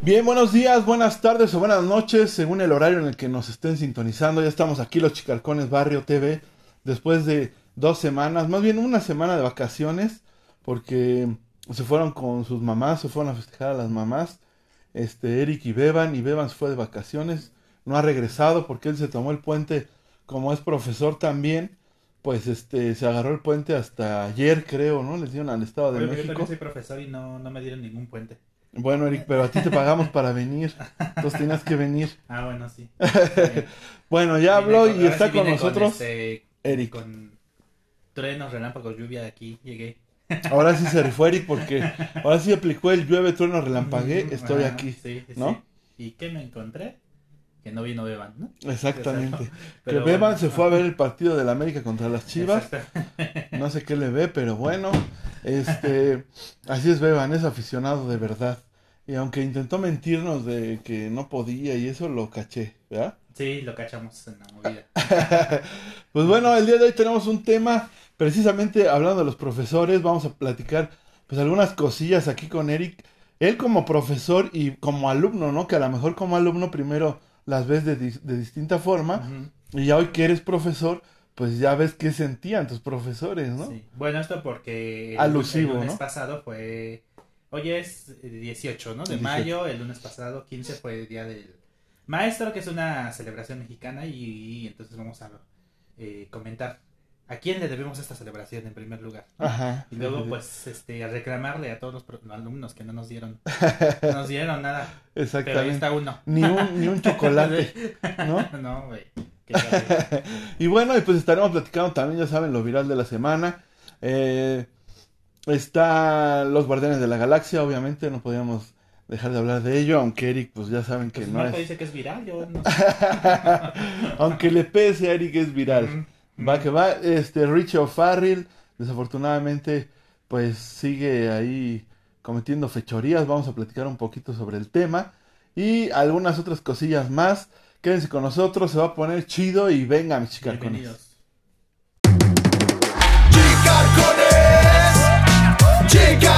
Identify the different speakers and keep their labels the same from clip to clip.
Speaker 1: Bien, buenos días, buenas tardes o buenas noches, según el horario en el que nos estén sintonizando. Ya estamos aquí, los Chicalcones Barrio TV, después de dos semanas, más bien una semana de vacaciones, porque se fueron con sus mamás, se fueron a festejar a las mamás, este, Eric y Beban, y Beban se fue de vacaciones, no ha regresado porque él se tomó el puente, como es profesor también, pues este, se agarró el puente hasta ayer, creo, ¿no? Les dieron al Estado de
Speaker 2: Oye, Yo
Speaker 1: México.
Speaker 2: también soy profesor y no, no me dieron ningún puente.
Speaker 1: Bueno, Eric, pero a ti te pagamos para venir, entonces tenías que venir.
Speaker 2: Ah, bueno, sí.
Speaker 1: Bueno, ya habló
Speaker 2: con-
Speaker 1: y está
Speaker 2: sí
Speaker 1: con nosotros
Speaker 2: este,
Speaker 1: Eric.
Speaker 2: Con truenos, relámpagos, lluvia de aquí, llegué.
Speaker 1: Ahora sí se rifó Eric porque ahora sí aplicó el llueve, trueno, relampagué, estoy aquí.
Speaker 2: Sí, sí,
Speaker 1: ¿no?
Speaker 2: sí. ¿Y qué me encontré? Que no vino Beban, ¿no?
Speaker 1: Exactamente. Que
Speaker 2: Pero
Speaker 1: Beban
Speaker 2: bueno.
Speaker 1: se fue a ver el partido del América contra las Chivas. No sé qué le ve, pero bueno. Este, así es Beban, es aficionado de verdad. Y aunque intentó mentirnos de que no podía y eso lo caché, ¿verdad?
Speaker 2: Sí, lo cachamos en la movida.
Speaker 1: Pues bueno, el día de hoy tenemos un tema precisamente hablando de los profesores, vamos a platicar pues algunas cosillas aquí con Eric. Él como profesor y como alumno, ¿no? Que a lo mejor como alumno primero las ves de, de distinta forma y ya hoy que eres profesor, pues ya ves qué sentían tus profesores, ¿no?
Speaker 2: sí. Bueno, esto porque el,
Speaker 1: Alusivo,
Speaker 2: el lunes
Speaker 1: ¿no?
Speaker 2: pasado fue... Hoy es eh, 18, ¿no? De
Speaker 1: 18.
Speaker 2: mayo, el lunes pasado 15 fue el día del maestro, que es una celebración mexicana y, y entonces vamos a eh, comentar a quién le debemos esta celebración en primer lugar.
Speaker 1: Ajá.
Speaker 2: Y luego,
Speaker 1: sí,
Speaker 2: pues, este, a reclamarle a todos los alumnos que no nos dieron, no nos dieron nada. Pero ahí
Speaker 1: Exactamente.
Speaker 2: está uno.
Speaker 1: Ni un, ni un chocolate, ¿no?
Speaker 2: No, güey.
Speaker 1: Y bueno, y pues estaremos platicando también, ya saben, lo viral de la semana. Eh, está Los Guardianes de la Galaxia, obviamente, no podíamos dejar de hablar de ello, aunque Eric, pues ya saben que
Speaker 2: Pues
Speaker 1: no es.
Speaker 2: dice que es viral, yo no
Speaker 1: aunque le pese a Eric, es viral. Va que va, este Richie O'Farrill, desafortunadamente, pues sigue ahí cometiendo fechorías. Vamos a platicar un poquito sobre el tema y algunas otras cosillas más. Quédense con nosotros, se va a poner chido y venga, mis.
Speaker 2: Bienvenidos.
Speaker 3: Chicarcones, chicarcones,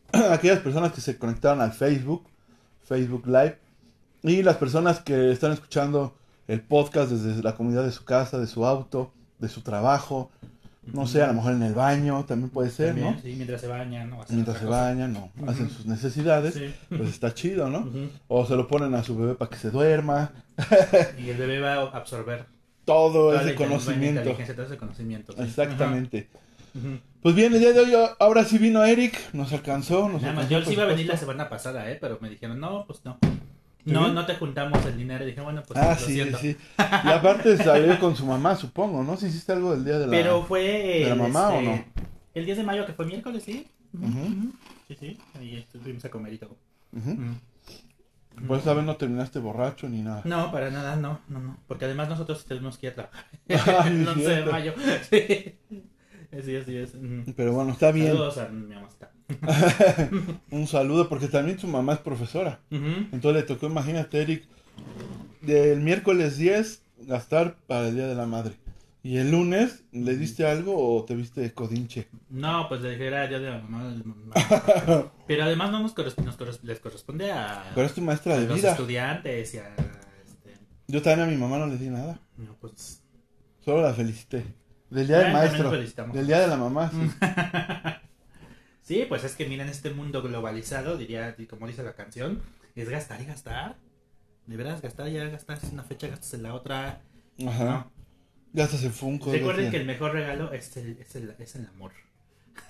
Speaker 1: Aquellas personas que se conectaron al Facebook, Facebook Live. Y las personas que están escuchando el podcast desde la comunidad de su casa, de su auto, de su trabajo. No sé, a lo mejor en el baño también puede ser,
Speaker 2: También,
Speaker 1: ¿no?
Speaker 2: sí, mientras se bañan, ¿no? Hacen
Speaker 1: Mientras
Speaker 2: otra
Speaker 1: se
Speaker 2: cosa.
Speaker 1: bañan, no. Hacen sus necesidades.
Speaker 2: Sí.
Speaker 1: Pues está chido, ¿no? O se lo ponen a su bebé para que se duerma.
Speaker 2: Y el bebé va a absorber
Speaker 1: Todo ese conocimiento.
Speaker 2: inteligencia, todo ese conocimiento. sí.
Speaker 1: Exactamente. Pues bien, el día de hoy ahora sí vino Eric, nos alcanzó. Nos
Speaker 2: Nada más,
Speaker 1: alcanzó,
Speaker 2: yo sí iba a venir la semana pasada, ¿eh? Pero me dijeron, no, pues no. No, no te juntamos el dinero. Y dije, bueno, pues
Speaker 1: Ah,
Speaker 2: lo
Speaker 1: sí,
Speaker 2: siento.
Speaker 1: sí. Y aparte salió con su mamá, supongo, ¿no? Si hiciste algo del día de la...
Speaker 2: Pero fue
Speaker 1: ¿De la mamá o
Speaker 2: este,
Speaker 1: no?
Speaker 2: el 10 de mayo, que fue miércoles, ¿sí? Sí, sí. Ahí estuvimos a comer y todo.
Speaker 1: Por esa vez no terminaste borracho ni nada.
Speaker 2: No, para nada, no, no, no. Porque además nosotros tenemos que ir a trabajar. El
Speaker 1: sí,
Speaker 2: 11 de mayo. Sí. Así, así es.
Speaker 1: Pero bueno, está bien.
Speaker 2: Saludos a mi mamá.
Speaker 1: Un saludo, porque también su mamá es profesora. Entonces le tocó, imagínate, Eric, del miércoles 10 gastar para el Día de la Madre. ¿Y el lunes le diste algo o te viste codinche?
Speaker 2: No, pues le dije, era día de la mamá. Pero además no nos, corres- nos corres- les corresponde a,
Speaker 1: Pero es tu maestra
Speaker 2: a
Speaker 1: de
Speaker 2: los
Speaker 1: vida.
Speaker 2: estudiantes y a... Este,
Speaker 1: Yo también a mi mamá no le di nada.
Speaker 2: no, pues...
Speaker 1: Solo la felicité. Del Día del Maestro. Del Día de la Mamá, sí.
Speaker 2: Sí, pues es que miren este mundo globalizado, diría, como dice la canción, es gastar y gastar. De veras, gastar y ya gastas una fecha, gastas en la otra.
Speaker 1: Ajá.
Speaker 2: ¿no?
Speaker 1: Gastas en Funko.
Speaker 2: Recuerden que el mejor regalo es el, es el, es el amor.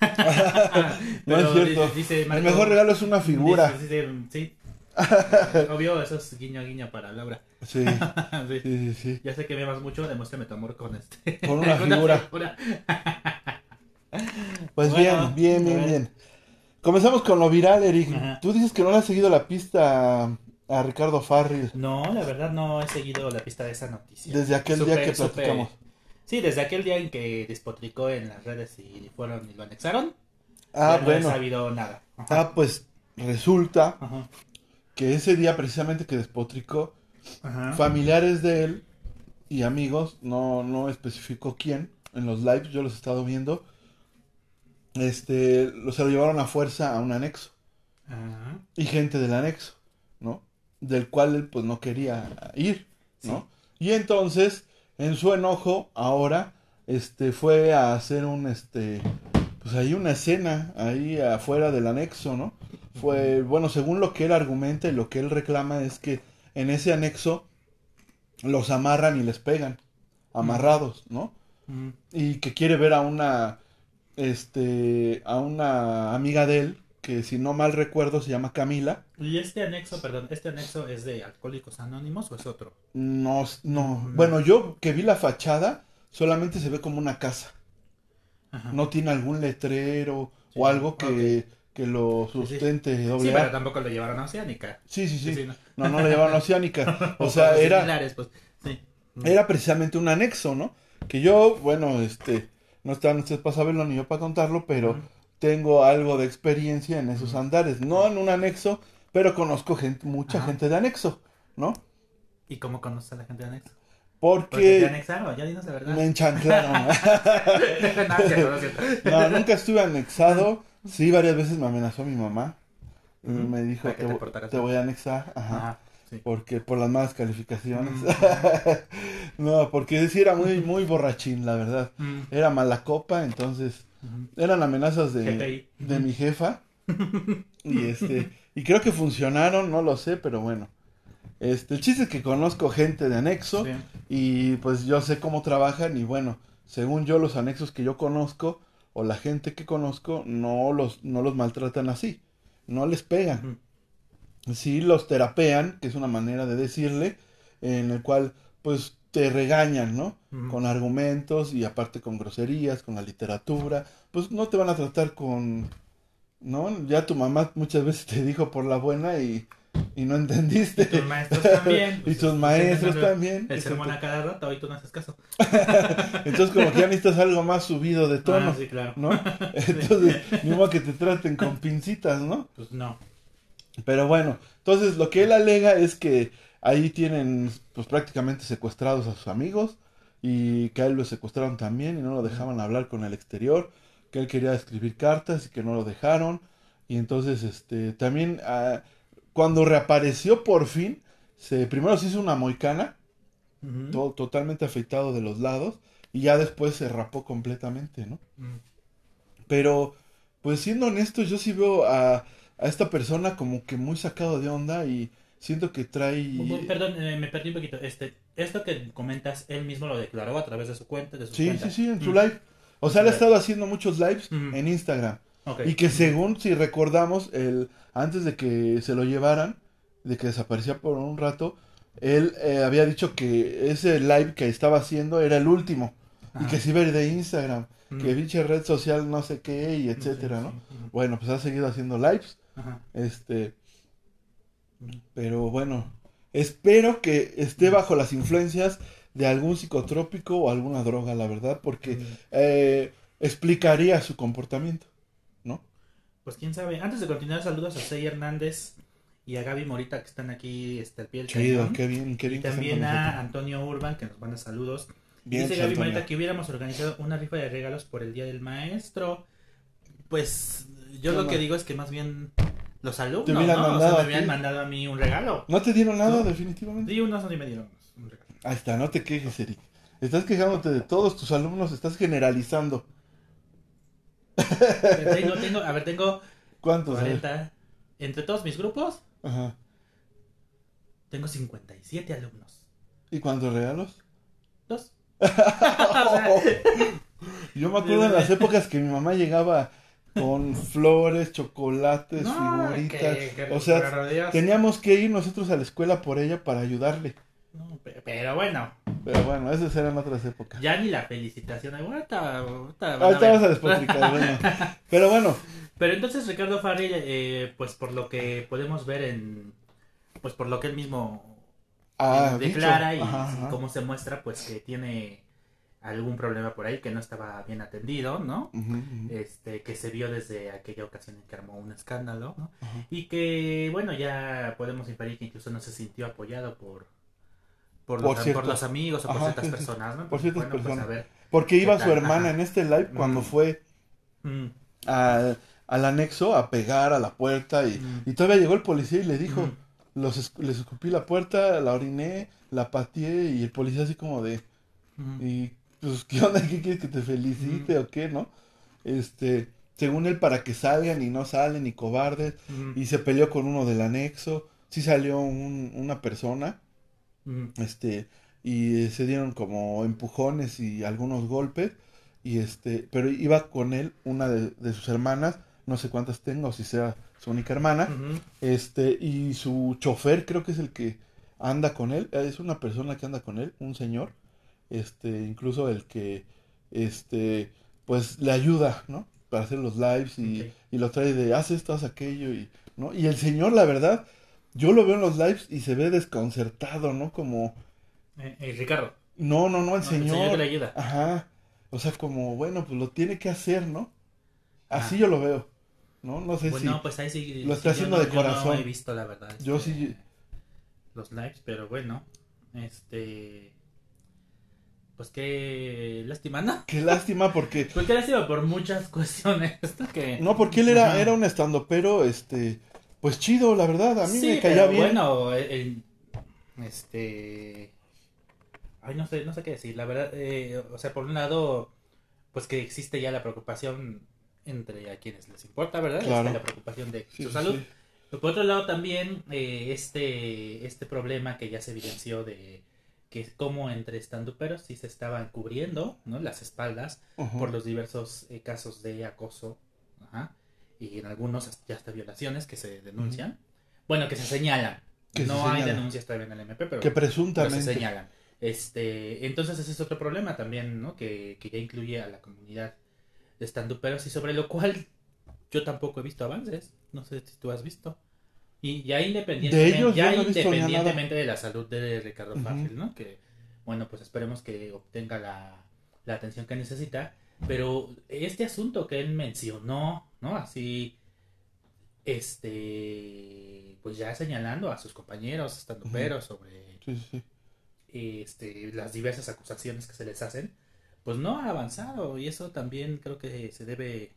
Speaker 1: No es cierto.
Speaker 2: dice- dice
Speaker 1: El mejor regalo es una figura.
Speaker 2: dice- sí. Obvio, eso es guiño guiño para Laura.
Speaker 1: Sí,
Speaker 2: Sí.
Speaker 1: sí, sí.
Speaker 2: Ya sé que me amas mucho, demuéstrame tu amor con este.
Speaker 1: Con una figura.
Speaker 2: figura.
Speaker 1: Pues
Speaker 2: Bueno,
Speaker 1: bien, bien, bien, bien. Comenzamos con lo viral, Eric.
Speaker 2: Ajá.
Speaker 1: Tú dices que no le has seguido la pista a, Ricardo Farril
Speaker 2: No, la verdad no he seguido la pista de esa noticia.
Speaker 1: desde aquel día que platicamos.
Speaker 2: Sí, desde aquel día en que despotricó en las redes y fueron y lo anexaron.
Speaker 1: Ah,
Speaker 2: ya no
Speaker 1: bueno.
Speaker 2: he sabido nada. Ajá.
Speaker 1: Ah, pues resulta
Speaker 2: Ajá.
Speaker 1: Que ese día precisamente que despotricó,
Speaker 2: Ajá.
Speaker 1: familiares de él y amigos, no, no especificó quién, en los lives, yo los he estado viendo, este, lo, se lo llevaron a fuerza a un anexo.
Speaker 2: Ajá.
Speaker 1: Y gente del anexo, ¿no? Del cual él pues no quería ir, ¿no? Y entonces, en su enojo, ahora, este, fue a hacer un, este, pues ahí una escena, ahí afuera del anexo, ¿no? Fue, bueno, según lo que él argumenta y lo que él reclama es que en ese anexo los amarran y les pegan, amarrados, ¿no? Y que quiere ver a una este a una amiga de él que si no mal recuerdo se llama Camila.
Speaker 2: Y este anexo, perdón, ¿este anexo es de Alcohólicos Anónimos o es otro?
Speaker 1: no no. Bueno yo que vi la fachada solamente se ve como una casa.
Speaker 2: Ajá.
Speaker 1: no tiene algún letrero
Speaker 2: Sí,
Speaker 1: o algo que, que lo
Speaker 2: Sí, sí.
Speaker 1: sustente
Speaker 2: Sí,
Speaker 1: doble
Speaker 2: pero tampoco lo llevaron a Oceánica.
Speaker 1: sí sí sí
Speaker 2: Sí, ¿no?
Speaker 1: no no le llevaron a Oceánica o sea era
Speaker 2: pues, sí.
Speaker 1: era precisamente un anexo, ¿no? Que yo, bueno, este, no están ustedes para saberlo ni yo para contarlo, pero tengo algo de experiencia en esos andares. No en un anexo, pero conozco gente, mucha gente de anexo, ¿no?
Speaker 2: ¿Y cómo conoces a la gente de anexo? Porque te
Speaker 1: Porque
Speaker 2: anexaron, ya dinos la verdad.
Speaker 1: me enchanclaron.
Speaker 2: no, no,
Speaker 1: nunca estuve anexado. Sí, varias veces me amenazó mi mamá. Y
Speaker 2: Ujú.
Speaker 1: Me dijo, te,
Speaker 2: te
Speaker 1: voy a anexar. Ajá.
Speaker 2: Ajá, sí.
Speaker 1: Porque por las malas calificaciones. No, porque sí era muy, muy borrachín, la verdad. Era mala copa, entonces eran amenazas de, de mi jefa. Y este, y creo que funcionaron, no lo sé, pero bueno. Este, el chiste es que conozco gente de anexo
Speaker 2: Sí.
Speaker 1: y pues yo sé cómo trabajan y bueno, según yo los anexos que yo conozco o la gente que conozco no los no los maltratan así, no les pegan.
Speaker 2: Ujú.
Speaker 1: Sí los terapean, que es una manera de decirle, en el cual pues te regañan, ¿no? Con argumentos y aparte con groserías, con la literatura, pues no te van a tratar con, ¿no? Ya tu mamá muchas veces te dijo por la buena y, y no entendiste.
Speaker 2: Y tus maestros también.
Speaker 1: Y
Speaker 2: pues,
Speaker 1: tus maestros también.
Speaker 2: El sermón a cada rato y tú no haces caso.
Speaker 1: Entonces como que ya necesitas algo más subido de tono,
Speaker 2: Ah, sí, claro.
Speaker 1: ¿no? Entonces, ni modo que te traten con pincitas, ¿no?
Speaker 2: Pues no.
Speaker 1: Pero bueno, entonces lo que él alega es que ahí tienen pues prácticamente secuestrados a sus amigos y que a él lo secuestraron también y no lo dejaban hablar con el exterior, que él quería escribir cartas y que no lo dejaron y entonces este también ah, cuando reapareció por fin, se primero se hizo una moicana, todo totalmente afeitado de los lados y ya después se rapó completamente, ¿no?
Speaker 2: Mm.
Speaker 1: Pero, pues siendo honesto, yo sí veo a, a esta persona como que muy sacado de onda y siento que trae...
Speaker 2: Perdón, eh, me perdí un poquito. Este, esto que comentas, él mismo lo declaró a través de su cuenta, de sus
Speaker 1: Sí, sí, sí, en su
Speaker 2: Mm.
Speaker 1: live. O sea, él ha
Speaker 2: su
Speaker 1: estado haciendo muchos lives en Instagram. Y que según, si recordamos, el, antes de que se lo llevaran, de que desaparecía por un rato, él eh, había dicho que ese live que estaba haciendo era el último. Y que a ir de Instagram.
Speaker 2: Mm.
Speaker 1: Que pinche red social no sé qué y
Speaker 2: Sí,
Speaker 1: etcétera,
Speaker 2: sí,
Speaker 1: ¿no?
Speaker 2: sí.
Speaker 1: Bueno, pues ha seguido haciendo lives.
Speaker 2: Ajá.
Speaker 1: Este. Pero bueno, espero que esté bajo las influencias de algún psicotrópico o alguna droga, la verdad, porque
Speaker 2: Mm.
Speaker 1: eh, explicaría su comportamiento.
Speaker 2: Pues quién sabe. Antes de continuar, saludos a Sei Hernández y a Gaby Morita que están aquí este, al pie del
Speaker 1: Chido, qué bien, qué
Speaker 2: Y
Speaker 1: bien.
Speaker 2: también a. Antonio Urban que nos manda saludos.
Speaker 1: Bien,
Speaker 2: Dice Gaby. Morita que hubiéramos organizado una rifa de regalos por el Día del Maestro. Pues yo
Speaker 1: ¿Qué
Speaker 2: lo que digo es que más bien los alumnos,
Speaker 1: Te
Speaker 2: ¿no? O sea,
Speaker 1: mandado
Speaker 2: me habían mandado a mí un regalo.
Speaker 1: ¿No te dieron nada,
Speaker 2: No.
Speaker 1: definitivamente?
Speaker 2: Sí, unos sí me dieron un regalo.
Speaker 1: Ahí está, no te quejes, Eric. Estás quejándote de todos tus alumnos, estás generalizando.
Speaker 2: Tengo, tengo, a ver, tengo
Speaker 1: ¿Cuántos? A ver.
Speaker 2: 40. Entre todos mis grupos,
Speaker 1: Ajá.
Speaker 2: tengo 57 alumnos.
Speaker 1: ¿Y cuántos regalos?
Speaker 2: Dos. O sea,
Speaker 1: Yo me acuerdo en las épocas que mi mamá llegaba con flores, chocolates,
Speaker 2: no,
Speaker 1: figuritas.
Speaker 2: que- que-
Speaker 1: o sea, teníamos que ir nosotros a la escuela por ella para ayudarle.
Speaker 2: No, pe- pero bueno,
Speaker 1: Pero bueno, esas eran otras épocas.
Speaker 2: ya ni la felicitación. Ahorita, ahorita van a
Speaker 1: despotricar, bueno. Pero bueno,
Speaker 2: Pero entonces Ricardo Farrell, eh, pues por lo que podemos ver en, pues por lo que él mismo
Speaker 1: ah,
Speaker 2: eh, declara
Speaker 1: dicho.
Speaker 2: y,
Speaker 1: Ajá,
Speaker 2: y
Speaker 1: ajá.
Speaker 2: cómo se muestra, pues que tiene algún problema por ahí, que no estaba bien atendido, ¿no? Este, que se vio desde aquella ocasión en que armó un escándalo, ¿no? Y que, bueno, ya podemos inferir que incluso no se sintió apoyado por, por,
Speaker 1: Por
Speaker 2: los, por
Speaker 1: ciertos-
Speaker 2: los amigos o por
Speaker 1: Ajá,
Speaker 2: ciertas
Speaker 1: sí, sí.
Speaker 2: personas, ¿no?
Speaker 1: Por ciertas
Speaker 2: Bueno, pues,
Speaker 1: personas.
Speaker 2: a ver.
Speaker 1: Porque iba
Speaker 2: ¿Qué
Speaker 1: su hermana
Speaker 2: Ajá.
Speaker 1: en este live cuando
Speaker 2: Mm.
Speaker 1: fue
Speaker 2: Mm,
Speaker 1: a- al anexo a pegar a la puerta y,
Speaker 2: Mm.
Speaker 1: y todavía llegó el policía y le dijo,
Speaker 2: mm,
Speaker 1: los es- les escupí la puerta, la oriné, la pateé y el policía así como de,
Speaker 2: mm.
Speaker 1: y pues, ¿qué onda? ¿Qué quieres que te felicite o qué, no? Este, según él, para que salgan y no salen y cobardes, y se peleó con uno del anexo, sí salió un- una persona, este, y eh, se dieron como empujones y algunos golpes, y este, pero iba con él una de, de sus hermanas, no sé cuántas tengo, o si sea su única hermana, este, y su chofer creo que es el que anda con él, es una persona que anda con él, un señor, este, incluso el que, este, pues le ayuda, ¿no? Para hacer los lives y, y lo trae de, haz esto, haz aquello, y, ¿no? Y el señor, la verdad, yo lo veo en los lives y se ve desconcertado, ¿no? Como,
Speaker 2: Eh, eh, Ricardo.
Speaker 1: no, no, no, el
Speaker 2: No,
Speaker 1: señor,
Speaker 2: que le ayuda.
Speaker 1: ajá, o sea, como, bueno, pues lo tiene que hacer, ¿no? Así
Speaker 2: Ah.
Speaker 1: yo lo veo, ¿no? No sé
Speaker 2: Bueno,
Speaker 1: si,
Speaker 2: pues ahí sí.
Speaker 1: lo está haciendo
Speaker 2: no-
Speaker 1: de
Speaker 2: yo no
Speaker 1: corazón.
Speaker 2: he visto, la verdad.
Speaker 1: yo
Speaker 2: este,
Speaker 1: sí,
Speaker 2: Los lives, pero bueno. Este. Pues qué lástima, ¿no?
Speaker 1: qué lástima porque...
Speaker 2: Pues qué lástima por muchas cuestiones. que...
Speaker 1: No, porque él era,
Speaker 2: Ajá.
Speaker 1: era un estando, pero este, pues chido, la verdad, a mí
Speaker 2: Sí,
Speaker 1: me caía
Speaker 2: pero
Speaker 1: bien.
Speaker 2: Bueno, eh, eh, este. Ay, no sé, no sé qué decir. La verdad, eh, o sea, por un lado, pues que existe ya la preocupación entre a quienes les importa, ¿verdad?
Speaker 1: Claro.
Speaker 2: Está la preocupación de
Speaker 1: Sí,
Speaker 2: su salud.
Speaker 1: sí.
Speaker 2: Pero por otro lado también eh, este, este problema que ya se evidenció de que como entre estanduperos sí se estaban cubriendo ¿no? las espaldas por los diversos eh, casos de acoso ajá, y en algunos ya hasta violaciones que se denuncian. Bueno, que se señalan.
Speaker 1: Que se
Speaker 2: no hay
Speaker 1: señalan.
Speaker 2: denuncias todavía en el MP, pero,
Speaker 1: Que
Speaker 2: pero se
Speaker 1: presuntamente.
Speaker 2: señalan. Este, entonces ese es otro problema también, ¿no? Que, que ya incluye a la comunidad de estanduperos y sobre lo cual yo tampoco he visto avances. No sé si tú has visto. Y ya independientemente,
Speaker 1: De ellos
Speaker 2: ya
Speaker 1: no
Speaker 2: independientemente de la salud de Ricardo. Farrell, ¿no? Que, bueno, pues esperemos que obtenga la, la atención que necesita. Pero este asunto que él mencionó, ¿no? Así, este, pues ya señalando a sus compañeros estanduperos sobre
Speaker 1: Sí, sí, sí.
Speaker 2: este, las diversas acusaciones que se les hacen, pues no ha avanzado y eso también creo que se debe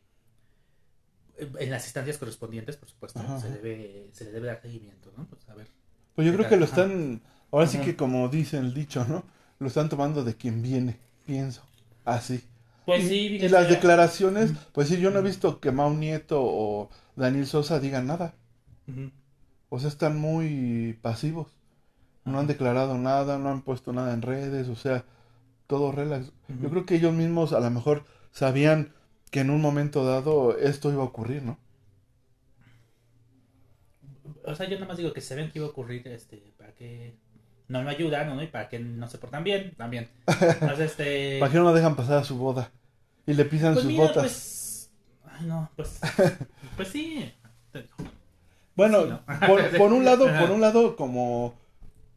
Speaker 2: en las instancias correspondientes, por supuesto,
Speaker 1: Ajá,
Speaker 2: se debe se le debe dar seguimiento, ¿no? Pues a ver.
Speaker 1: Pues yo
Speaker 2: ¿Qué
Speaker 1: creo
Speaker 2: tal?
Speaker 1: que lo están, ahora sí que como dice el dicho, ¿no? Lo están tomando de quien viene, pienso, así.
Speaker 2: Pues
Speaker 1: y,
Speaker 2: sí,
Speaker 1: y las declaraciones, pues sí, yo no he visto que Mau Nieto o Daniel Sosa digan nada. O sea, están muy pasivos. No han declarado nada, no han puesto nada en redes, o sea, todo relax. Yo creo que ellos mismos a lo mejor sabían que en un momento dado esto iba a ocurrir, ¿no?
Speaker 2: O sea, yo nada más digo que se ven que iba a ocurrir, este, para que no me ayudan, ¿no? Y para que no se portan bien, también. Entonces, este...
Speaker 1: ¿Para no lo dejan pasar a su boda? Y le pisan
Speaker 2: Pues
Speaker 1: sus
Speaker 2: mira,
Speaker 1: botas.
Speaker 2: pues... Ay, no, pues... Pues sí.
Speaker 1: Bueno,
Speaker 2: sí, ¿no?
Speaker 1: por, por un lado, por un lado como,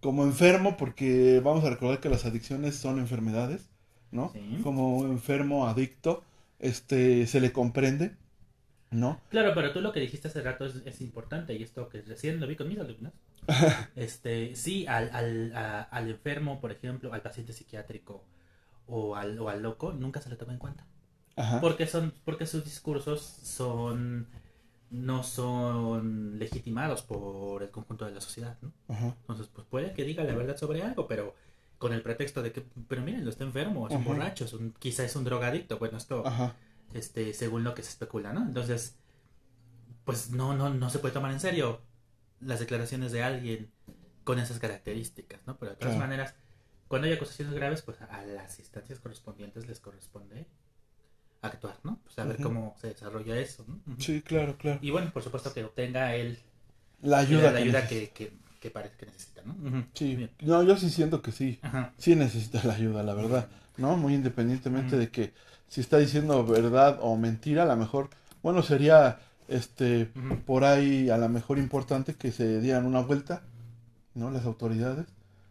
Speaker 1: como enfermo, porque vamos a recordar que las adicciones son enfermedades, ¿no?
Speaker 2: Sí.
Speaker 1: Como enfermo, adicto, este, se le comprende, ¿no?
Speaker 2: Claro, pero tú lo que dijiste hace rato es, es importante y esto que recién lo vi con mis alumnos. Este, sí, al, al, a- al enfermo, por ejemplo, al paciente psiquiátrico o al, o al loco, nunca se le toma en cuenta.
Speaker 1: Ajá.
Speaker 2: Porque son, porque sus discursos son, no son legitimados por el conjunto de la sociedad, ¿no?
Speaker 1: Ajá.
Speaker 2: Entonces, pues puede que diga la verdad sobre algo, pero con el pretexto de que, pero miren, lo está enfermo, es un borracho, es un, quizá es un drogadicto, bueno, esto, este, según lo que se especula, ¿no? Entonces, pues no, no, no se puede tomar en serio las declaraciones de alguien con esas características, ¿no? Pero de todas
Speaker 1: Claro.
Speaker 2: maneras, cuando hay acusaciones graves, pues a las instancias correspondientes les corresponde actuar, ¿no? Pues a ver cómo se desarrolla eso, ¿no?
Speaker 1: Sí, claro, claro.
Speaker 2: Y bueno, por supuesto que obtenga él
Speaker 1: La
Speaker 2: la
Speaker 1: ayuda.
Speaker 2: ayuda,
Speaker 1: que
Speaker 2: que, parece que necesita, ¿no?
Speaker 1: Sí,
Speaker 2: Bien.
Speaker 1: no, yo sí siento que sí.
Speaker 2: Ajá.
Speaker 1: Sí necesita la ayuda, la verdad. ¿No? Muy independientemente de que si está diciendo verdad o mentira, a lo mejor, bueno, sería este por ahí a lo mejor importante que se dieran una vuelta, ¿no? Las autoridades.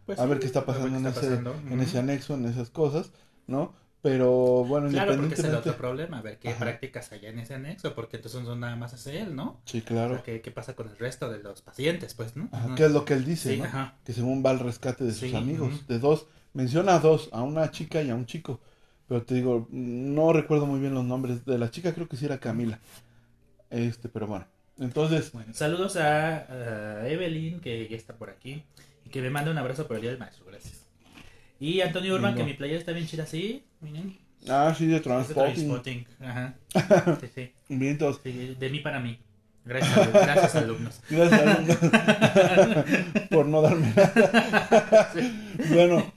Speaker 2: Pues
Speaker 1: a
Speaker 2: sí,
Speaker 1: ver qué está pasando,
Speaker 2: qué
Speaker 1: en, ese, en ese anexo, en esas cosas, ¿no? Pero bueno,
Speaker 2: Claro, porque es el otro problema, a ver qué
Speaker 1: Ajá.
Speaker 2: prácticas hay en ese anexo, porque entonces no nada más hace él, ¿no?
Speaker 1: Sí,
Speaker 2: O
Speaker 1: claro.
Speaker 2: sea, ¿qué, qué pasa con el resto de los pacientes, pues, no?
Speaker 1: Ajá. ¿Qué es lo que él dice,
Speaker 2: Sí,
Speaker 1: no?
Speaker 2: ajá.
Speaker 1: Que según va al rescate de sus
Speaker 2: Sí,
Speaker 1: amigos, de dos, menciona a dos, a una chica y a un chico. Pero te digo, no recuerdo muy bien los nombres de la chica, creo que sí era Camila. Este, pero bueno. Entonces,
Speaker 2: Bueno, saludos a, a Evelyn, que ya está por aquí, y que me manda un abrazo por el Día del Maestro, gracias. Y Antonio Urban, que mi playera está bien chida así, miren.
Speaker 1: ah, sí, de Transporting.
Speaker 2: Ajá. Sí, sí,
Speaker 1: Vientos.
Speaker 2: sí, de mí para mí. Gracias, alumnos. gracias alumnos.
Speaker 1: Gracias, alumnos, por no darme nada. bueno,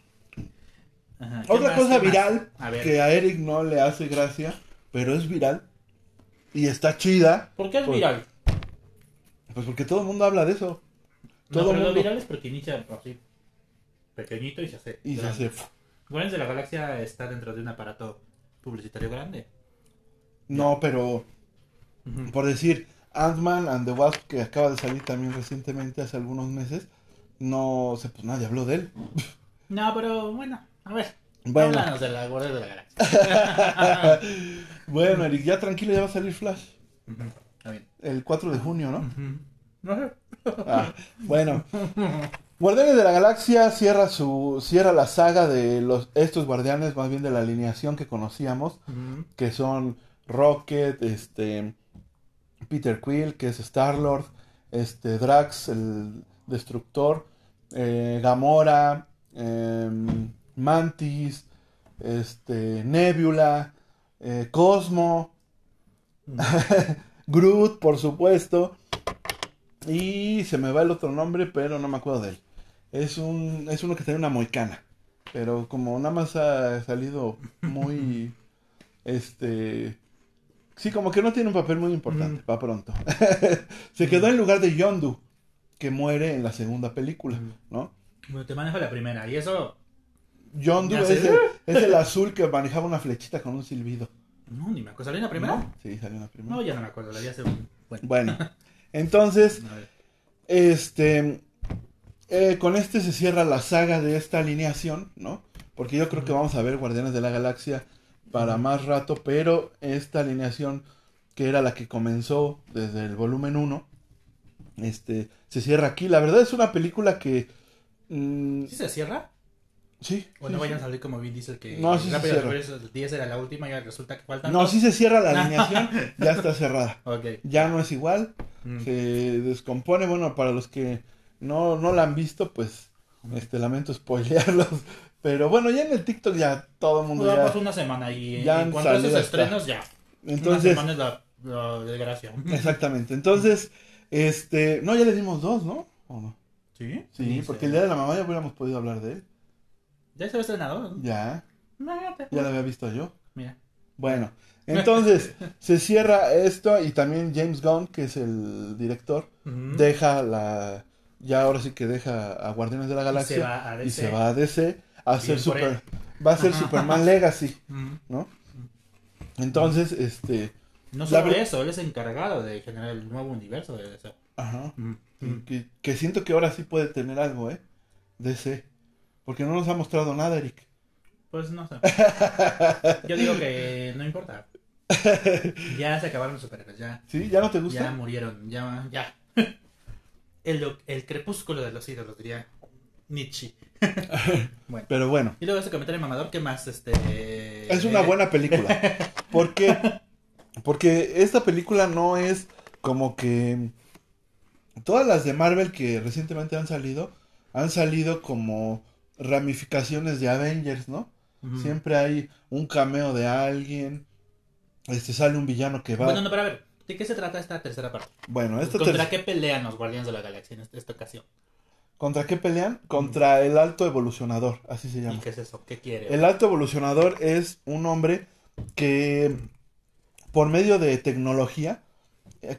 Speaker 2: Ajá. ¿Qué
Speaker 1: otra
Speaker 2: más?
Speaker 1: cosa viral
Speaker 2: A
Speaker 1: que a Eric no le hace gracia, pero es viral y está chida,
Speaker 2: ¿por qué es
Speaker 1: Pues,
Speaker 2: viral?
Speaker 1: pues porque todo el mundo habla de eso.
Speaker 2: No,
Speaker 1: todo
Speaker 2: pero lo
Speaker 1: mundo-
Speaker 2: viral es porque inicia así, pequeñito y se hace.
Speaker 1: Y se hace...
Speaker 2: Guardianes de la Galaxia está dentro de un aparato publicitario grande.
Speaker 1: No, pero por decir, Ant-Man and the Wasp, que acaba de salir también recientemente, hace algunos meses, no sé, pues nadie habló de él.
Speaker 2: No, pero bueno, a ver.
Speaker 1: Bueno.
Speaker 2: Háblanos de la Guardia de la Galaxia.
Speaker 1: bueno, Eric, ya tranquilo, ya va a salir Flash.
Speaker 2: Ujú, Está bien.
Speaker 1: El 4 de junio, ¿no?
Speaker 2: No sé.
Speaker 1: Ah, bueno. Guardianes de la Galaxia cierra su cierra la saga de los estos guardianes, más bien de la alineación que conocíamos, que son Rocket, este Peter Quill, que es Star-Lord, este Drax, el destructor, eh, Gamora, em, Mantis, este Nebula, eh, Cosmo, Groot, por supuesto. Y se me va el otro nombre, pero no me acuerdo de él. Es un es uno que tiene una moicana, pero como nada más ha salido muy este sí, como que no tiene un papel muy importante,
Speaker 2: Mm.
Speaker 1: para pronto. se quedó en lugar de Yondu, que muere en la segunda película,
Speaker 2: Mm.
Speaker 1: ¿no?
Speaker 2: Bueno, te manejo la primera. Y eso.
Speaker 1: Yondu
Speaker 2: Ya
Speaker 1: es el, es el azul que manejaba una flechita con un silbido.
Speaker 2: No, ni me acuerdo. ¿Salió en la primera?
Speaker 1: ¿No? Sí, salió en la primera.
Speaker 2: No, ya no me acuerdo. La vi hace un. Bueno.
Speaker 1: Bueno, entonces. Este, eh, con este se cierra la saga de esta alineación, ¿no? Porque yo creo que vamos a ver Guardianes de la Galaxia para más rato, pero esta alineación que era la que comenzó desde el volumen 1, este, se cierra aquí. La verdad es una película que... mm,
Speaker 2: ¿Sí se cierra?
Speaker 1: Sí.
Speaker 2: O
Speaker 1: sí,
Speaker 2: no vayan a
Speaker 1: sí.
Speaker 2: salir como Vin Diesel que.
Speaker 1: No, sí se cierra.
Speaker 2: Furioso 10 era la última y resulta que faltan.
Speaker 1: No, sí se cierra la alineación, ya está cerrada.
Speaker 2: Ok.
Speaker 1: Ya no es igual,
Speaker 2: Mm.
Speaker 1: se descompone. Bueno, para los que no, no la han visto, pues este lamento spoilearlos. Pero bueno, ya en el TikTok ya todo el mundo
Speaker 2: Pues
Speaker 1: ya.
Speaker 2: vamos una semana y
Speaker 1: ya
Speaker 2: en cuanto a esos estrenos ya. una
Speaker 1: Entonces,
Speaker 2: semana es la, la desgracia.
Speaker 1: exactamente. Entonces, este, no, ya le dimos dos, ¿no? ¿O no?
Speaker 2: ¿Sí?
Speaker 1: Sí, porque el día de la mamá ya hubiéramos podido hablar de él.
Speaker 2: Ya se había estrenado.
Speaker 1: Ya, ya lo había visto yo.
Speaker 2: Mira.
Speaker 1: Bueno, entonces se cierra esto y también James Gunn, que es el director, deja la, ya ahora sí que deja a Guardianes de la
Speaker 2: Y
Speaker 1: Galaxia
Speaker 2: se va a DC.
Speaker 1: y se va a DC a hacer super, va a ser. Superman Legacy. ¿no? Entonces, este,
Speaker 2: No solo eso, él es encargado de generar el nuevo universo de DC.
Speaker 1: ajá, que siento que ahora sí puede tener algo, ¿eh? DC, porque no nos ha mostrado nada, Eric.
Speaker 2: Pues no sé. Yo digo que no importa. Ya se acabaron los superhéroes, ya,
Speaker 1: ¿Sí? ¿Ya no te
Speaker 2: ya
Speaker 1: gusta?
Speaker 2: murieron, ya, ya. El, el crepúsculo de los ídolos, diría Nietzsche. Bueno.
Speaker 1: Pero bueno,
Speaker 2: Y luego ese comentario mamador, ¿qué más? Este...
Speaker 1: es una buena película. ¿Por qué? Porque esta película no es como que todas las de Marvel que recientemente han salido han salido como ramificaciones de Avengers, ¿no? Siempre hay un cameo de alguien, este sale un villano que va.
Speaker 2: Bueno, no, pero a ver, ¿de qué se trata esta tercera parte?
Speaker 1: Bueno, esta
Speaker 2: ¿Contra
Speaker 1: ter-
Speaker 2: qué pelean los Guardianes de la Galaxia en esta, ocasión?
Speaker 1: ¿contra qué pelean? Contra el alto evolucionador, así se
Speaker 2: ¿Y
Speaker 1: llama.
Speaker 2: qué es eso? ¿Qué quiere?
Speaker 1: El alto evolucionador es un hombre que por medio de tecnología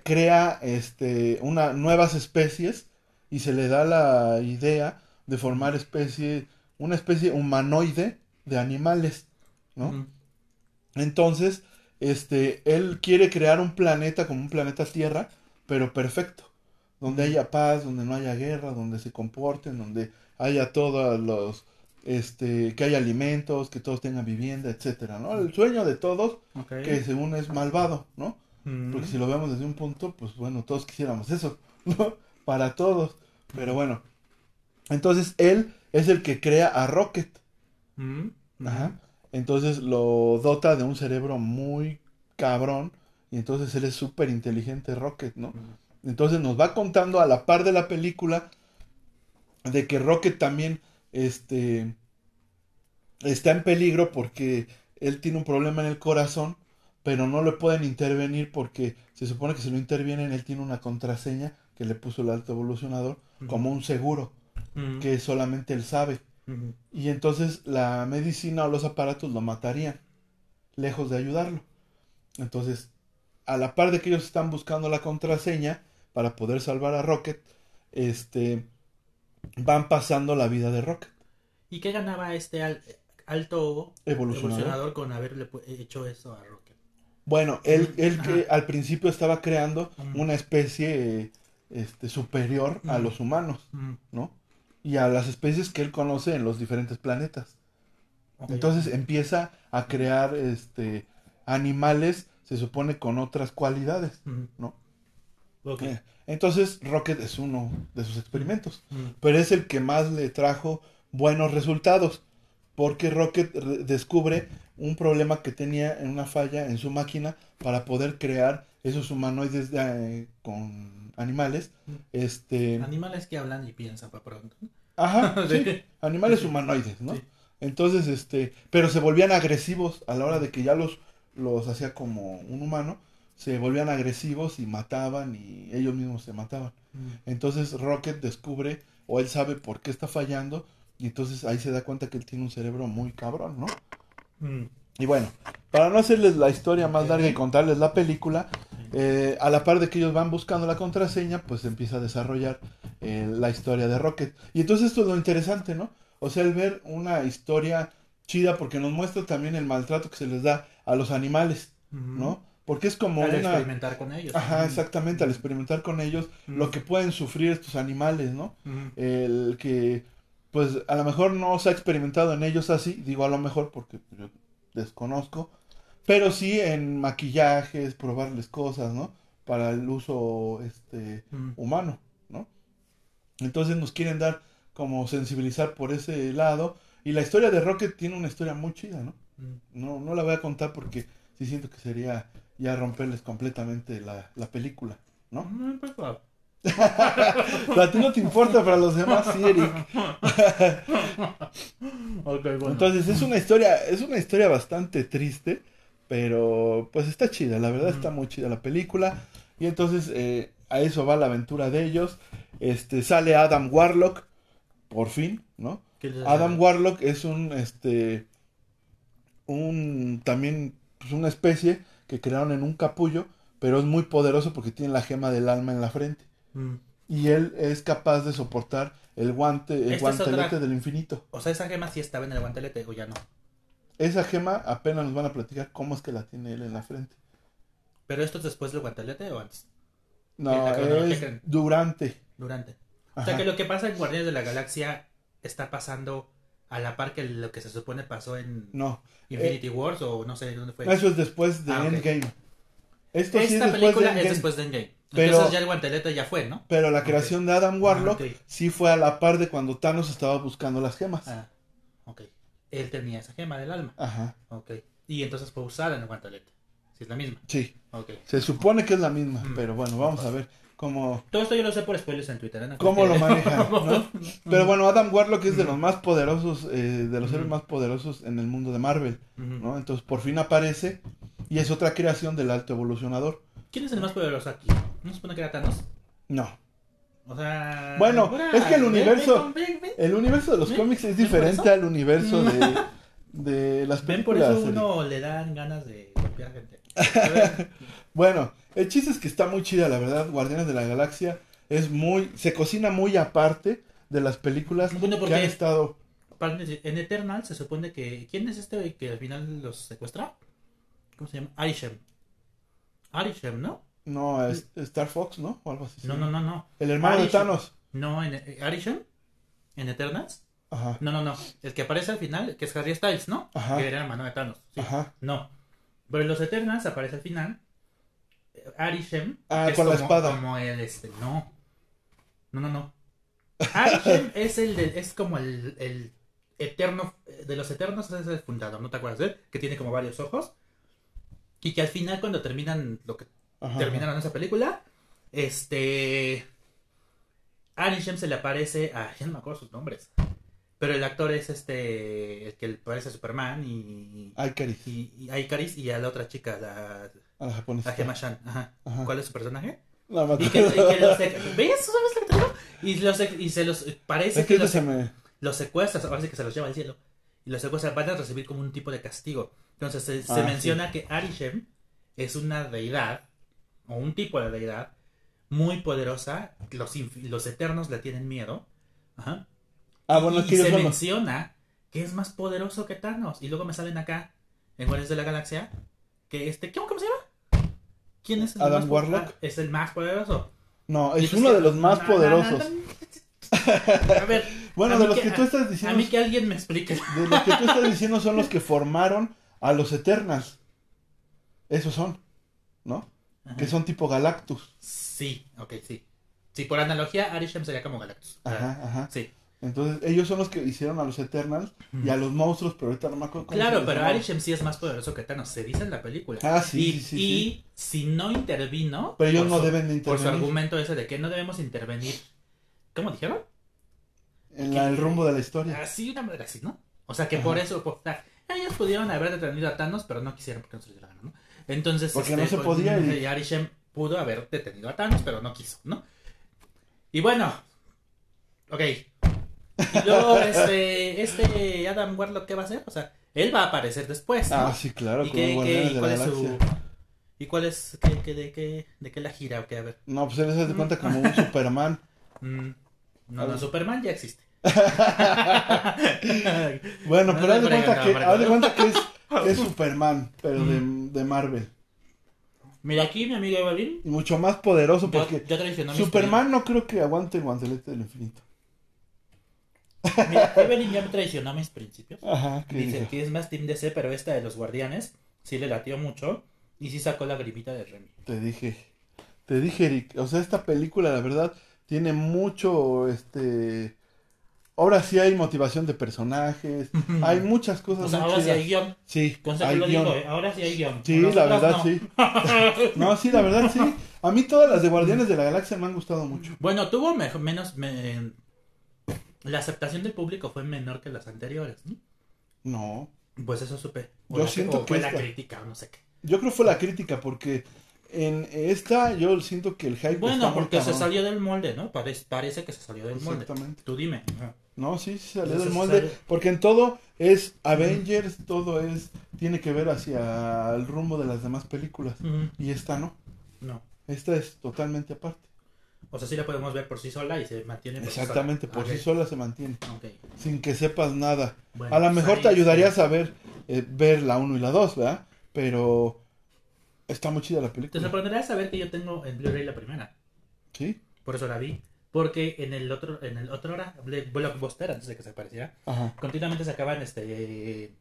Speaker 1: crea este una nuevas especies y se le da la idea de formar especie, una especie humanoide de animales, ¿no? Entonces, este, él quiere crear un planeta como un planeta Tierra, pero perfecto, donde haya paz, donde no haya guerra, donde se comporten, donde haya todos los, este, que haya alimentos, que todos tengan vivienda, etcétera, ¿no? El sueño de todos, que según es malvado, ¿no? Porque si lo vemos desde un punto, pues bueno, todos quisiéramos eso, ¿no? Para todos. Pero bueno. Entonces él es el que crea a Rocket. Ajá. Entonces lo dota de un cerebro muy cabrón. Y entonces él es súper inteligente Rocket, ¿no?
Speaker 2: Ujú.
Speaker 1: Entonces nos va contando a la par de la película de que Rocket también este, está en peligro porque él tiene un problema en el corazón, pero no le pueden intervenir porque se supone que si lo intervienen él tiene una contraseña que le puso el alto evolucionador como un seguro Que solamente él sabe. Y entonces la medicina o los aparatos lo matarían, lejos de ayudarlo. Entonces, a la par de que ellos están buscando la contraseña para poder salvar a Rocket, este, van pasando la vida de Rocket.
Speaker 2: ¿Y qué ganaba este al- alto
Speaker 1: Evolucionador.
Speaker 2: evolucionador con haberle hecho eso a Rocket?
Speaker 1: Bueno, él, él que al principio estaba creando una especie este, superior a los humanos. ¿no? Y a las especies que él conoce en los diferentes planetas. Entonces empieza a crear este animales, se supone con otras cualidades. ¿no? Eh, Entonces Rocket es uno de sus experimentos, pero es el que más le trajo buenos resultados, porque Rocket re- descubre un problema que tenía en una falla en su máquina para poder crear esos humanoides de, eh, con animales, este,
Speaker 2: Animales que hablan y piensan para pronto.
Speaker 1: ajá, sí, animales humanoides, ¿no?
Speaker 2: Sí.
Speaker 1: Entonces, este, pero se volvían agresivos a la hora de que ya los, los hacía como un humano, se volvían agresivos y mataban y ellos mismos se mataban.
Speaker 2: Ujú.
Speaker 1: Entonces Rocket descubre o él sabe por qué está fallando y entonces ahí se da cuenta que él tiene un cerebro muy cabrón, ¿no?
Speaker 2: Ujú.
Speaker 1: Y bueno, para no hacerles la historia más larga y contarles la película, eh, a la par de que ellos van buscando la contraseña, pues empieza a desarrollar eh, la historia de Rocket. Y entonces esto es lo interesante, ¿no? O sea, el ver una historia chida porque nos muestra también el maltrato que se les da a los animales. ¿no? Porque es como
Speaker 2: Al
Speaker 1: una...
Speaker 2: experimentar con ellos.
Speaker 1: Ajá, exactamente, al experimentar con ellos, lo que pueden sufrir estos animales, ¿no? El que, pues, a lo mejor no se ha experimentado en ellos así, digo a lo mejor porque yo desconozco, pero sí en maquillajes, probarles cosas, ¿no? Para el uso, este,
Speaker 2: Ujú.
Speaker 1: humano, ¿no? Entonces nos quieren dar como sensibilizar por ese lado, y la historia de Rocket tiene una historia muy chida, ¿no?
Speaker 2: Ujú.
Speaker 1: No, no la voy a contar porque sí siento que sería ya romperles completamente la, la película, ¿no?
Speaker 2: Pues, wow.
Speaker 1: A ti no te importa, para los demás sí, Eric.
Speaker 2: Ok, bueno.
Speaker 1: Entonces es una historia, es una historia bastante triste, pero pues está chida, la verdad está muy chida la película. Y entonces eh, a eso va la aventura de ellos. Este sale Adam Warlock, por fin, ¿no?
Speaker 2: ¿Qué les-
Speaker 1: Adam Warlock es un este un también pues, una especie que crearon en un capullo, pero es muy poderoso porque tiene la gema del alma en la frente.
Speaker 2: Ujú.
Speaker 1: Y él es capaz de soportar el guante, el guantelete
Speaker 2: otra-
Speaker 1: del infinito.
Speaker 2: O sea, esa gema sí estaba en el guantelete o ya no.
Speaker 1: Esa gema apenas nos van a platicar cómo es que la tiene él en la frente.
Speaker 2: ¿Pero esto es después del guantelete o antes?
Speaker 1: No,
Speaker 2: cronología
Speaker 1: es durante.
Speaker 2: Durante. O sea, que lo que pasa en Guardianes de la Galaxia está pasando a la par que lo que se supone pasó en
Speaker 1: No,
Speaker 2: Infinity Wars o no sé dónde fue.
Speaker 1: eso es después de
Speaker 2: Ah.
Speaker 1: Endgame. Esto sí es
Speaker 2: Esta
Speaker 1: de
Speaker 2: película es después de Endgame.
Speaker 1: Pero-
Speaker 2: Entonces ya el guantelete ya fue, ¿no?
Speaker 1: Pero la creación de Adam Warlock
Speaker 2: Ah,
Speaker 1: sí fue a la par de cuando Thanos estaba buscando las gemas.
Speaker 2: Ah, ok. Él tenía esa gema del alma.
Speaker 1: Ajá,
Speaker 2: Ok. Y entonces fue usada en el guantelete. Si es la misma.
Speaker 1: sí.
Speaker 2: Ok.
Speaker 1: Se supone que es la misma,
Speaker 2: Mm.
Speaker 1: pero bueno, vamos a ver cómo,
Speaker 2: Todo esto yo lo sé por spoilers en Twitter. ¿eh? No
Speaker 1: cómo lo manejan, ¿no? Pero bueno, Adam Warlock es de
Speaker 2: Mm.
Speaker 1: los más poderosos, eh, de los
Speaker 2: Mm.
Speaker 1: héroes más poderosos en el mundo de Marvel. ¿no? Entonces por fin aparece y es otra creación del alto evolucionador.
Speaker 2: ¿Quién es el más poderoso aquí? ¿No se supone que era Thanos?
Speaker 1: No,
Speaker 2: O sea.
Speaker 1: Bueno,
Speaker 2: ahora,
Speaker 1: es que el universo-
Speaker 2: ven, ven, ven.
Speaker 1: el universo de los cómics es
Speaker 2: ¿Ven por
Speaker 1: diferente al universo de, de las
Speaker 2: Ven, por
Speaker 1: películas.
Speaker 2: eso uno le dan ganas de golpear gente.
Speaker 1: Bueno, el chiste es que está muy chida, la verdad. Guardianes de la Galaxia es muy, se cocina muy aparte de las películas
Speaker 2: Bueno,
Speaker 1: que han estado.
Speaker 2: En Eternal se supone que. ¿Quién es este que al final los secuestra? ¿Cómo se llama? Arishem. Arishem, ¿no?
Speaker 1: No, es Star Fox, ¿no? O algo así.
Speaker 2: No, no, no, no.
Speaker 1: El hermano de. Thanos.
Speaker 2: No, en eh, Arishem. ¿En Eternals?
Speaker 1: Ajá.
Speaker 2: No, no, no. El que aparece al final, que es Harry Styles, ¿no?
Speaker 1: Ajá.
Speaker 2: Que era hermano de Thanos. Sí.
Speaker 1: Ajá.
Speaker 2: No. Pero en los Eternals aparece al final. eh, Arishem.
Speaker 1: Ah,
Speaker 2: que es
Speaker 1: con la
Speaker 2: como-
Speaker 1: espada.
Speaker 2: Como el este. No. No, no, no. Arishem es el de- es como el, el eterno. De los eternos es el fundador, ¿no te acuerdas de él? Que tiene como varios ojos. Y que al final, cuando terminan lo que
Speaker 1: Ajá.
Speaker 2: terminaron esa película, este. Arishem se le aparece a. Ya no me acuerdo sus nombres. Pero el actor es este. El que parece a Superman y.
Speaker 1: Ay, Caris.
Speaker 2: Y, y Icaris y a la otra chica, la,
Speaker 1: A la japonesa.
Speaker 2: a Gemma. Ajá.
Speaker 1: Ajá.
Speaker 2: ¿Cuál es su personaje?
Speaker 1: No, me
Speaker 2: Y que, y que los, ¿Ves? ¿Sabes lo que te digo? Y, los, y se los. Parece
Speaker 1: Es
Speaker 2: que
Speaker 1: que
Speaker 2: los,
Speaker 1: se me...
Speaker 2: los secuestras, parece que se los lleva al cielo. Y los secuestras van a recibir como un tipo de castigo. Entonces se, se
Speaker 1: Ah,
Speaker 2: menciona que Arishem es una deidad, o un tipo de deidad, muy poderosa. Los, los eternos le tienen miedo. Ajá.
Speaker 1: Ah, bueno,
Speaker 2: y
Speaker 1: que
Speaker 2: se
Speaker 1: los-
Speaker 2: menciona que es más poderoso que Thanos. Y luego me salen acá, en Guardianes de la Galaxia, que este, ¿cómo, cómo se llama? ¿Quién es el
Speaker 1: Adam
Speaker 2: más
Speaker 1: Warlock.
Speaker 2: ah, es el más poderoso.
Speaker 1: No, es
Speaker 2: pues
Speaker 1: uno
Speaker 2: que-
Speaker 1: de los más poderosos.
Speaker 2: A ver.
Speaker 1: Bueno,
Speaker 2: a
Speaker 1: de los que tú estás
Speaker 2: A
Speaker 1: diciendo...
Speaker 2: mí que alguien me explique.
Speaker 1: De los que tú estás diciendo son los que formaron a los Eternals. Esos son, ¿no? Que son tipo Galactus.
Speaker 2: Sí, ok, sí. Sí, por analogía, Arishem sería como Galactus.
Speaker 1: Ajá, ajá.
Speaker 2: Sí.
Speaker 1: Entonces, ellos son los que hicieron a los Eternals y a los monstruos, pero ahorita no me acuerdo
Speaker 2: Claro, pero. Arishem sí es más poderoso que Thanos. Se dice en la película.
Speaker 1: Ah, sí,
Speaker 2: y,
Speaker 1: sí, sí,
Speaker 2: y si no intervino.
Speaker 1: Pero ellos no
Speaker 2: su-
Speaker 1: deben de
Speaker 2: Por su
Speaker 1: intervenir
Speaker 2: argumento ese de que no debemos intervenir. ¿Cómo dijeron?
Speaker 1: en la- el rumbo de la historia.
Speaker 2: Así, una manera así, ¿no? O sea que
Speaker 1: Ajá.
Speaker 2: por eso, ah, ellos pudieron haber detenido a Thanos, pero no quisieron porque no se les Entonces, este,
Speaker 1: Porque no se podía y-
Speaker 2: Arishem pudo haber detenido a Thanos, pero no quiso, ¿no? Y bueno, ok. Y luego, este, este Adam Warlock, ¿qué va a hacer? O sea, él va a aparecer después, ¿no?
Speaker 1: Ah, sí, claro,
Speaker 2: ¿Y qué, qué- y cuál es su... ¿Y cuál es, qué, qué- de, qué, de qué la gira o qué? A ver.
Speaker 1: No, pues él se hace cuenta como un Superman.
Speaker 2: Mm, no, no. Superman ya existe.
Speaker 1: Bueno,
Speaker 2: No
Speaker 1: pero haz de cuenta que, haz de cuenta que es, es Superman, pero de, de Marvel.
Speaker 2: Mira aquí mi amigo Evelyn.
Speaker 1: Y mucho más poderoso porque
Speaker 2: mis
Speaker 1: Superman no creo que aguante el guantelete del infinito.
Speaker 2: principios. Mira, Evelyn ya me traicionó mis principios.
Speaker 1: Ajá, que
Speaker 2: Dice
Speaker 1: dijo.
Speaker 2: que es más Team DC, pero esta de los Guardianes sí le latió mucho. Y sí sacó la gripita de Remy.
Speaker 1: Te dije, te dije, Eric. O sea, esta película, la verdad, tiene mucho, este... Ahora sí hay motivación de personajes, hay muchas cosas
Speaker 2: O sea,
Speaker 1: muy
Speaker 2: ahora sí hay guion.
Speaker 1: Sí,
Speaker 2: Entonces,
Speaker 1: hay
Speaker 2: lo
Speaker 1: guion.
Speaker 2: digo, ¿eh? ahora sí hay guion.
Speaker 1: Sí, la verdad,
Speaker 2: no.
Speaker 1: sí. No, sí, la verdad, sí. A mí todas las de Guardianes de la Galaxia me han gustado mucho.
Speaker 2: Bueno, tuvo mejor, menos... me- La aceptación del público fue menor que las anteriores, ¿no?
Speaker 1: No,
Speaker 2: Pues eso supe. O
Speaker 1: Yo
Speaker 2: la-
Speaker 1: siento
Speaker 2: o
Speaker 1: que
Speaker 2: fue la crítica no sé qué.
Speaker 1: yo creo que fue la crítica porque en esta yo siento que el hype
Speaker 2: Bueno, porque se salió del molde, ¿no? Parece, parece que se salió del molde.
Speaker 1: Exactamente.
Speaker 2: Tú dime.
Speaker 1: No, sí, sí salió del molde.
Speaker 2: sale.
Speaker 1: Porque en todo es Avengers, todo es. Tiene que ver hacia el rumbo de las demás películas. Y esta no.
Speaker 2: No.
Speaker 1: Esta es totalmente aparte.
Speaker 2: O sea, sí la podemos ver por sí sola y se mantiene por sí sola.
Speaker 1: Exactamente, por sí sola se mantiene.
Speaker 2: ok.
Speaker 1: Sin que sepas nada.
Speaker 2: Bueno,
Speaker 1: a lo
Speaker 2: pues
Speaker 1: mejor
Speaker 2: ahí
Speaker 1: te ayudaría a saber eh, ver la 1 y la 2, ¿verdad? Pero está muy chida la
Speaker 2: Te
Speaker 1: película.
Speaker 2: sorprenderá saber que yo tengo en Blu-ray la primera.
Speaker 1: ¿Sí?
Speaker 2: Por eso la vi. Porque en el otro, en el otro hora, Blockbuster, antes de que se apareciera,
Speaker 1: Ajá.
Speaker 2: continuamente sacaban este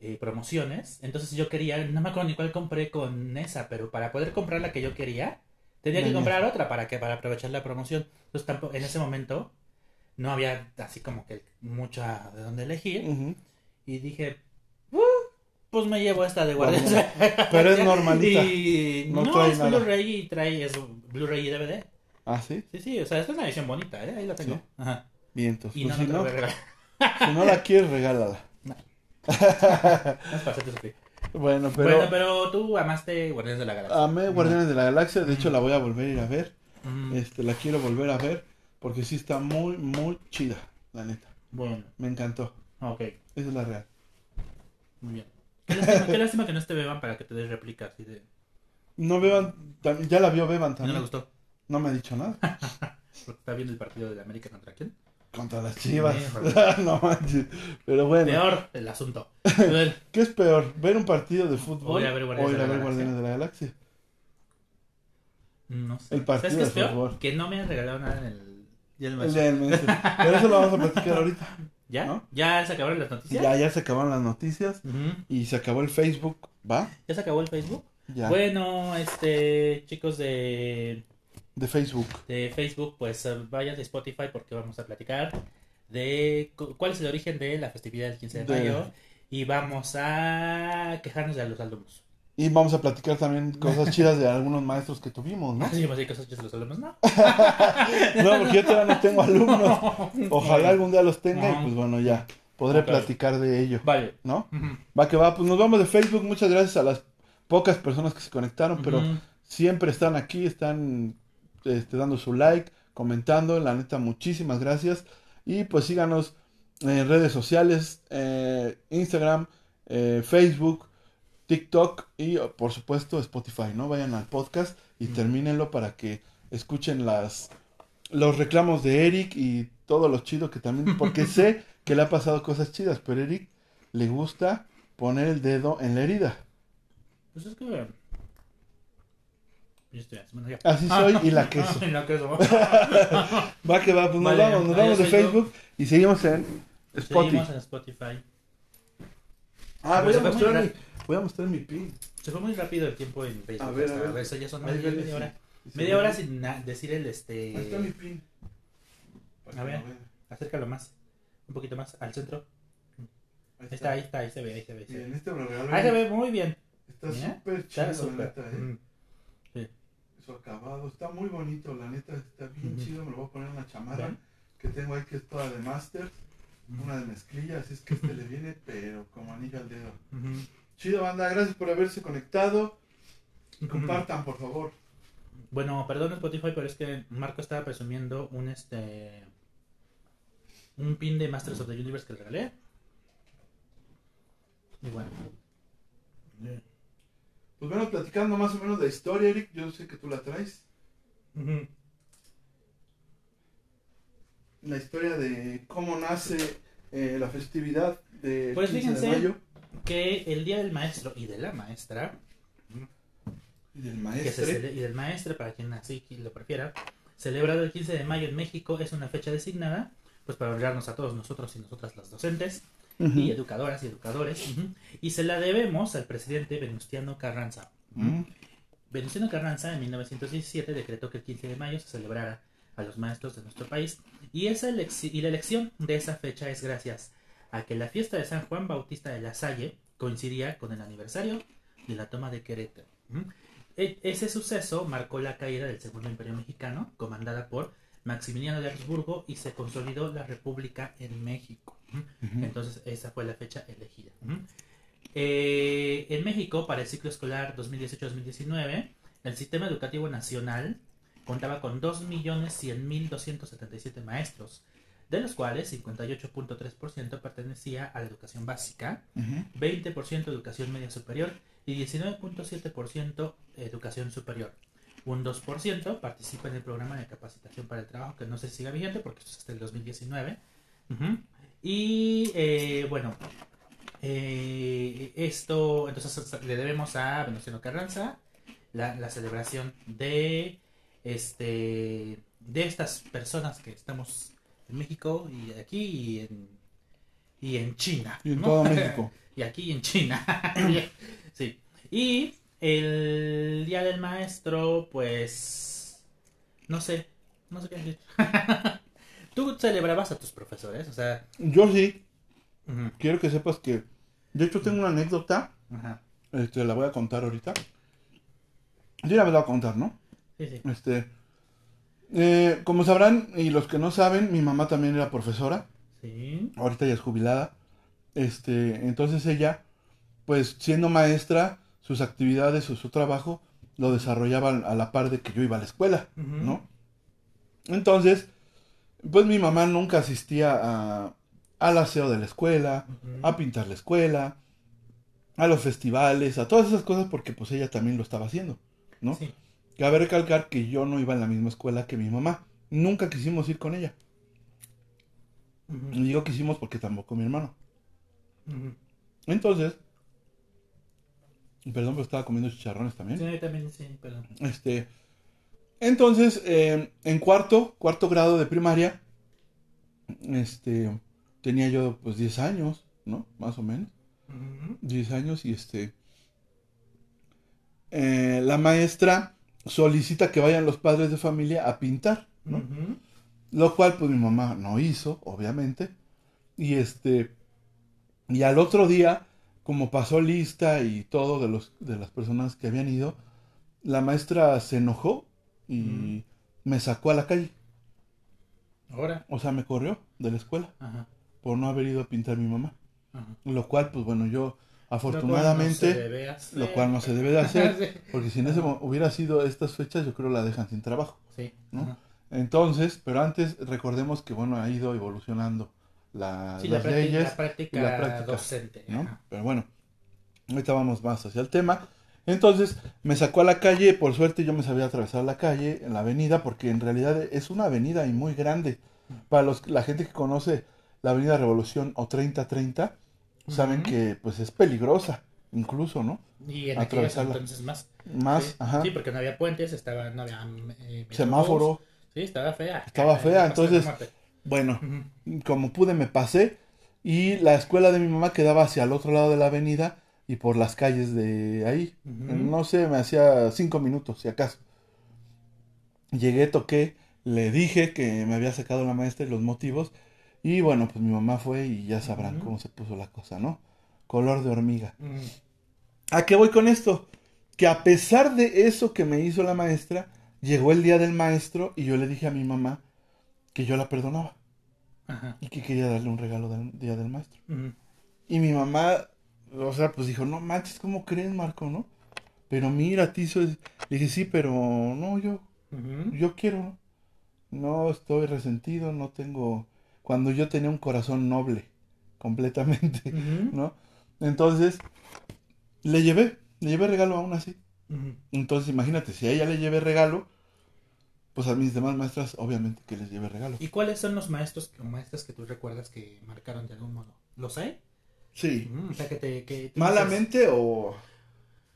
Speaker 2: eh, promociones. Entonces yo quería, no me acuerdo ni cuál compré con esa, pero para poder comprar la que yo quería, tenía que comprar otra para que para aprovechar la promoción. Entonces tampoco, en ese momento no había así como que mucha de dónde elegir. Y dije, "Uh, pues me llevo esta de Guardianes.
Speaker 1: Pero es normalita.
Speaker 2: Y
Speaker 1: No
Speaker 2: no,
Speaker 1: trae
Speaker 2: es. Blu-ray y trae es Blu-ray y DVD.
Speaker 1: Ah, sí.
Speaker 2: Sí, sí, o sea, esta es una edición bonita, ¿eh? Ahí la tengo.
Speaker 1: Sí.
Speaker 2: Ajá.
Speaker 1: Vientos.
Speaker 2: Y
Speaker 1: Pues
Speaker 2: no,
Speaker 1: si,
Speaker 2: no,
Speaker 1: no, si no la quieres, regálala.
Speaker 2: Sufrir.
Speaker 1: Bueno, pero.
Speaker 2: Bueno, pero tú amaste Guardianes de la Galaxia.
Speaker 1: Amé Guardianes de la Galaxia, de hecho la voy a volver a ir a ver.
Speaker 2: Mm,
Speaker 1: Este, la quiero volver a ver porque sí está muy, muy chida, la neta.
Speaker 2: Bueno,
Speaker 1: Me encantó.
Speaker 2: ok,
Speaker 1: Esa es la real.
Speaker 2: muy bien. Qué lástima, qué lástima que no te beban para que te des réplica así de...
Speaker 1: No beban, ya la vio Beban
Speaker 2: ¿No le
Speaker 1: también.
Speaker 2: gustó?
Speaker 1: No me ha dicho nada.
Speaker 2: Porque está viendo el partido de la América contra quién.
Speaker 1: Contra las chivas. No manches. Pero bueno.
Speaker 2: Peor el asunto.
Speaker 1: ¿Qué es peor? ¿Ver un partido de fútbol
Speaker 2: O ir a ver Guardianes de la Galaxia?
Speaker 1: Guardianes de la Galaxia?
Speaker 2: No sé.
Speaker 1: El partido
Speaker 2: ¿Sabes qué es
Speaker 1: de
Speaker 2: peor?
Speaker 1: fútbol.
Speaker 2: Que no me han regalado nada en el del
Speaker 1: El
Speaker 2: maestro.
Speaker 1: Pero eso lo vamos a platicar ahorita.
Speaker 2: ¿Ya?
Speaker 1: ¿no?
Speaker 2: ¿Ya se acabaron las noticias?
Speaker 1: Ya, ya se acabaron las noticias y se acabó el Facebook, ¿va?
Speaker 2: ¿Ya se acabó el Facebook?
Speaker 1: Ya.
Speaker 2: Bueno, este, chicos de,
Speaker 1: De Facebook.
Speaker 2: de Facebook, pues eh, vayan de Spotify porque vamos a platicar de cu- cuál es el origen de la festividad del 15 de,
Speaker 1: De-
Speaker 2: mayo y vamos a quejarnos de los alumnos.
Speaker 1: Y vamos a platicar también cosas chidas de algunos maestros que tuvimos, ¿no?
Speaker 2: Que decir cosas de los alumnos, ¿no?
Speaker 1: No, porque yo todavía no tengo alumnos. Ojalá algún día los tenga y pues bueno, ya podré platicar de ello,
Speaker 2: Vale.
Speaker 1: ¿no? Va que va, pues nos vamos de Facebook. Muchas gracias a las pocas personas que se conectaron, pero siempre están aquí, están este, dando su like, comentando. La neta, muchísimas gracias. Y pues síganos en redes sociales, eh, Instagram, eh, Facebook, TikTok y por supuesto Spotify, ¿no? Vayan al podcast y termínenlo para que escuchen las los reclamos de Eric y todo lo chido que también, porque sé que le ha pasado cosas chidas, pero Eric le gusta poner el dedo en la herida.
Speaker 2: Pues es que... Yo estoy-.
Speaker 1: Así soy y la queso.
Speaker 2: Y la queso.
Speaker 1: Va que va, pues nos vamos, nos vamos de
Speaker 2: yo.
Speaker 1: Facebook y seguimos en Spotify.
Speaker 2: Seguimos en Spotify.
Speaker 1: Ah, voy a, mostrar mi, voy a mostrar mi pin.
Speaker 2: Se fue muy rápido el tiempo en Facebook.
Speaker 1: A ver, a ver.
Speaker 2: eso ya son media, hora. Media hora sin decir el
Speaker 1: Ahí está mi
Speaker 2: este.
Speaker 1: pin.
Speaker 2: A ver. Acércalo más. Un poquito más al centro.
Speaker 1: Ahí
Speaker 2: está, ahí está, ahí se ve, ahí se ve. ahí se ve.
Speaker 1: Este
Speaker 2: Ahí se ve muy bien.
Speaker 1: Está súper chido,
Speaker 2: Está
Speaker 1: eh. Su acabado, está muy bonito, la neta, está bien chido. Me lo voy a poner en una chamarra
Speaker 2: Ven.
Speaker 1: que tengo ahí que es toda de Masters, una de mezclilla, así es que este le viene, pero como anillo al dedo. Chido, banda, gracias por haberse conectado. Compartan, por favor.
Speaker 2: Bueno, perdón Spotify, pero es que Marco estaba presumiendo un este un pin de Masters of the Universe que le regalé. Y bueno.
Speaker 1: Pues bueno, platicando más o menos de historia, Eric, yo sé que tú la traes. La historia de cómo nace eh, la festividad del
Speaker 2: Pues
Speaker 1: 15 de
Speaker 2: fíjense.
Speaker 1: mayo.
Speaker 2: Que el día del maestro y de la maestra,
Speaker 1: Y del
Speaker 2: cele- y del maestro para quien así lo prefiera, celebrado el 15 de mayo en México, es una fecha designada pues para honrarnos a todos nosotros y nosotras las docentes Y educadoras y educadores y se la debemos al presidente Venustiano Carranza.
Speaker 1: Mm.
Speaker 2: Venustiano Carranza en 1917 decretó que el 15 de mayo se celebrara a los maestros de nuestro país y, esa y la elección de esa fecha es gracias a que la fiesta de San Juan Bautista de la Salle coincidía con el aniversario de la toma de Querétaro. E- ese suceso marcó la caída del Segundo Imperio Mexicano, comandada por Maximiliano de Habsburgo, y se consolidó la República en México. Entonces, esa fue la fecha elegida. Eh, en México, para el ciclo escolar 2018-2019, el sistema educativo nacional contaba con 2.100.277 maestros, de los cuales 58.3% pertenecía a la educación básica,
Speaker 1: Ujú.
Speaker 2: 20% educación media superior y 19.7% educación superior. Un 2% participa en el programa de capacitación para el trabajo, que no si siga vigente porque esto es hasta el 2019. Ujú. Y eh, bueno, eh, esto entonces le debemos a Venustiano Carranza la, la celebración de este de estas personas que estamos en México y aquí y en, y en China.
Speaker 1: Y en
Speaker 2: ¿no?
Speaker 1: todo México.
Speaker 2: y aquí en China. sí. Y el día del maestro, pues no sé, no sé qué decir. Tú celebrabas a tus profesores, o sea,
Speaker 1: Yo sí, quiero que sepas que. De hecho, tengo una anécdota.
Speaker 2: ajá.
Speaker 1: Este, la voy a contar ahorita. Yo ya me la voy a contar, ¿no?
Speaker 2: Sí, sí.
Speaker 1: Este. eh, como sabrán, y los que no saben, mi mamá también era profesora.
Speaker 2: Sí.
Speaker 1: Ahorita ya es jubilada. Este, entonces ella, pues siendo maestra, sus actividades o su trabajo lo desarrollaba a la par de que yo iba a la escuela. ¿no? Entonces, pues mi mamá nunca asistía a, al aseo de la escuela, a pintar la escuela, a los festivales, a todas esas cosas porque pues ella también lo estaba haciendo, ¿no?
Speaker 2: Sí.
Speaker 1: Cabe recalcar que yo no iba en la misma escuela que mi mamá. Nunca quisimos ir con ella.
Speaker 2: Ujú,
Speaker 1: Y digo quisimos porque tampoco mi hermano. Entonces, perdón, pero estaba comiendo chicharrones también.
Speaker 2: Sí, también, sí, perdón.
Speaker 1: Este, entonces, eh, en cuarto, cuarto grado de primaria, este, tenía yo pues 10 años, ¿no? Más o menos.
Speaker 2: Ujú,
Speaker 1: 10 años y este, eh, la maestra solicita que vayan los padres de familia a pintar. Lo cual pues mi mamá no hizo, obviamente. Y este, y al otro día, como pasó lista y todo de los de las personas que habían ido, la maestra se enojó y
Speaker 2: Mm.
Speaker 1: me sacó a la calle.
Speaker 2: Ahora.
Speaker 1: O sea, me corrió de la escuela
Speaker 2: Ajá,
Speaker 1: por no haber ido a pintar mi mamá.
Speaker 2: ajá.
Speaker 1: Lo cual, pues bueno, yo
Speaker 2: Lo cual no se
Speaker 1: afortunadamente,
Speaker 2: hacer.
Speaker 1: lo cual no se debe de hacer,
Speaker 2: Sí.
Speaker 1: porque si en ese hubiera sido estas fechas, yo creo la dejan sin trabajo.
Speaker 2: Sí.
Speaker 1: Entonces, pero antes recordemos que bueno, ha ido evolucionando la,
Speaker 2: Sí, la
Speaker 1: las
Speaker 2: práctica,
Speaker 1: leyes.
Speaker 2: la práctica
Speaker 1: y la práctica,
Speaker 2: docente.
Speaker 1: ¿no? Pero bueno, ahorita vamos más hacia el tema. Entonces me sacó a la calle, por suerte yo me sabía atravesar la calle, en la avenida, porque en realidad es una avenida y muy grande. Para los, la gente que conoce la avenida Revolución o 3030, saben
Speaker 2: Ujú.
Speaker 1: que pues es peligrosa, incluso, ¿no?
Speaker 2: Y en
Speaker 1: Atravesarla.
Speaker 2: entonces más.
Speaker 1: Más,
Speaker 2: sí.
Speaker 1: ajá,
Speaker 2: Sí, porque no había puentes, estaba, no había eh,
Speaker 1: semáforo.
Speaker 2: Sí, estaba fea.
Speaker 1: Estaba fea,
Speaker 2: La pasada
Speaker 1: entonces-. Bueno, como pude me pasé y la escuela de mi mamá quedaba hacia el otro lado de la avenida y por las calles de ahí. No sé, me hacía cinco minutos, si acaso. Llegué, toqué, le dije que me había sacado la maestra y los motivos. Y bueno, pues mi mamá fue y ya sabrán cómo se puso la cosa, ¿no? Color de hormiga. ¿A qué voy con esto? Que a pesar de eso que me hizo la maestra, llegó el día del maestro y yo le dije a mi mamá que yo la perdonaba
Speaker 2: Ajá.
Speaker 1: y que quería darle un regalo del día del maestro. Y mi mamá, o sea, pues dijo, no manches, ¿cómo crees, Marco, no? Pero mira, Tizo, es-". le dije, sí, pero no, yo, yo quiero, ¿no? Estoy resentido, no tengo, cuando yo tenía un corazón noble, completamente. ¿no? Entonces, le llevé, le llevé regalo aún así. Entonces, imagínate, si a ella le llevé regalo, pues a mis demás maestras, obviamente que les llevé regalo.
Speaker 2: ¿Y cuáles son los maestros o maestras que tú recuerdas que marcaron de algún modo? ¿Los hay?
Speaker 1: Sí.
Speaker 2: O sea, que te... Que dices-
Speaker 1: ¿Malamente o,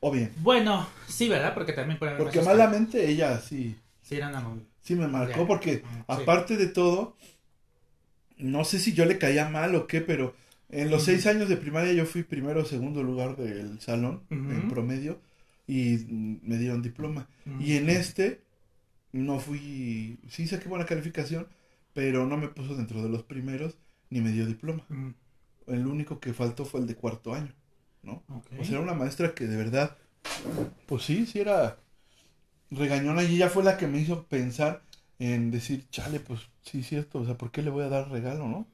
Speaker 1: o bien?
Speaker 2: Bueno, sí, ¿verdad? Porque también por
Speaker 1: Porque malamente ella sí,
Speaker 2: Sí, eran una-
Speaker 1: sí me marcó, porque
Speaker 2: Sí.
Speaker 1: aparte de todo, no sé si yo le caía mal o qué, pero en los seis años de primaria yo fui primero o segundo lugar del salón en promedio y me dieron diploma. Y en este no fui, sí saqué buena calificación, pero no me puso dentro de los primeros ni me dio diploma. El único que faltó fue el de cuarto año, ¿no? O sea, era una maestra que de verdad, pues sí, sí era regañona y ella fue la que me hizo pensar en decir, chale, pues sí, cierto, o sea, ¿por qué le voy a dar regalo, no?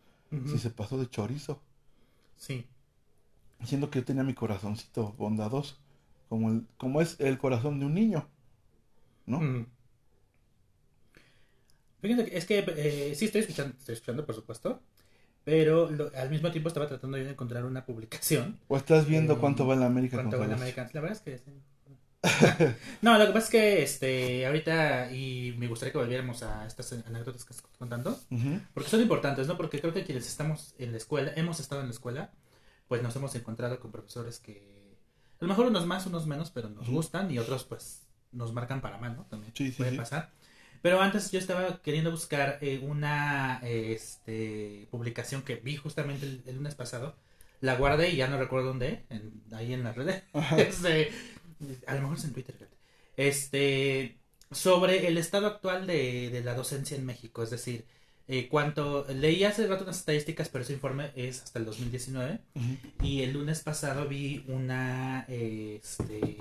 Speaker 1: Si se pasó de chorizo,
Speaker 2: Sí.
Speaker 1: siendo que yo tenía mi corazoncito bondadoso, como, el, como es el corazón de un niño, ¿no?
Speaker 2: Fíjate que es que eh, sí estoy escuchando, estoy escuchando, por supuesto, pero lo- al mismo tiempo estaba tratando yo de encontrar una publicación.
Speaker 1: O estás viendo
Speaker 2: Eh,
Speaker 1: cuánto va en la América
Speaker 2: ¿Cuánto va el
Speaker 1: los-
Speaker 2: American? La verdad es que sí. No, lo que pasa es que este ahorita y me gustaría que volviéramos a estas anécdotas que estás contando, porque son importantes, ¿no? Porque creo que quienes estamos en la escuela, hemos estado en la escuela, pues nos hemos encontrado con profesores que a lo mejor unos más, unos menos, pero nos gustan y otros pues nos marcan para mal, ¿no? También
Speaker 1: Sí, sí,
Speaker 2: puede
Speaker 1: sí.
Speaker 2: pasar. Pero antes yo estaba queriendo buscar eh, una eh, este, publicación que vi justamente el, el lunes pasado. La guardé y ya no recuerdo dónde, en- ahí en las redes. Este, a lo mejor es en Twitter. Este, sobre el estado actual de, de la docencia en México. Es decir, eh, cuánto. Leí hace rato unas estadísticas, pero ese informe es hasta el 2019.
Speaker 1: Ujú.
Speaker 2: Y el lunes pasado vi una. eh, este.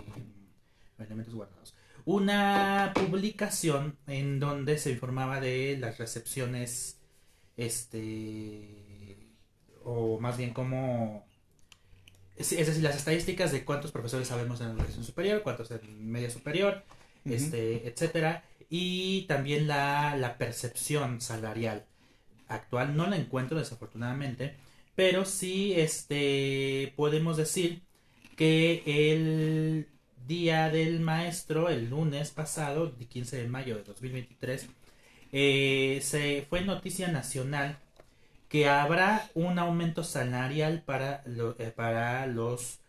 Speaker 2: Elementos guardados. Una publicación en donde se informaba de las recepciones. Este. O más bien como. Es, es decir, las estadísticas de cuántos profesores sabemos en la educación superior, cuántos en media superior, este, etcétera, y también la, la percepción salarial actual no la encuentro desafortunadamente, pero sí este podemos decir que el Día del Maestro, el lunes pasado, el 15 de mayo de 2023, eh, se fue noticia nacional que habrá un aumento salarial para, lo- eh, para los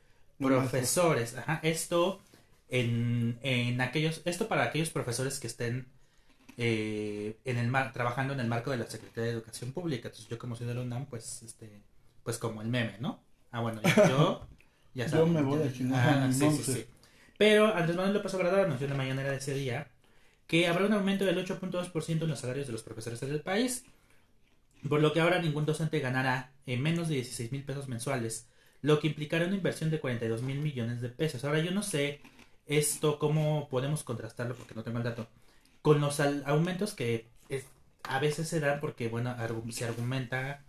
Speaker 2: profesores. Ajá, esto en, en aquellos, esto para aquellos profesores que estén eh, en el mar, trabajando en el marco de la Secretaría de Educación Pública. Entonces yo como soy de la UNAM, pues este, pues como el meme, ¿no? Ah, bueno, yo ya
Speaker 1: Yo
Speaker 2: saben,
Speaker 1: me voy a
Speaker 2: Ah,
Speaker 1: mi
Speaker 2: sí, sí, sí. Pero Andrés Manuel López Obrador anunció en la mañanera de ese día que habrá un aumento del 8.2% en los salarios de los profesores del país, por lo que ahora ningún docente ganará en menos de 16 mil pesos mensuales, lo que implicará una inversión de 42 mil millones de pesos. Ahora yo no sé esto cómo podemos contrastarlo porque no tengo el dato con los aumentos que es- a veces se dan porque bueno argu- se argumenta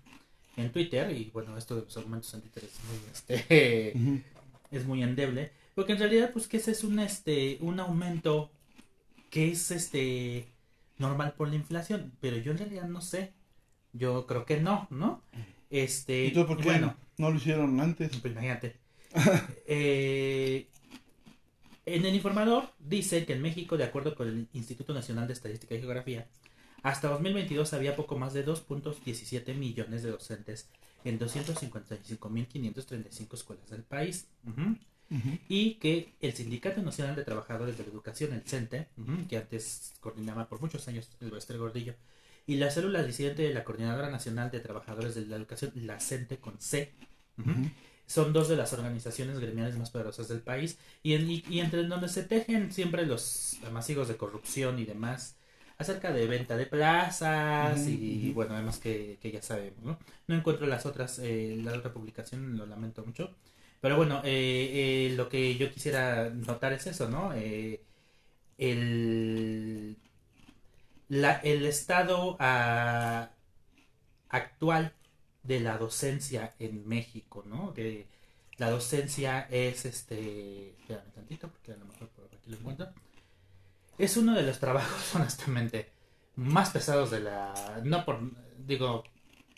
Speaker 2: en Twitter y bueno esto de los argumentos en Twitter es muy este es muy endeble porque en realidad pues que ese es un este un aumento que es este normal por la inflación pero yo en realidad no sé yo creo que no no este
Speaker 1: ¿Y tú por qué
Speaker 2: bueno
Speaker 1: no lo hicieron antes?
Speaker 2: pues imagínate. Eh, en el informador dice que en México, de acuerdo con el Instituto Nacional de Estadística y Geografía, hasta 2022 había poco más de 2.17 millones de docentes en 255.535 escuelas del país. Y que el Sindicato Nacional de Trabajadores de la Educación, el CENTE, ujú, que antes coordinaba por muchos años el Bester Gordillo, y la célula disidente de la Coordinadora Nacional de Trabajadores de la Educación, la CENTE con C, Ujú. son dos de las organizaciones gremiales más poderosas del país y, en- y- y entre donde se tejen siempre los amasigos de corrupción y demás acerca de venta de plazas
Speaker 1: Ujú,
Speaker 2: y
Speaker 1: ujú.
Speaker 2: bueno además que, que ya sabemos ¿no? no encuentro las otras eh, la otra publicación lo lamento mucho pero bueno eh, eh, lo que yo quisiera notar es eso no Eh, el la, el estado ah, actual de la docencia en México, ¿no? Que la docencia es este. Espérame tantito, porque a lo mejor por aquí lo encuentro. Es uno de los trabajos, honestamente, más pesados de la. No por. Digo.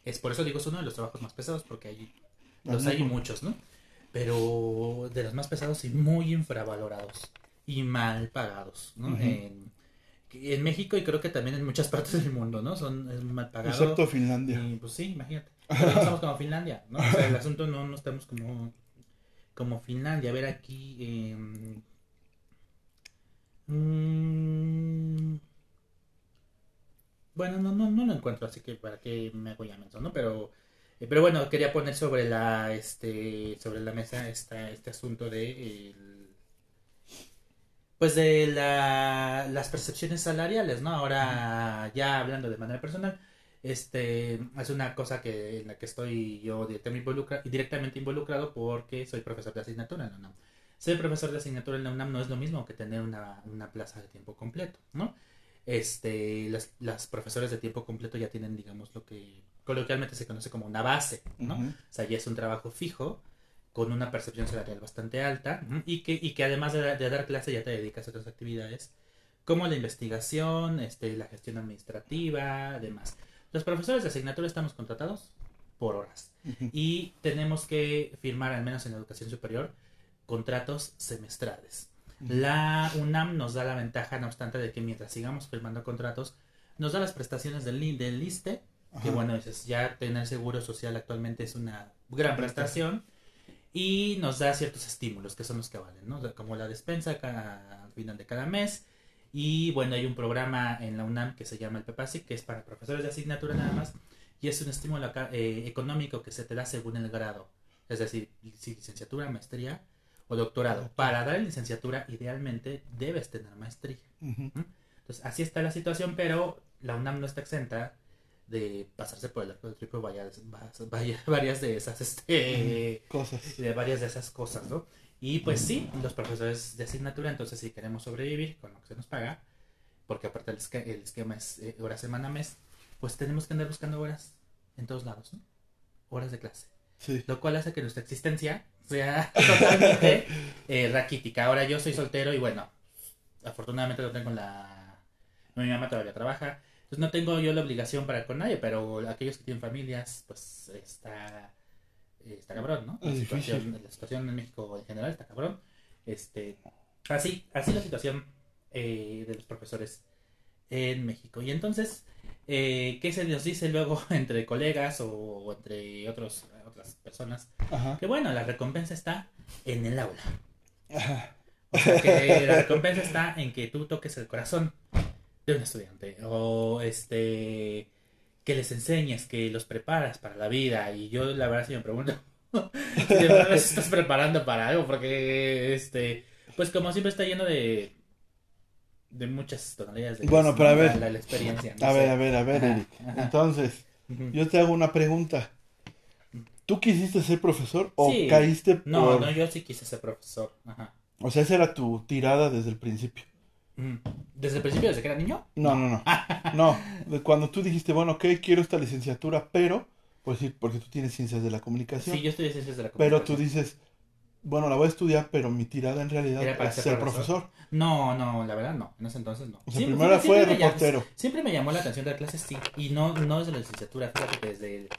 Speaker 2: Es por eso digo, es uno de los trabajos más pesados, porque hay, los hay muchos, ¿no? Pero de los más pesados y muy infravalorados y mal pagados, ¿no? En, en México y creo que también en muchas partes del mundo, ¿no? Son es mal pagado.
Speaker 1: Excepto Finlandia.
Speaker 2: Y, pues sí, imagínate. Pero no estamos como Finlandia, ¿no? O sea, el asunto no, no estamos como, como Finlandia. A ver aquí. eh, bueno, no, no, no lo encuentro, así que para qué me hago ya menso, ¿no? Pero, pero bueno, quería poner sobre la, este, sobre la mesa esta, este asunto de el- pues de la, las percepciones salariales, ¿no? Ahora ya hablando de manera personal, este es una cosa que en la que estoy yo directamente, involucra- directamente involucrado porque soy profesor de asignatura en la UNAM. Ser profesor de asignatura en la UNAM no es lo mismo que tener una, una plaza de tiempo completo, ¿no? Este, las, las profesores de tiempo completo ya tienen, digamos, lo que coloquialmente se conoce como una base. O sea, ya es un trabajo fijo, con una percepción salarial bastante alta, y que, y que además de, de dar clase ya te dedicas a otras actividades, como la investigación, este, la gestión administrativa, demás. Los profesores de asignatura estamos contratados por horas y tenemos que firmar, al menos en educación superior, contratos semestrales. La UNAM nos da la ventaja, no obstante, de que mientras sigamos firmando contratos, nos da las prestaciones del, del ISSSTE, que
Speaker 1: Ajá.
Speaker 2: bueno, es ya tener seguro social actualmente es una gran prestación y nos da ciertos estímulos que son los que valen, ¿no? O sea, Como la despensa cada- al final de cada mes y bueno, hay un programa en la UNAM que se llama el PEPASIC, que es para profesores de asignatura nada más y es un estímulo acá, eh, económico que se te da según el grado, es decir, si licenciatura, maestría o doctorado. Para dar licenciatura, idealmente debes tener maestría.
Speaker 1: Ujú.
Speaker 2: Entonces, así está la situación, pero la UNAM no está exenta de pasarse por el arco del triunfo varias, varias, varias de esas, este,
Speaker 1: Cosas.
Speaker 2: de varias de esas cosas, ¿no? Y pues sí, los profesores de asignatura, entonces si queremos sobrevivir con lo que se nos paga, porque aparte el, esque- el esquema es eh, hora semana mes, pues tenemos que andar buscando horas en todos lados, ¿no? Horas de clase
Speaker 1: Sí.
Speaker 2: lo cual hace que nuestra existencia sea totalmente eh, raquítica. Ahora yo soy soltero y bueno, afortunadamente no tengo la... Mi mamá todavía trabaja, entonces no tengo yo la obligación para con nadie, pero aquellos que tienen familias, pues está, está cabrón, ¿no? La situación, la situación en México en general está cabrón. Este, Así, así la situación eh, de los profesores en México. Y entonces, eh, ¿qué se nos dice luego entre colegas o, o entre otros, otras personas?
Speaker 1: Ajá.
Speaker 2: Que bueno, la recompensa está en el aula.
Speaker 1: Ajá.
Speaker 2: O sea, que la recompensa está en que tú toques el corazón de un estudiante. O este que les enseñes, que los preparas para la vida. Y yo la verdad sí me pregunto si de verdad les estás preparando para algo. Porque este, pues como siempre está lleno de de muchas tonalidades de
Speaker 1: Bueno, pero a ver.
Speaker 2: la, la experiencia. no
Speaker 1: A
Speaker 2: sé.
Speaker 1: ver, a ver, a ver, Eric. Entonces, yo te hago una pregunta. ¿Tú quisiste ser profesor o
Speaker 2: Sí.
Speaker 1: caíste por...
Speaker 2: No, no, yo sí quise ser profesor. Ajá.
Speaker 1: O sea, esa era tu tirada desde el principio.
Speaker 2: Ujú. ¿Desde el principio, desde que era niño?
Speaker 1: No, no, no. No, cuando tú dijiste, bueno, ok, quiero esta licenciatura, pero, pues sí, porque tú tienes ciencias de la comunicación,
Speaker 2: Sí, yo estudié ciencias de la
Speaker 1: pero tú
Speaker 2: comunicación.
Speaker 1: dices, bueno, la voy a estudiar, pero mi tirada en realidad
Speaker 2: Era para
Speaker 1: es
Speaker 2: ser
Speaker 1: ser
Speaker 2: profesor.
Speaker 1: profesor.
Speaker 2: No, no, la verdad no. En ese entonces no.
Speaker 1: O sea,
Speaker 2: Siempre-
Speaker 1: primero
Speaker 2: siempre
Speaker 1: fue
Speaker 2: llamó-
Speaker 1: reportero.
Speaker 2: siempre me llamó la atención de las clases, sí. Y no, no desde la licenciatura. Fíjate que desde,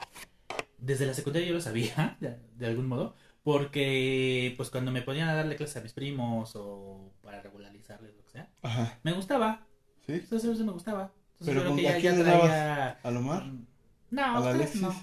Speaker 2: desde la secundaria yo lo sabía, de, de algún modo. Porque, pues, cuando me ponían a darle clases a mis primos o para regularizarles, sea,
Speaker 1: Ajá,
Speaker 2: me gustaba.
Speaker 1: ¿sí?
Speaker 2: Entonces, me gustaba. Entonces,
Speaker 1: Pero ¿con-
Speaker 2: que
Speaker 1: a
Speaker 2: ya,
Speaker 1: quién
Speaker 2: ya traía...
Speaker 1: ¿A Lomar?
Speaker 2: No,
Speaker 1: ¿A la Alexis?
Speaker 2: no.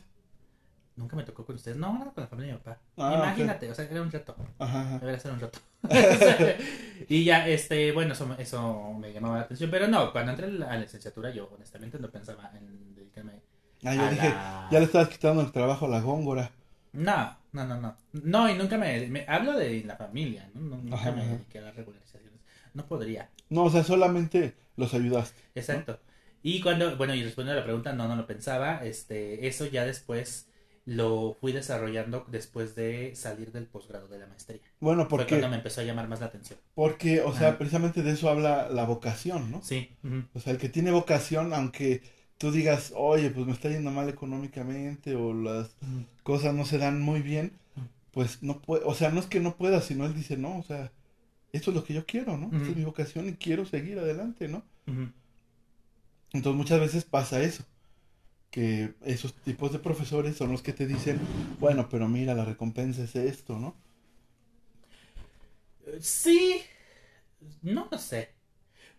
Speaker 2: Nunca me tocó con ustedes. No, nada con la familia de mi papá.
Speaker 1: Ah,
Speaker 2: Imagínate, o sea, era un reto.
Speaker 1: Ajá, ajá.
Speaker 2: Debería ser un rato. y ya, este, bueno, eso, me- eso me llamaba la atención. Pero no, cuando entré a la licenciatura, yo honestamente no pensaba en dedicarme
Speaker 1: Ah, yo
Speaker 2: a
Speaker 1: dije,
Speaker 2: la-
Speaker 1: ya le estabas quitando el trabajo a la góngora.
Speaker 2: No, no, no, no. No, y nunca me. me- hablo de la familia, Nunca
Speaker 1: Ajá,
Speaker 2: me dediqué a las regularizaciones. No podría.
Speaker 1: No, o sea, solamente los ayudaste.
Speaker 2: Exacto. Y cuando, bueno, y respondiendo a la pregunta, no, no lo pensaba. Este, eso ya después lo fui desarrollando después de salir del posgrado de la maestría.
Speaker 1: Bueno,
Speaker 2: Fue
Speaker 1: porque,
Speaker 2: cuando me empezó a llamar más la atención.
Speaker 1: porque, o sea,
Speaker 2: Ajá.
Speaker 1: precisamente de eso habla la vocación, ¿no?
Speaker 2: Sí.
Speaker 1: O sea, el que tiene vocación, aunque tú digas, oye, pues me está yendo mal económicamente o las cosas no se dan muy bien, pues no puede, o sea, no es que no pueda, sino él dice, no, o sea, esto es lo que yo quiero, ¿no? Esta es mi vocación y quiero seguir adelante, ¿no? Entonces muchas veces pasa eso, que esos tipos de profesores son los que te dicen, bueno, pero mira, la recompensa es esto, ¿no?
Speaker 2: Sí, no lo sé.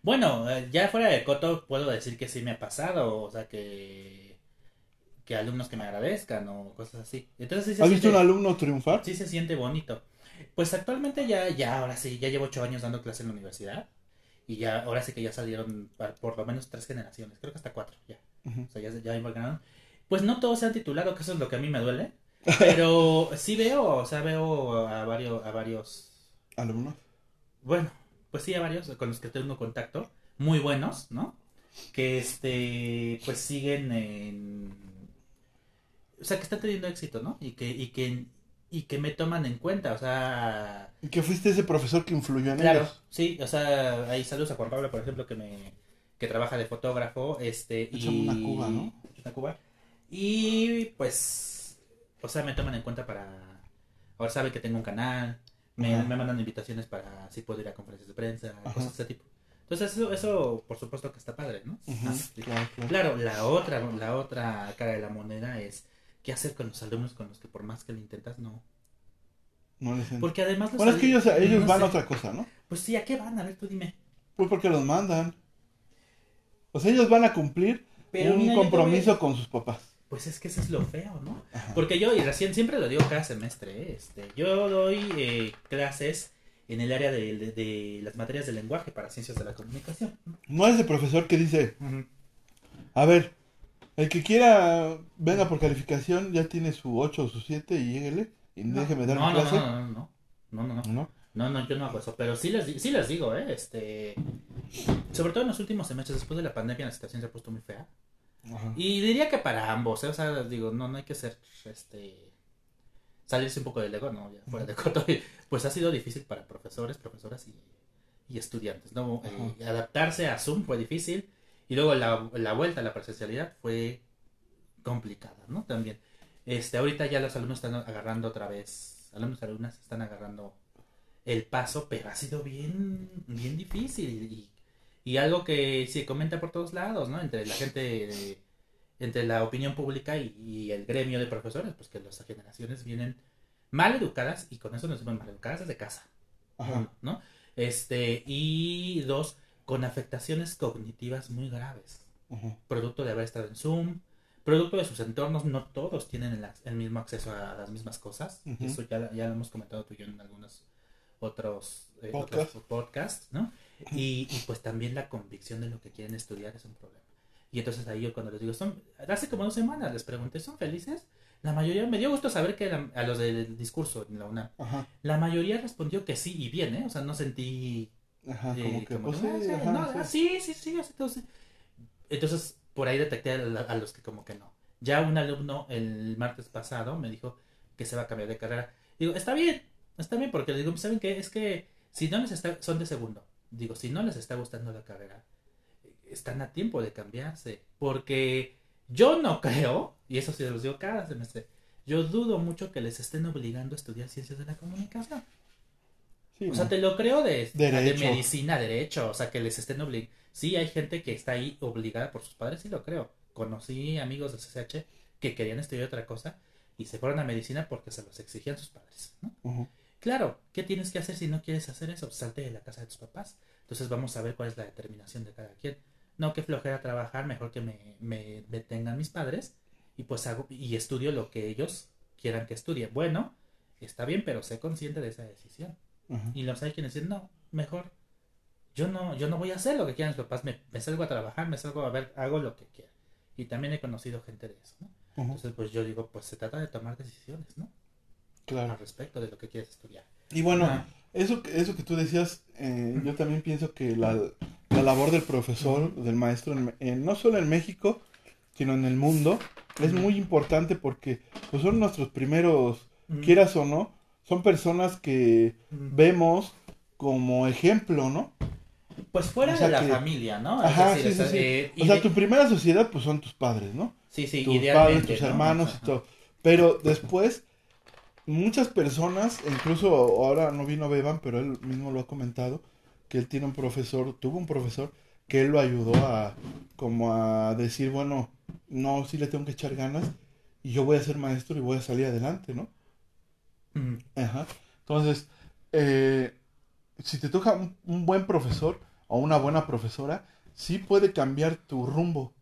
Speaker 2: Bueno, eh, ya fuera de coto puedo decir que sí me ha pasado, o sea que que alumnos que me agradezcan o cosas así. Entonces sí se
Speaker 1: ¿Has visto un alumno triunfar?
Speaker 2: sí se siente bonito. Pues actualmente ya ya ahora sí, ya llevo ocho años dando clase en la universidad y ya ahora sí que ya salieron por lo menos tres generaciones, creo que hasta cuatro ya. O sea, ya, ya involucraron. Pues no todos se han titulado, que eso es lo que a mí me duele. Pero sí veo, o sea, veo a varios, a varios
Speaker 1: ¿Alumnos?
Speaker 2: bueno, pues sí, a varios con los que tengo contacto, muy buenos, ¿no? Que este, pues siguen en. O sea, que están teniendo éxito, ¿no? Y que, y que, y que me toman en cuenta, o sea.
Speaker 1: ¿Y que fuiste ese profesor que influyó en
Speaker 2: Claro,
Speaker 1: ellos?
Speaker 2: sí, o sea, ahí saludos a Juan Pablo, por ejemplo, que me que trabaja de fotógrafo, este, y
Speaker 1: Échame una cuba, ¿no?
Speaker 2: Una cuba. Y pues, o sea, me toman en cuenta para, ahora sabe que tengo un canal, me, me mandan invitaciones para si puedo ir a conferencias de prensa,
Speaker 1: Ajá.
Speaker 2: cosas de ese tipo. Entonces eso, eso, por supuesto que está padre, ¿no?
Speaker 1: Claro, claro.
Speaker 2: Claro, la otra, la otra cara de la moneda es qué hacer con los alumnos con los que por más que lo intentas, no.
Speaker 1: No les ent-
Speaker 2: Porque además los
Speaker 1: Bueno, es que ellos, ellos
Speaker 2: no
Speaker 1: van
Speaker 2: sé.
Speaker 1: a otra cosa, ¿no?
Speaker 2: Pues sí, ¿a qué van? A ver, tú dime.
Speaker 1: Pues porque los mandan. O sea, ellos van a cumplir
Speaker 2: Pero
Speaker 1: un
Speaker 2: mira,
Speaker 1: compromiso con sus papás.
Speaker 2: Pues es que eso es lo feo, ¿no?
Speaker 1: Ajá.
Speaker 2: Porque yo, y recién siempre lo digo cada semestre, ¿eh? este, yo doy eh, clases en el área de, de- de las materias de lenguaje para ciencias de la comunicación.
Speaker 1: No es el profesor que dice, a ver, el que quiera venga por calificación ya tiene su 8 o su 7 y lléguele y déjeme dar
Speaker 2: no,
Speaker 1: mi
Speaker 2: no,
Speaker 1: clase.
Speaker 2: no, no, no, no, no, no,
Speaker 1: ¿No?
Speaker 2: no, no, yo no hago eso, pero sí les, sí les digo, ¿eh? Este, sobre todo en los últimos semestres, después de la pandemia, la situación se ha puesto muy fea.
Speaker 1: Ajá.
Speaker 2: Y diría que para ambos, ¿eh? o sea, digo, no, no hay que ser, este, salirse un poco del ego, no, ya fuera de coto, pues ha sido difícil para profesores, profesoras y, y estudiantes, ¿no? Eh, adaptarse a Zoom fue difícil y luego la, la vuelta a la presencialidad fue complicada, ¿no? También. Este, ahorita ya los alumnos están agarrando otra vez, alumnos y alumnas están agarrando el paso, pero ha sido bien, bien difícil y, y algo que se comenta por todos lados, ¿no? Entre la gente, de- entre la opinión pública y, y el gremio de profesores, pues que las generaciones vienen mal educadas y con eso nos vemos mal educadas desde casa,
Speaker 1: Ajá.
Speaker 2: ¿no? Este, y dos, con afectaciones cognitivas muy graves. Producto de haber estado en Zoom, producto de sus entornos, no todos tienen el, el mismo acceso a las mismas cosas. Eso ya, ya lo hemos comentado tú y yo en algunos otros, eh,
Speaker 1: Podcast.
Speaker 2: otros podcasts, ¿no? Y, y pues también la convicción de lo que quieren estudiar es un problema. Y entonces ahí yo cuando les digo, son, hace como dos semanas les pregunté, ¿son felices? La mayoría, me dio gusto saber que la- a los del discurso en la UNAM,
Speaker 1: Ajá,
Speaker 2: la mayoría respondió que sí y bien, ¿eh? O sea, no sentí
Speaker 1: ajá,
Speaker 2: eh,
Speaker 1: como que,
Speaker 2: como
Speaker 1: pues
Speaker 2: que,
Speaker 1: sí,
Speaker 2: "Ah,
Speaker 1: ajá,
Speaker 2: no,
Speaker 1: sí.
Speaker 2: ah, sí, entonces, entonces, por ahí detecté a, a los que como que no. Ya un alumno el martes pasado me dijo que se va a cambiar de carrera. Digo, está bien, está bien, porque le digo, ¿saben qué? Es que si no les está, son de segundo. Digo, si no les está gustando la carrera, están a tiempo de cambiarse. Porque yo no creo, y eso sí se los digo cada semestre, yo dudo mucho que les estén obligando a estudiar ciencias de la comunicación.
Speaker 1: Sí,
Speaker 2: O sea, te lo creo de, medicina, derecho, o sea, que les estén obligando. Sí, hay gente que está ahí obligada por sus padres, sí lo creo. Conocí amigos de CCH que querían estudiar otra cosa y se fueron a medicina porque se los exigían sus padres, ¿no? Claro, ¿qué tienes que hacer si no quieres hacer eso? Salte de la casa de tus papás. Entonces vamos a ver cuál es la determinación de cada quien. No, que flojera trabajar, mejor que me, me detengan mis padres y pues hago y estudio lo que ellos quieran que estudie. Bueno, está bien, pero sé consciente de esa decisión. Y los hay quienes dicen, no, mejor. Yo no, yo no voy a hacer lo que quieran mis papás, me, me salgo a trabajar, me salgo a ver, hago lo que quiera. Y también he conocido gente de eso, ¿no? Entonces, pues yo digo, pues se trata de tomar decisiones, ¿no?
Speaker 1: Claro.
Speaker 2: Al respecto de lo que quieres estudiar.
Speaker 1: Y bueno,
Speaker 2: Ajá.
Speaker 1: eso, que- eso que tú decías, eh, yo también pienso que la, la labor del profesor, del maestro, en, en- no solo en México, sino en el mundo, es muy importante porque pues, son nuestros primeros, quieras o no, son personas que vemos como ejemplo, ¿no?
Speaker 2: Pues fuera
Speaker 1: O sea
Speaker 2: de la
Speaker 1: que-
Speaker 2: familia, ¿no?
Speaker 1: Ajá,
Speaker 2: decir,
Speaker 1: sí, sí,
Speaker 2: o sea,
Speaker 1: sí.
Speaker 2: eh,
Speaker 1: O sea, tu primera sociedad pues son tus padres, ¿no?
Speaker 2: sí, sí,
Speaker 1: tus
Speaker 2: idealmente,
Speaker 1: padres, tus
Speaker 2: ¿no?
Speaker 1: hermanos
Speaker 2: Ajá.
Speaker 1: y todo. Pero después, muchas personas, incluso ahora no vino Beban, pero él mismo lo ha comentado, que él tiene un profesor, tuvo un profesor que él lo ayudó a como a decir, bueno, no, sí le tengo que echar ganas y yo voy a ser maestro y voy a salir adelante, ¿no? Ajá. Entonces, eh, si te toca un, un buen profesor o una buena profesora, sí puede cambiar tu rumbo.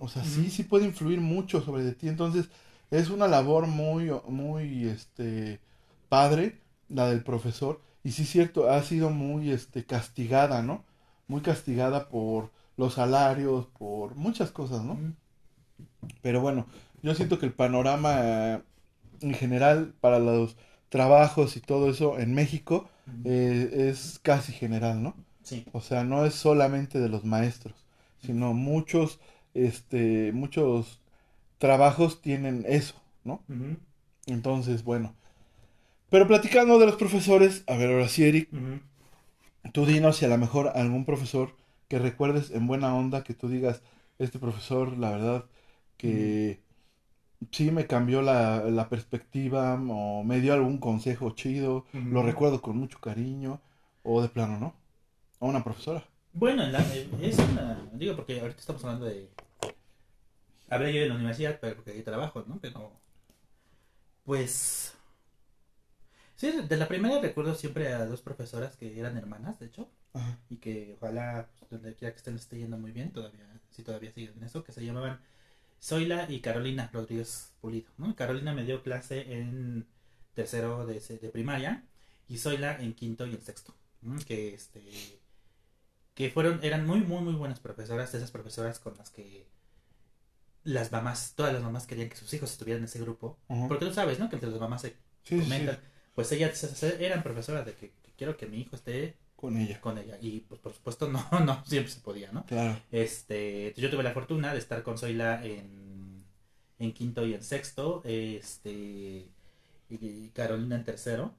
Speaker 1: O sea,
Speaker 2: Ujú.
Speaker 1: sí, sí puede influir mucho sobre de ti. Entonces, es una labor muy, muy, este, padre, la del profesor. Y sí, cierto, ha sido muy, este, castigada, ¿no? Muy castigada por los salarios, por muchas cosas, ¿no? Pero bueno, yo siento que el panorama en general para los trabajos y todo eso en México eh, es casi general, ¿no?
Speaker 2: Sí.
Speaker 1: O sea, no es solamente de los maestros, sino muchos, este, muchos trabajos tienen eso, ¿no? Entonces, bueno. Pero platicando de los profesores, a ver, ahora sí, Eric, tú dinos si a lo mejor algún profesor que recuerdes en buena onda, que tú digas, este profesor, la verdad, que sí me cambió la, la perspectiva o me dio algún consejo chido, lo recuerdo con mucho cariño, o de plano, ¿no? O una profesora.
Speaker 2: Bueno, en la- es una, digo, porque ahorita estamos hablando de, hablé yo de la universidad, pero porque ahí trabajo, ¿no? Pero, pues, sí, de la primera recuerdo siempre a dos profesoras que eran hermanas, de hecho,
Speaker 1: Ajá.
Speaker 2: y que ojalá, pues, donde quiera que estén, les esté yendo muy bien, todavía, si todavía siguen en eso, que se llamaban Zoila y Carolina Rodríguez Pulido, ¿no? Carolina me dio clase en tercero de, de primaria y Zoila en quinto y en sexto, ¿no? que este que fueron eran muy muy muy buenas profesoras, esas profesoras con las que las mamás, todas las mamás querían que sus hijos estuvieran en ese grupo, porque tú sabes, ¿no? Que entre las mamás se
Speaker 1: Sí, sí, sí,
Speaker 2: comentan, pues ellas eran profesoras de que, que quiero que mi hijo esté
Speaker 1: con ella.
Speaker 2: con ella y pues por supuesto no no siempre se podía, ¿no?
Speaker 1: Claro.
Speaker 2: Este, yo tuve la fortuna de estar con Zoila en, en quinto y en sexto, este, y Carolina en tercero,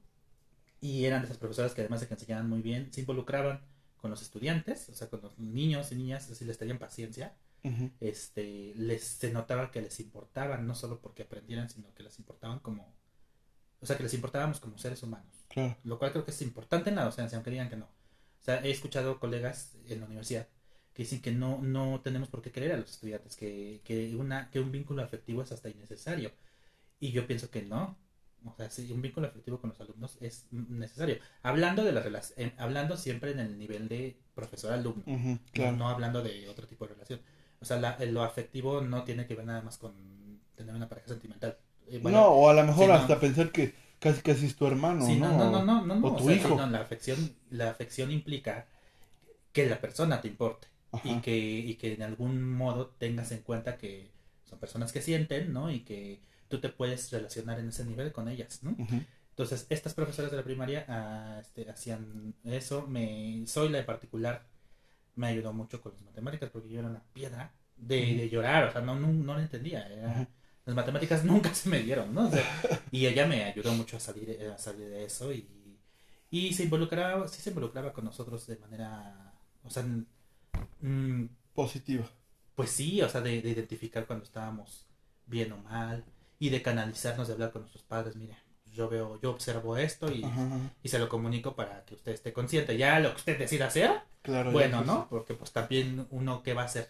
Speaker 2: y eran de esas profesoras que además de que enseñaban muy bien, se involucraban con los estudiantes, o sea, con los niños y niñas, así les tenían paciencia, este, les, se notaba que les importaban, no solo porque aprendieran, sino que les importaban como, o sea, que les importábamos como seres humanos
Speaker 1: Claro.
Speaker 2: lo cual creo que es importante en la docencia, aunque digan que no. O sea, he escuchado colegas en la universidad que dicen que no, no tenemos por qué querer a los estudiantes, que, que, una, que un vínculo afectivo es hasta innecesario. Y yo pienso que no. O sea, sí, un vínculo afectivo con los alumnos es necesario. Hablando de la relación, hablando siempre en el nivel de profesor-alumno,
Speaker 1: Ujú, claro.
Speaker 2: no, no hablando de otro tipo de relación. O sea, la- lo afectivo no tiene que ver nada más con tener una pareja sentimental. Eh, bueno,
Speaker 1: no, o a lo mejor
Speaker 2: sí, no.
Speaker 1: hasta pensar que casi casi es tu hermano,
Speaker 2: Sí,
Speaker 1: ¿no?
Speaker 2: no, no, no, no, no,
Speaker 1: O
Speaker 2: o
Speaker 1: tu
Speaker 2: sea, sí,
Speaker 1: hijo.
Speaker 2: no, la afección, la afección implica que la persona te importe y que, y que en algún modo tengas en cuenta que son personas que sienten, ¿no? Y que tú te puedes relacionar en ese nivel con ellas, ¿no? Entonces, estas profesoras de la primaria ah, este, hacían eso. Me, Zoila en particular me ayudó mucho con las matemáticas porque yo era una piedra de, de llorar, o sea, no, no, no lo entendía. era-. Las matemáticas nunca se me dieron, ¿no? O sea, y ella me ayudó mucho a salir, eh, a salir de eso y, y se involucraba, sí se involucraba con nosotros de manera, o sea, mm,
Speaker 1: Positiva.
Speaker 2: pues sí, o sea, de, de identificar cuando estábamos bien o mal y de canalizarnos, de hablar con nuestros padres, mire, yo veo, yo observo esto y,
Speaker 1: Ajá, ajá.
Speaker 2: y se lo comunico para que usted esté consciente. Ya lo que usted decida hacer,
Speaker 1: Claro.
Speaker 2: bueno, ¿no? Porque pues también uno, ¿qué va a hacer?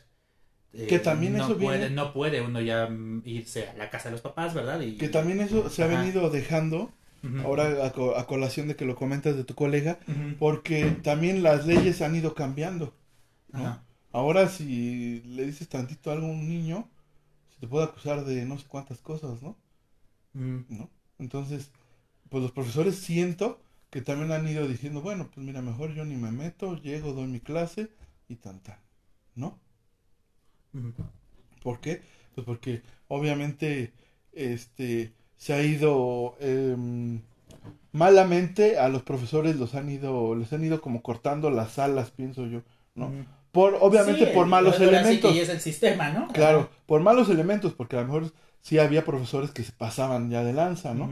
Speaker 2: Eh,
Speaker 1: Que también
Speaker 2: no
Speaker 1: eso
Speaker 2: puede,
Speaker 1: viene-
Speaker 2: No puede uno ya mm, irse a la casa de los papás, ¿verdad? Y,
Speaker 1: Que también eso se ha
Speaker 2: Ajá.
Speaker 1: venido dejando, ahora a, co- a colación de que lo comentas de tu colega, porque también las leyes han ido cambiando. ¿no?
Speaker 2: Ajá.
Speaker 1: Ahora si le dices tantito algo a un niño, se te puede acusar de no sé cuántas cosas, ¿no?
Speaker 2: Mm,
Speaker 1: ¿no? Entonces, pues los profesores siento que también han ido diciendo, bueno, pues mira, mejor yo ni me meto, llego, doy mi clase y tan tan, ¿no? ¿Por qué? Pues porque obviamente este se ha ido em, malamente a los profesores los han ido les han ido como cortando las alas, pienso yo, ¿no? Por obviamente
Speaker 2: Sí,
Speaker 1: por malos
Speaker 2: sí que
Speaker 1: elementos.
Speaker 2: ya es el sistema, ¿no?
Speaker 1: Claro, por malos elementos, porque a lo mejor sí había profesores que se pasaban ya de lanza, ¿no?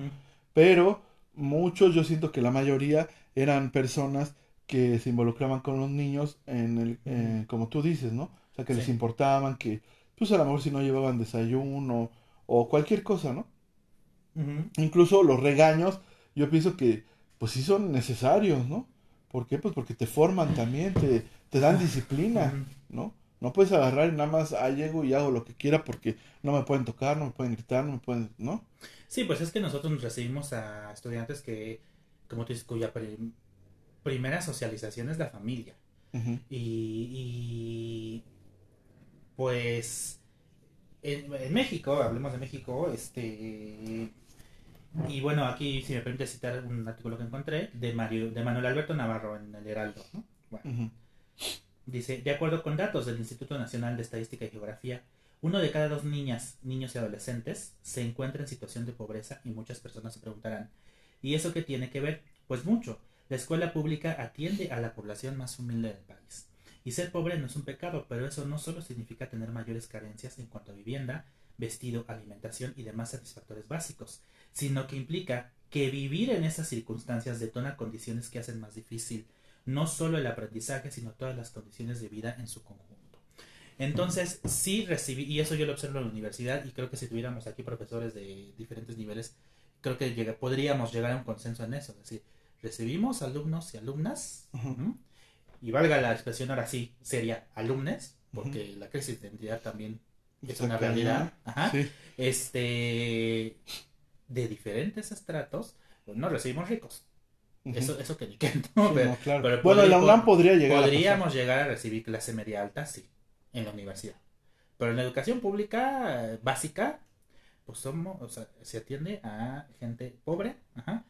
Speaker 1: Pero muchos, yo siento que la mayoría eran personas que se involucraban con los niños en el, eh, como tú dices, ¿no? O sea, que les importaban, que pues a lo mejor si no llevaban desayuno o cualquier cosa, ¿no? Incluso los regaños, yo pienso que pues sí son necesarios, ¿no? ¿Por qué? Pues porque te forman también, te, te dan disciplina. ¿no? No puedes agarrar y nada más, ah, llego y hago lo que quiera porque no me pueden tocar, no me pueden gritar, no me pueden, ¿no?
Speaker 2: Sí, pues es que nosotros nos recibimos a estudiantes que, como tú dices, cuya prim- primera socialización es la familia. Y, pues en, en México, hablemos de México, este y bueno, aquí si me permite citar un artículo que encontré de Mario, de Manuel Alberto Navarro en el Heraldo, ¿no? Bueno. Dice, de acuerdo con datos del Instituto Nacional de Estadística y Geografía, uno de cada dos niñas, niños y adolescentes se encuentra en situación de pobreza y muchas personas se preguntarán, ¿y eso qué tiene que ver? Pues mucho. La escuela pública atiende a la población más humilde del país. Y ser pobre no es un pecado, pero eso no solo significa tener mayores carencias en cuanto a vivienda, vestido, alimentación y demás satisfactores básicos, sino que implica que vivir en esas circunstancias detona condiciones que hacen más difícil no solo el aprendizaje, sino todas las condiciones de vida en su conjunto. Entonces, sí recibí, y eso yo lo observo en la universidad, y creo que si tuviéramos aquí profesores de diferentes niveles, creo que podríamos llegar a un consenso en eso. Es decir, recibimos alumnos y alumnas, y valga la expresión ahora sí, sería alumnes, porque la crisis de identidad también es
Speaker 1: Está
Speaker 2: una realidad. Ajá
Speaker 1: Sí.
Speaker 2: este de diferentes estratos pues, no recibimos ricos eso eso que ni
Speaker 1: Sí,
Speaker 2: ¿no? Pero
Speaker 1: no, claro.
Speaker 2: pero
Speaker 1: bueno,
Speaker 2: podría-
Speaker 1: la UNAM podría llegar
Speaker 2: podríamos llegar a recibir clase media alta sí en la universidad pero en la educación pública básica pues somos o sea se atiende a gente pobre ajá,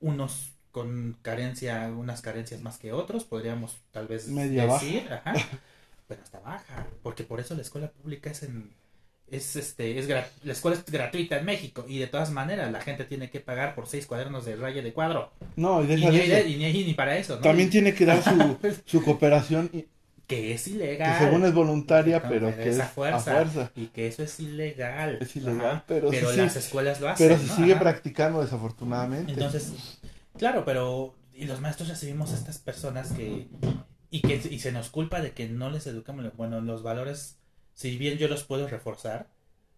Speaker 2: unos con carencia unas carencias más que otros podríamos tal vez
Speaker 1: Media
Speaker 2: decir ajá, pero hasta baja porque por eso la escuela pública es en es este es la escuela es gratuita en México y de todas maneras la gente tiene que pagar por seis cuadernos de raya de cuadro.
Speaker 1: No, y deja
Speaker 2: ni,
Speaker 1: de eso.
Speaker 2: y ni- ni para eso ¿no?
Speaker 1: También tiene que dar su, su cooperación,
Speaker 2: que es
Speaker 1: que
Speaker 2: ilegal
Speaker 1: según es voluntaria, pero que es
Speaker 2: a fuerza,
Speaker 1: a fuerza.
Speaker 2: y que eso es ilegal
Speaker 1: Es ilegal,
Speaker 2: Ajá,
Speaker 1: pero,
Speaker 2: pero
Speaker 1: sí,
Speaker 2: las escuelas lo hacen
Speaker 1: pero se
Speaker 2: ¿no?
Speaker 1: sigue
Speaker 2: Ajá.
Speaker 1: practicando desafortunadamente.
Speaker 2: Entonces, claro, pero y los maestros recibimos a estas personas que y que y se nos culpa de que no les educamos bueno los valores si bien yo los puedo reforzar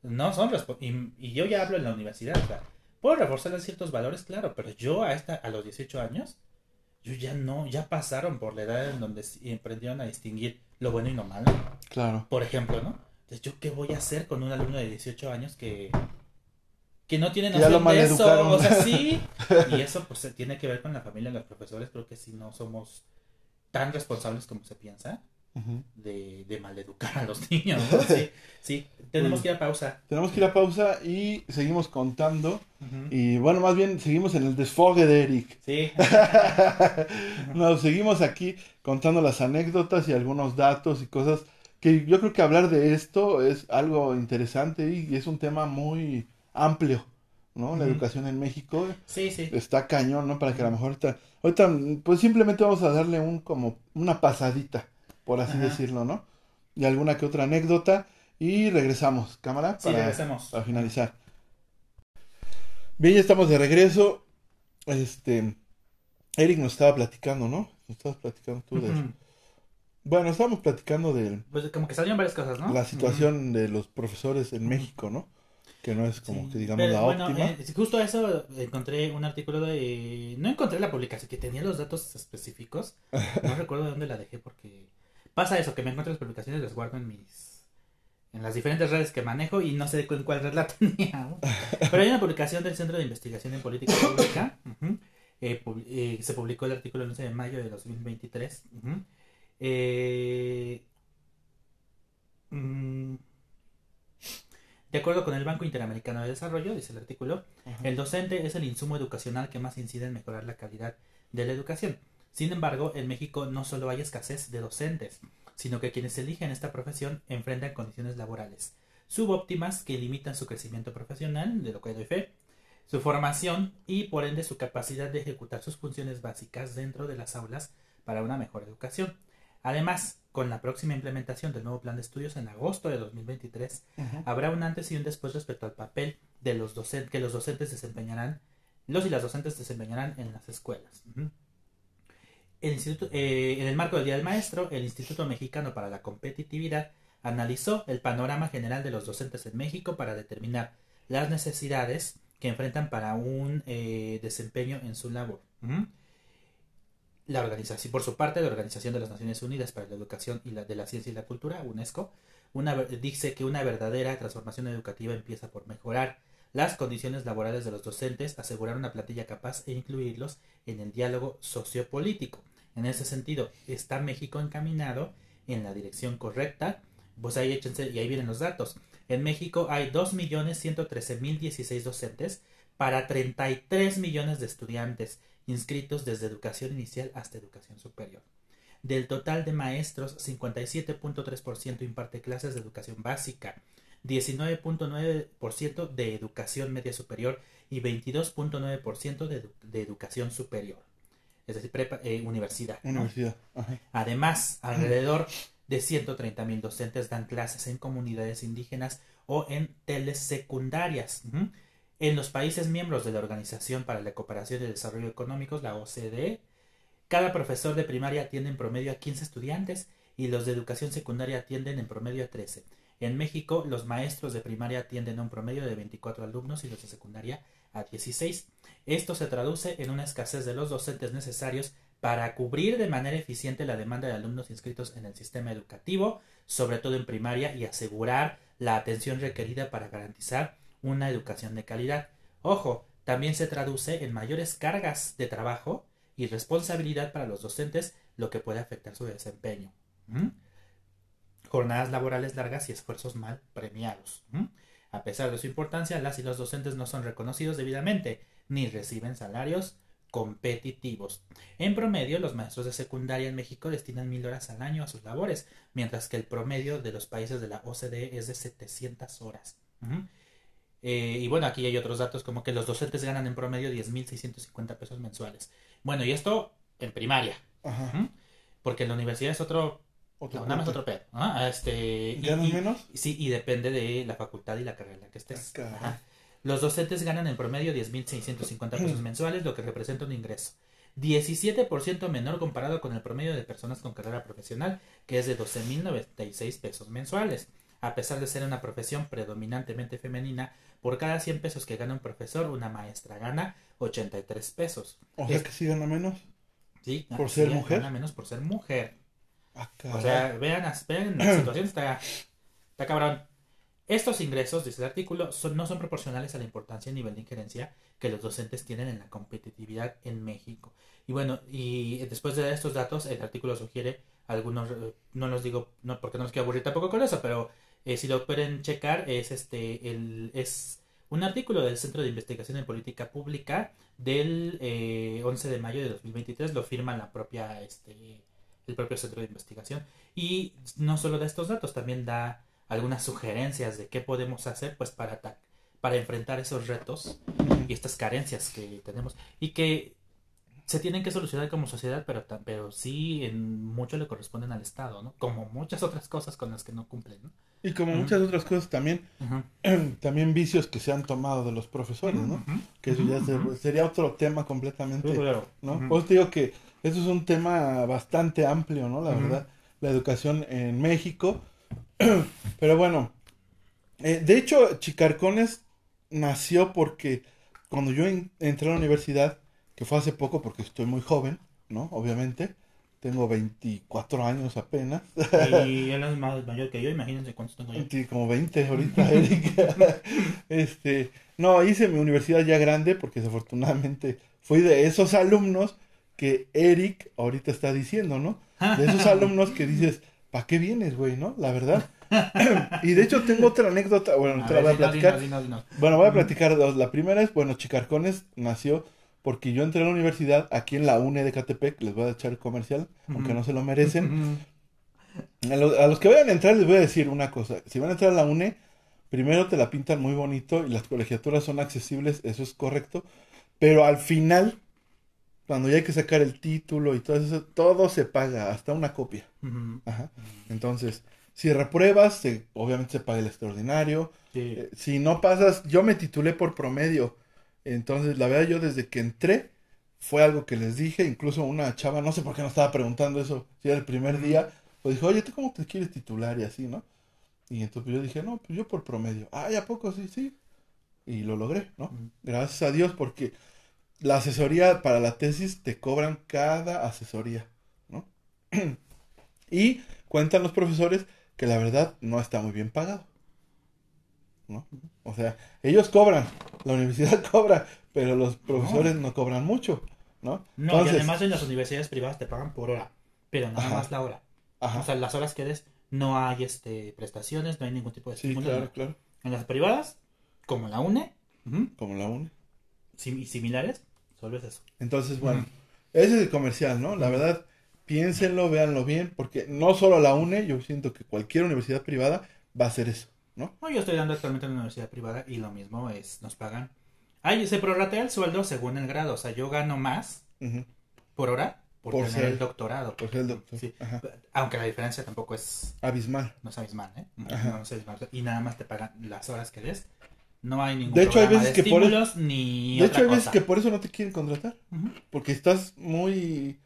Speaker 2: no son y, y yo ya hablo en la universidad o sea, puedo reforzarles ciertos valores claro pero yo a esta a los 18 años yo ya no ya pasaron por la edad en donde sí aprendieron a distinguir lo bueno y lo malo
Speaker 1: Claro.
Speaker 2: por ejemplo no entonces yo qué voy a hacer con un alumno de 18 años que que no tienen noción de eso, o sea, sí. Y eso pues se tiene que ver con la familia, los profesores, creo que sí no somos tan responsables como se piensa de, de maleducar a los niños. ¿no? Sí, sí, tenemos que ir a pausa.
Speaker 1: Tenemos que ir a pausa y seguimos contando. Y bueno, más bien seguimos en el desfogue de Eric.
Speaker 2: Sí,
Speaker 1: Nos seguimos aquí contando las anécdotas y algunos datos y cosas que yo creo que hablar de esto es algo interesante y es un tema muy amplio, ¿no? La educación en México
Speaker 2: sí, sí.
Speaker 1: está cañón, ¿no? Para que a lo mejor ahorita, ahorita pues simplemente vamos a darle un como una pasadita, por así
Speaker 2: Ajá.
Speaker 1: decirlo, ¿no? Y alguna que otra anécdota y regresamos, cámara,
Speaker 2: Sí,
Speaker 1: para,
Speaker 2: regresemos.
Speaker 1: para finalizar. Bien, ya estamos de regreso. Este, Eric nos estaba platicando, ¿no? Nos estabas platicando tú de. Bueno, estábamos platicando de
Speaker 2: Pues como que salieron varias cosas, ¿no?
Speaker 1: la situación de los profesores en México, ¿no? Que no es como
Speaker 2: Sí,
Speaker 1: que digamos
Speaker 2: pero
Speaker 1: la
Speaker 2: bueno,
Speaker 1: óptima.
Speaker 2: eh, justo eso encontré un artículo de... No encontré la publicación, que tenía los datos específicos. No recuerdo de dónde la dejé porque... Pasa eso, que me encuentro las publicaciones y las guardo en mis... En las diferentes redes que manejo y no sé en cuál red la tenía. Pero hay una publicación del Centro de Investigación en Política Pública. eh, pub- eh, se publicó el artículo el 11 de mayo de 2023. ujú, eh, mm, de acuerdo con el Banco Interamericano de Desarrollo, dice el artículo,
Speaker 1: Ajá.
Speaker 2: el docente es el insumo educacional que más incide en mejorar la calidad de la educación. Sin embargo, en México no solo hay escasez de docentes, sino que quienes eligen esta profesión enfrentan condiciones laborales subóptimas que limitan su crecimiento profesional, de lo que doy fe, su formación y por ende su capacidad de ejecutar sus funciones básicas dentro de las aulas para una mejor educación. Además, con la próxima implementación del nuevo plan de estudios en agosto de 2023,
Speaker 1: Ujú.
Speaker 2: habrá un antes y un después respecto al papel de los docentes que los docentes desempeñarán, los y las docentes desempeñarán en las escuelas. El instituto, eh, en el marco del Día del Maestro, el Instituto Mexicano para la Competitividad analizó el panorama general de los docentes en México para determinar las necesidades que enfrentan para un eh, desempeño en su labor. La organización, por su parte, la Organización de las Naciones Unidas para la Educación y la de la Ciencia y la Cultura, UNESCO, una dice que una verdadera transformación educativa empieza por mejorar las condiciones laborales de los docentes, asegurar una plantilla capaz e incluirlos en el diálogo sociopolítico. En ese sentido, está México encaminado en la dirección correcta. Pues ahí échense, y ahí vienen los datos. En México hay 2.113.016 docentes para 33 millones de estudiantes inscritos desde educación inicial hasta educación superior. Del total de maestros, 57.3% imparte clases de educación básica, 19.9% de educación media superior y 22.9% de, edu- de educación superior, es decir, prepa- eh, universidad.
Speaker 1: Universidad. Ajá.
Speaker 2: Además, alrededor de 130 mil docentes dan clases en comunidades indígenas o en telesecundarias. En los países miembros de la Organización para la Cooperación y el Desarrollo Económicos, la OCDE, cada profesor de primaria atiende en promedio a 15 estudiantes y los de educación secundaria atienden en promedio a 13. En México, los maestros de primaria atienden a un promedio de 24 alumnos y los de secundaria a 16. Esto se traduce en una escasez de los docentes necesarios para cubrir de manera eficiente la demanda de alumnos inscritos en el sistema educativo, sobre todo en primaria, y asegurar la atención requerida para garantizar una educación de calidad. Ojo, también se traduce en mayores cargas de trabajo y responsabilidad para los docentes, lo que puede afectar su desempeño. Jornadas laborales largas y esfuerzos mal premiados. A pesar de su importancia, las y los docentes no son reconocidos debidamente, ni reciben salarios competitivos. En promedio, los maestros de secundaria en México destinan mil horas al año a sus labores, mientras que el promedio de los países de la OCDE es de 700 horas. Eh, y bueno, aquí hay otros datos como que los docentes ganan en promedio 10.650 pesos mensuales. Bueno, y esto en primaria,
Speaker 1: Ajá.
Speaker 2: Porque en la universidad es otro,
Speaker 1: Otro
Speaker 2: no, nada más otro pedo. ¿ah? Este,
Speaker 1: ¿Ganan
Speaker 2: y-
Speaker 1: menos?
Speaker 2: Sí, y depende de la facultad y la carrera en la que estés.
Speaker 1: Ah.
Speaker 2: Ajá. Los docentes ganan en promedio 10.650 pesos mensuales, lo que representa un ingreso 17% menor comparado con el promedio de personas con carrera profesional, que es de 12.096 pesos mensuales. A pesar de ser una profesión predominantemente femenina, por cada 100 pesos que gana un profesor, una maestra gana 83 pesos.
Speaker 1: O sea
Speaker 2: Es-
Speaker 1: que sí gana menos.
Speaker 2: ¿sí?
Speaker 1: ¿Por ser
Speaker 2: Sí,
Speaker 1: mujer?
Speaker 2: Gana menos por ser mujer.
Speaker 1: Ah,
Speaker 2: O sea, vean, vean la situación, está, está cabrón. Estos ingresos, dice el artículo, son, no son proporcionales a la importancia y nivel de injerencia que los docentes tienen en la competitividad en México. Y bueno, y después de estos datos, el artículo sugiere algunos, eh, no los digo, no porque no los quiero aburrir tampoco con eso, pero eh, si lo pueden checar, es este, el, es un artículo del Centro de Investigación en Política Pública del 11 de mayo de 2023, lo firma la propia, este, el propio Centro de Investigación. Y no solo da estos datos, también da algunas sugerencias de qué podemos hacer pues para, para enfrentar esos retos y estas carencias que tenemos y que se tienen que solucionar como sociedad, pero, pero sí en mucho le corresponden al Estado, ¿no? Como muchas otras cosas con las que no cumplen, ¿no?
Speaker 1: Y como muchas otras cosas también, también vicios que se han tomado de los profesores, ¿no? Que eso ya sería otro tema completamente, ¿no? Pues digo que eso es un tema bastante amplio, ¿no? La verdad, la educación en México. Pero bueno, eh, de hecho, Chicarcones nació porque cuando yo entré a la universidad, que fue hace poco porque estoy muy joven, ¿no? Obviamente. Tengo 24 años apenas.
Speaker 2: Y él es más mayor que yo, imagínense cuántos tengo yo.
Speaker 1: Sí, como 20 ahorita, Eric. este, no, hice mi universidad ya grande porque desafortunadamente fui de esos alumnos que Eric ahorita está diciendo, ¿no? De esos alumnos que dices, ¿para qué vienes, güey, no? La verdad. y de hecho tengo otra anécdota, bueno, te la voy a platicar. bueno, voy a platicar dos. La primera es, bueno, Chicarcones nació porque yo entré a la universidad aquí en la UNE de Catepec, les voy a echar comercial, aunque no se lo merecen. a, los que vayan a entrar les voy a decir una cosa, si van a entrar a la UNE, primero te la pintan muy bonito y las colegiaturas son accesibles, eso es correcto, pero al final, cuando ya hay que sacar el título y todo eso, todo se paga, hasta una copia. Entonces, si repruebas, obviamente se paga el extraordinario. Eh, si no pasas, yo me titulé por promedio entonces, la verdad, yo desde que entré, fue algo que les dije, incluso una chava, no sé por qué no estaba preguntando eso, si era el primer día, pues dijo, oye, ¿tú cómo te quieres titular y así, no? Y entonces yo dije, no, pues yo por promedio. Ay, ¿a poco? Sí, sí. Y lo logré, ¿no? Gracias a Dios, porque la asesoría para la tesis te cobran cada asesoría, ¿no? y cuentan los profesores que la verdad no está muy bien pagado. ¿no? O sea, ellos cobran, la universidad cobra, pero los profesores no, cobran mucho, ¿no?
Speaker 2: No, y además en las universidades privadas te pagan por hora, pero nada más la hora. O sea, las horas que des no hay este prestaciones, no hay ningún tipo de
Speaker 1: Sí, claro, claro.
Speaker 2: En las privadas, como la UNE,
Speaker 1: como la UNE.
Speaker 2: y similares, solo es eso.
Speaker 1: Entonces, bueno, ese es el comercial, ¿no? La verdad, piénsenlo, véanlo bien, porque no solo la UNE, yo siento que cualquier universidad privada va a hacer eso. ¿No?
Speaker 2: yo estoy dando actualmente en una universidad privada y lo mismo es, nos pagan. Ahí se prorratea el sueldo según el grado, o sea, yo gano más por hora por, tener el doctorado.
Speaker 1: Por el doctor.
Speaker 2: Aunque la diferencia tampoco es
Speaker 1: abismal.
Speaker 2: No es abismal, ¿eh? No, es abismal. Y nada más te pagan las horas que des. No hay ningún
Speaker 1: de hecho, hay veces que por
Speaker 2: eso, ni
Speaker 1: De hecho, hay veces que por eso no te quieren contratar. Porque estás muy.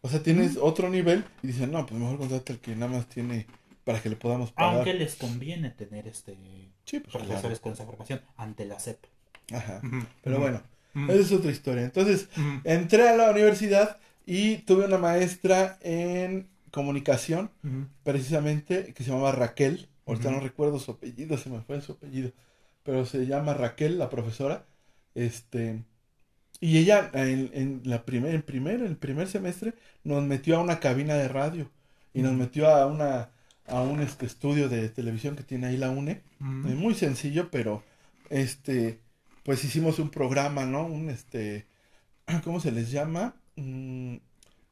Speaker 1: O sea, tienes otro nivel y dicen, no, pues mejor contrata el que nada más tiene para que le podamos
Speaker 2: pagar. Aunque les conviene tener este
Speaker 1: sí, pues,
Speaker 2: profesores con esa formación ante la SEP.
Speaker 1: Ajá. Pero bueno, esa es otra historia. Entonces, entré a la universidad y tuve una maestra en comunicación, precisamente, que se llamaba Raquel. Ahorita no recuerdo su apellido, se me fue su apellido. Pero se llama Raquel, la profesora. Este. Y ella en, en la primer, en primer, el primer semestre nos metió a una cabina de radio. Y nos metió a una a un este estudio de televisión que tiene ahí la UNE. Es muy sencillo, pero este pues hicimos un programa, ¿no? Un este ¿cómo se les llama? Mm,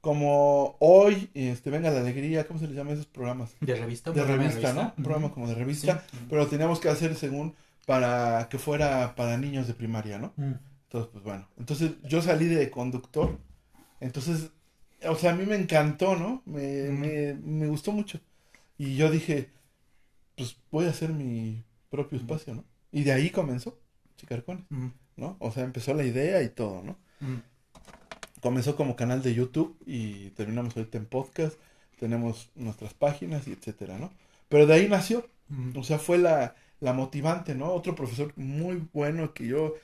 Speaker 1: como hoy, este, venga la alegría, ¿cómo se les llama esos programas?
Speaker 2: De revista.
Speaker 1: De revista, ¿no? Un programa como de revista, pero teníamos que hacer según para que fuera para niños de primaria, ¿no? Entonces, pues bueno, entonces yo salí de conductor, entonces, o sea, a mí me encantó, ¿no? Me, me, me gustó mucho. Y yo dije, pues voy a hacer mi propio espacio, ¿no? Y de ahí comenzó Chicarcones, ¿no? O sea, empezó la idea y todo, ¿no? Comenzó como canal de YouTube y terminamos ahorita en podcast, tenemos nuestras páginas y etcétera, ¿no? Pero de ahí nació, o sea, fue la, la motivante, ¿no? Otro profesor muy bueno que yo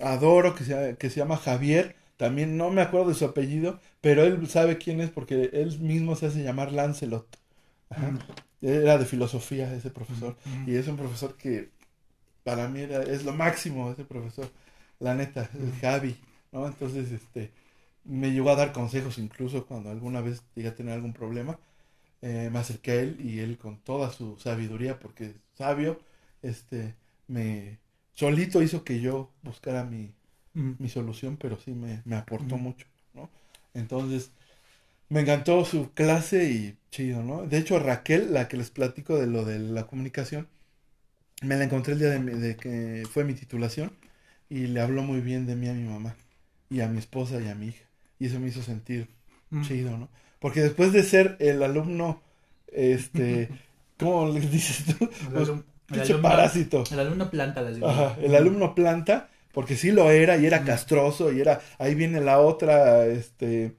Speaker 1: adoro, que se, que se llama Javier, también no me acuerdo de su apellido, pero él sabe quién es porque él mismo se hace llamar Lancelot. Era de filosofía ese profesor. Y es un profesor que para mí era, es lo máximo ese profesor. La neta, el. Javi, ¿no? Entonces, este, me llegó a dar consejos incluso cuando alguna vez llegué a tener algún problema. Eh, me acerqué a él y él con toda su sabiduría, porque es sabio, este, me solito hizo que yo buscara mi, mi solución, pero sí me, me aportó mucho, ¿no? Entonces, me encantó su clase y chido, ¿no? De hecho, Raquel, la que les platico de lo de la comunicación, me la encontré el día de, mi- de que fue mi titulación y le habló muy bien de mí a mi mamá y a mi esposa y a mi hija. Y eso me hizo sentir
Speaker 2: Ujú.
Speaker 1: chido, ¿no? Porque después de ser el alumno, este, ¿cómo le dices tú?
Speaker 2: El
Speaker 1: Pues,
Speaker 2: alum- el alumno-
Speaker 1: parásito.
Speaker 2: El alumno planta, les digo.
Speaker 1: Ajá, el alumno planta, porque sí lo era y era
Speaker 2: Ujú.
Speaker 1: castroso y era, ahí viene la otra, este,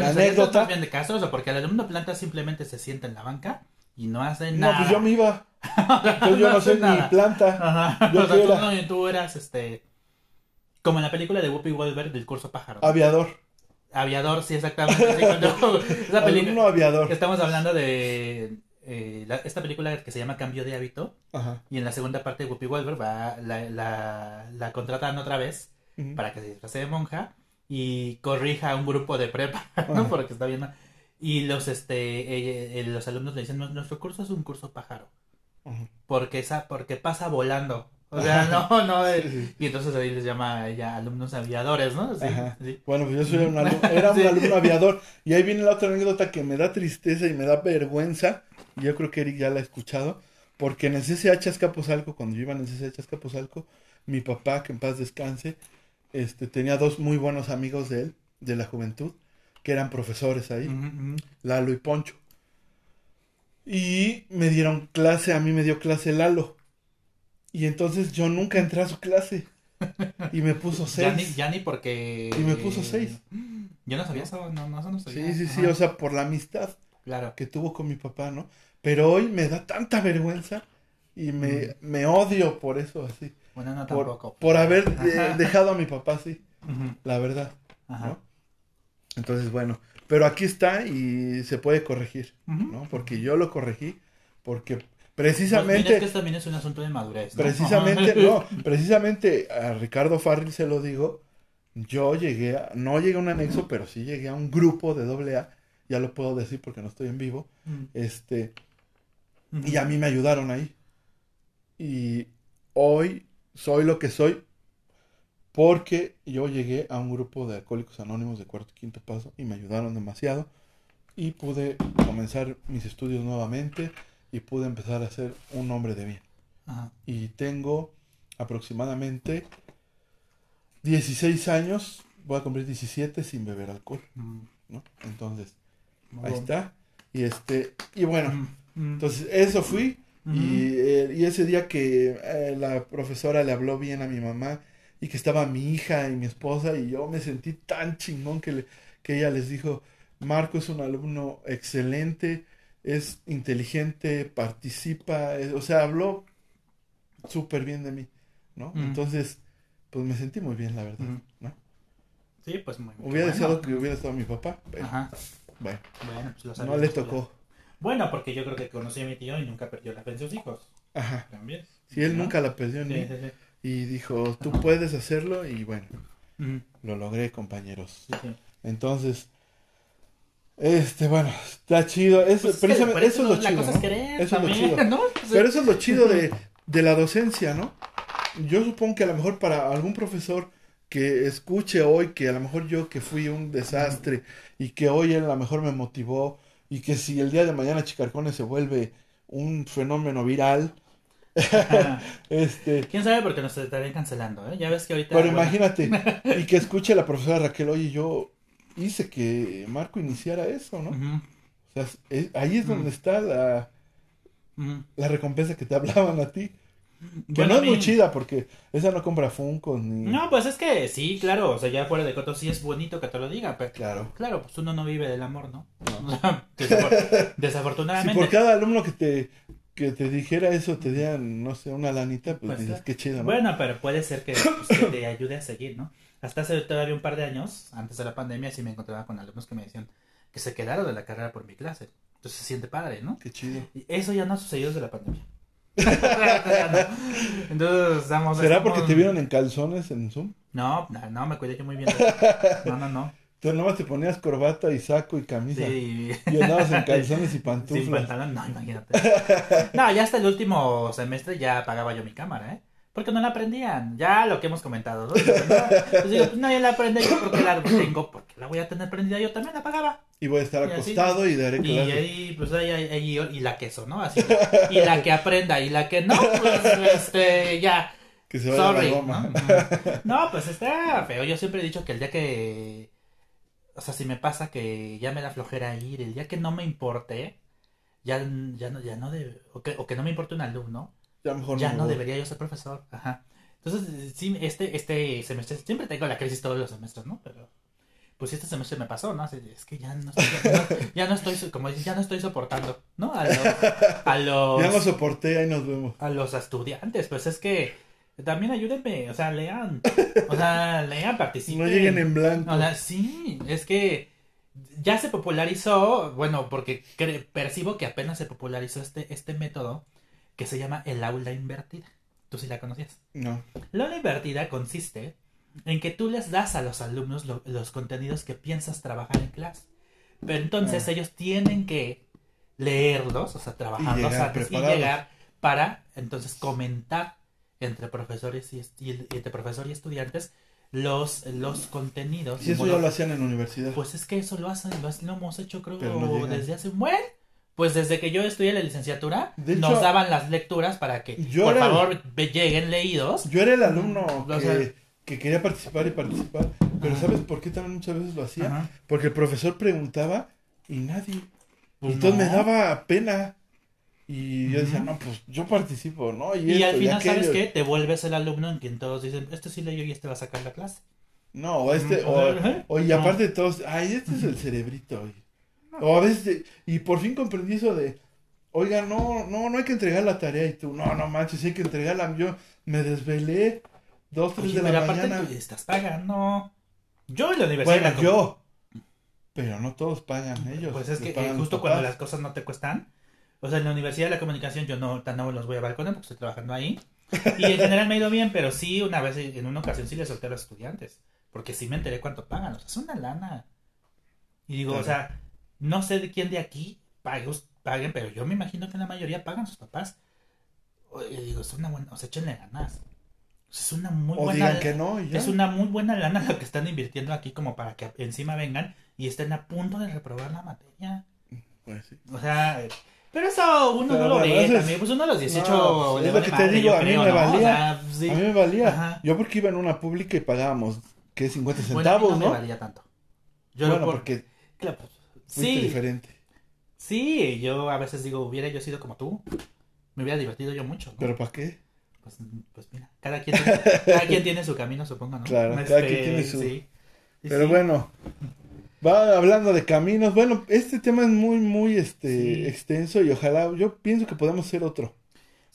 Speaker 2: Bueno,
Speaker 1: Anécdota.
Speaker 2: bien de casos, o porque el alumno planta simplemente se sienta en la banca y no hace
Speaker 1: no,
Speaker 2: nada.
Speaker 1: pues yo me iba, yo no
Speaker 2: hace
Speaker 1: soy ni planta,
Speaker 2: Ajá.
Speaker 1: Yo
Speaker 2: o sea, tú,
Speaker 1: era.
Speaker 2: no, tú eras este. Como en la película de Whoopi Goldberg del curso pájaro.
Speaker 1: aviador,
Speaker 2: Aviador, sí, exactamente. Sí, cuando- esa
Speaker 1: alumno
Speaker 2: película.
Speaker 1: aviador,
Speaker 2: Estamos hablando de eh, la- esta película que se llama Cambio de hábito.
Speaker 1: ajá,
Speaker 2: Y en la segunda parte de Whoopi Goldberg va, la, la, la contratan otra vez para que se disfrace de monja y corrija a un grupo de prepa, ¿no?
Speaker 1: Ajá.
Speaker 2: Porque está bien mal. Y los, este, eh, eh, los alumnos le dicen, "No, nuestro curso es un curso pájaro,
Speaker 1: Ujú.
Speaker 2: porque, esa, porque pasa volando. O sea, no, no. eh,
Speaker 1: Sí, sí.
Speaker 2: Y entonces ahí les llama a ella alumnos aviadores, ¿no? Sí,
Speaker 1: Ajá. Bueno, pues yo soy un alumno, era un alumno aviador. Y ahí viene la otra anécdota que me da tristeza y me da vergüenza. Y yo creo que Eric ya la ha escuchado. Porque en el CCH Azcapotzalco, cuando yo iba en el CCH Azcapotzalco, mi papá, que en paz descanse, este, tenía dos muy buenos amigos de él, de la juventud, que eran profesores ahí. Lalo y Poncho. Y me dieron clase, a mí me dio clase Lalo. Y entonces yo nunca entré a su clase. Y me puso seis.
Speaker 2: Ya ni, ya ni porque...
Speaker 1: Y me puso seis.
Speaker 2: Yo no sabía eso, no, no, eso no sabía.
Speaker 1: Sí, sí, sí,
Speaker 2: Ajá,
Speaker 1: o sea, por la amistad
Speaker 2: Claro.
Speaker 1: que tuvo con mi papá, ¿no? Pero hoy me da tanta vergüenza y me, me odio por eso, así.
Speaker 2: Bueno, no
Speaker 1: Por,
Speaker 2: tampoco.
Speaker 1: por haber eh, dejado a mi papá así, la verdad,
Speaker 2: Ajá.
Speaker 1: ¿no? Entonces, bueno, pero aquí está y se puede corregir. ¿no? Porque yo lo corregí, porque
Speaker 2: Pues
Speaker 1: precisamente...
Speaker 2: es que también es un asunto de madurez. ¿no?
Speaker 1: Precisamente, no, precisamente a Ricardo Farril se lo digo, yo llegué a, no llegué a un anexo, pero sí llegué a un grupo de doble A, ya lo puedo decir porque no estoy en vivo,
Speaker 2: Mm,
Speaker 1: este, y a mí me ayudaron ahí. Y hoy soy lo que soy porque yo llegué a un grupo de alcohólicos anónimos de cuarto y quinto paso y me ayudaron demasiado y pude comenzar mis estudios nuevamente y pude empezar a ser un hombre de bien
Speaker 2: Ajá.
Speaker 1: y tengo aproximadamente 16 años, voy a cumplir 17 sin beber alcohol,
Speaker 2: Mm,
Speaker 1: ¿no? Entonces,
Speaker 2: muy
Speaker 1: ahí está. Y este, y bueno,
Speaker 2: Mm, mm.
Speaker 1: entonces eso fui Y, eh, y ese día que eh, la profesora le habló bien a mi mamá y que estaba mi hija y mi esposa y yo me sentí tan chingón que, le- que ella les dijo, Marco es un alumno excelente, es inteligente, participa, es- o sea, habló súper bien de mí, ¿no? Entonces, pues me sentí muy bien, la verdad. ¿no?
Speaker 2: Sí, pues muy
Speaker 1: Hubiera
Speaker 2: bueno.
Speaker 1: deseado que hubiera estado mi papá, pero
Speaker 2: Ajá.
Speaker 1: bueno,
Speaker 2: Bueno, pues
Speaker 1: no le tocó.
Speaker 2: Bueno, porque yo creo que conocí a mi tío y nunca perdió la fe en sus hijos.
Speaker 1: Ajá.
Speaker 2: También.
Speaker 1: Si él
Speaker 2: ¿No?
Speaker 1: nunca la perdió en
Speaker 2: Sí,
Speaker 1: mí
Speaker 2: sí, sí.
Speaker 1: y dijo, tú puedes hacerlo y bueno, lo logré, compañeros.
Speaker 2: sí, sí.
Speaker 1: Entonces, este, bueno, está chido. Es,
Speaker 2: Pues
Speaker 1: precisamente, eso es lo
Speaker 2: la
Speaker 1: chido. Eso es lo chido.
Speaker 2: ¿no? Pues,
Speaker 1: Pero eso es lo chido de, de la docencia, ¿no? Yo supongo que a lo mejor para algún profesor que escuche hoy que a lo mejor yo que fui un desastre y que hoy él a lo mejor me motivó y que si el día de mañana Chicarcones se vuelve un fenómeno viral, este,
Speaker 2: ¿Quién sabe por qué nos estarían cancelando, eh? Ya ves que ahorita...
Speaker 1: pero
Speaker 2: bueno,
Speaker 1: imagínate, y que escuche la profesora Raquel, oye, yo hice que Marco iniciara eso, ¿no? O sea, es- ahí es donde está la, la recompensa que te hablaban a ti. Que
Speaker 2: Bueno,
Speaker 1: no es muy chida porque esa no compra Funkos ni...
Speaker 2: No, pues es que sí, claro, o sea, ya fuera de coto sí es bonito que te lo diga, pero
Speaker 1: Claro.
Speaker 2: claro, pues uno no vive del amor, ¿no?
Speaker 1: No.
Speaker 2: O sea, desafor-
Speaker 1: Si
Speaker 2: desafortunadamente.
Speaker 1: por cada alumno que te, que te dijera eso te dieran, no sé, una lanita, pues,
Speaker 2: Pues,
Speaker 1: dices, qué chido, ¿no?
Speaker 2: Bueno, pero puede ser que, pues, que te ayude a seguir, ¿no? Hasta hace todavía un par de años, antes de la pandemia, sí me encontraba con alumnos que me decían que se quedaron de la carrera por mi clase. Entonces se siente padre, ¿no?
Speaker 1: Qué chido.
Speaker 2: Y eso ya no ha sucedido desde la pandemia. Entonces.
Speaker 1: ¿Será
Speaker 2: estamos-
Speaker 1: porque te vieron en calzones en Zoom?
Speaker 2: No, no, no, me cuidé yo muy bien. No, no, no.
Speaker 1: Tú nomás te ponías corbata y saco y camisa.
Speaker 2: Sí.
Speaker 1: Y andabas en calzones y
Speaker 2: Sin
Speaker 1: pantuflas.
Speaker 2: pantalón, no, imagínate. No, ya hasta el último semestre ya apagaba yo mi cámara, ¿eh? Porque no la aprendían. Ya lo que hemos comentado, ¿no? Pues digo, pues nadie la aprende yo porque la tengo, porque la voy a tener prendida yo también la apagaba.
Speaker 1: Y voy a estar
Speaker 2: Y así.
Speaker 1: acostado y daré
Speaker 2: Y
Speaker 1: clases.
Speaker 2: ahí, pues ahí, ahí, y la queso, ¿no? Así. Y la que aprenda y la que no, pues este, ya.
Speaker 1: Que se vaya
Speaker 2: Sorry.
Speaker 1: la
Speaker 2: ¿no?
Speaker 1: goma.
Speaker 2: No, pues está feo. Yo siempre he dicho que el día que. O sea, si me pasa que ya me da flojera ir, el día que no me importe, ya, ya no, ya no debe, o que, o que no me importe un alumno,
Speaker 1: Ya mejor
Speaker 2: ya no debería yo ser profesor. Ajá. Entonces, sí, este, este semestre, siempre tengo la crisis todos los semestres, ¿no? Pero, pues este semestre me pasó, ¿no? Es que ya no estoy, no- ya no estoy, como dices, ya no estoy soportando, ¿no? A los, a los,
Speaker 1: Ya no soporté, ahí nos vemos.
Speaker 2: a los estudiantes, pues es que también ayúdenme, o sea, lean, o sea, lean, participen.
Speaker 1: No lleguen en blanco.
Speaker 2: O sea, sí, es que ya se popularizó, bueno, porque percibo que apenas se popularizó este, este método que se llama el aula invertida. ¿Tú sí la conocías?
Speaker 1: No.
Speaker 2: La aula invertida consiste en que tú les das a los alumnos lo- los contenidos que piensas trabajar en clase. Pero entonces
Speaker 1: Ah.
Speaker 2: ellos tienen que leerlos, o sea, trabajarlos
Speaker 1: llegar
Speaker 2: antes y llegar para entonces comentar entre profesores y, y- y entre profesor y estudiantes los, los contenidos.
Speaker 1: Si eso ya lo hacían en la universidad.
Speaker 2: pues es que eso lo hacen, lo, lo hemos hecho creo
Speaker 1: no
Speaker 2: desde hace un buen. Pues desde que yo estudié la licenciatura, nos daban las lecturas para que,
Speaker 1: yo
Speaker 2: por
Speaker 1: el-
Speaker 2: favor, lleguen leídos.
Speaker 1: Yo era el alumno
Speaker 2: O
Speaker 1: que,
Speaker 2: sea-
Speaker 1: que quería participar y participar. Pero
Speaker 2: Ajá.
Speaker 1: ¿sabes por qué también muchas veces lo hacía?
Speaker 2: Ajá.
Speaker 1: Porque el profesor preguntaba y nadie.
Speaker 2: Pues
Speaker 1: entonces
Speaker 2: no.
Speaker 1: me daba pena. Y yo decía, no, pues yo participo, ¿no?
Speaker 2: Y
Speaker 1: esto,
Speaker 2: al final, ¿sabes qué? Te vuelves el alumno en quien todos dicen, este sí leyó y este va a sacar la clase.
Speaker 1: No, o este, o, o y
Speaker 2: No.
Speaker 1: aparte de todos, ay, este es el cerebrito. O a veces, y por fin comprendí eso de, oiga, no, no, no hay que entregar la tarea. Y tú, no, no manches, hay que entregarla. Yo me desvelé dos, tres
Speaker 2: Oye,
Speaker 1: de la
Speaker 2: pero aparte
Speaker 1: mañana.
Speaker 2: tú estás pagando. Yo en la universidad...
Speaker 1: Bueno, yo. Pero no todos pagan ellos.
Speaker 2: Pues es que eh, justo cuando las cosas no te cuestan. O sea, en la Universidad de la Comunicación yo no, tan no los voy a balconar porque estoy trabajando ahí. Y en general me ha ido bien, pero sí, una vez, en una ocasión sí le solté a los estudiantes. Porque sí me enteré cuánto pagan. O sea, es una lana. Y digo, o sea, no sé de quién de aquí pagos, paguen, pero yo me imagino que la mayoría pagan sus papás. Y digo, es una buena, o sea, échenle ganas. O es una muy
Speaker 1: O
Speaker 2: buena
Speaker 1: digan que no ya.
Speaker 2: es una muy buena lana lo que están invirtiendo aquí como para que encima vengan y estén a punto de reprobar la materia.
Speaker 1: Pues sí.
Speaker 2: O sea, pero eso uno
Speaker 1: Pero
Speaker 2: no lo ve también. Pues uno a los 18
Speaker 1: No,
Speaker 2: le
Speaker 1: es lo que te
Speaker 2: madre,
Speaker 1: digo,
Speaker 2: yo
Speaker 1: a mí
Speaker 2: creo,
Speaker 1: me
Speaker 2: ¿no? O
Speaker 1: valía.
Speaker 2: sea, sí.
Speaker 1: A mí me valía.
Speaker 2: Ajá.
Speaker 1: Yo porque iba en una pública y pagábamos, ¿qué? 50
Speaker 2: Bueno, a mí
Speaker 1: centavos,
Speaker 2: no me valía tanto. Yo
Speaker 1: bueno,
Speaker 2: lo por-
Speaker 1: porque
Speaker 2: claro, pues, sí,
Speaker 1: diferente.
Speaker 2: sí, yo a veces digo, hubiera yo sido como tú. Me hubiera divertido yo mucho. ¿no?
Speaker 1: ¿Pero para qué?
Speaker 2: Pues, pues mira, cada quien, cada quien tiene su camino, supongo, ¿no?
Speaker 1: Claro,
Speaker 2: Este,
Speaker 1: cada quien tiene su-
Speaker 2: sí.
Speaker 1: Pero
Speaker 2: sí.
Speaker 1: bueno, va hablando de caminos. Bueno, este tema es muy, muy este
Speaker 2: Sí.
Speaker 1: extenso y ojalá, yo pienso que podemos hacer otro.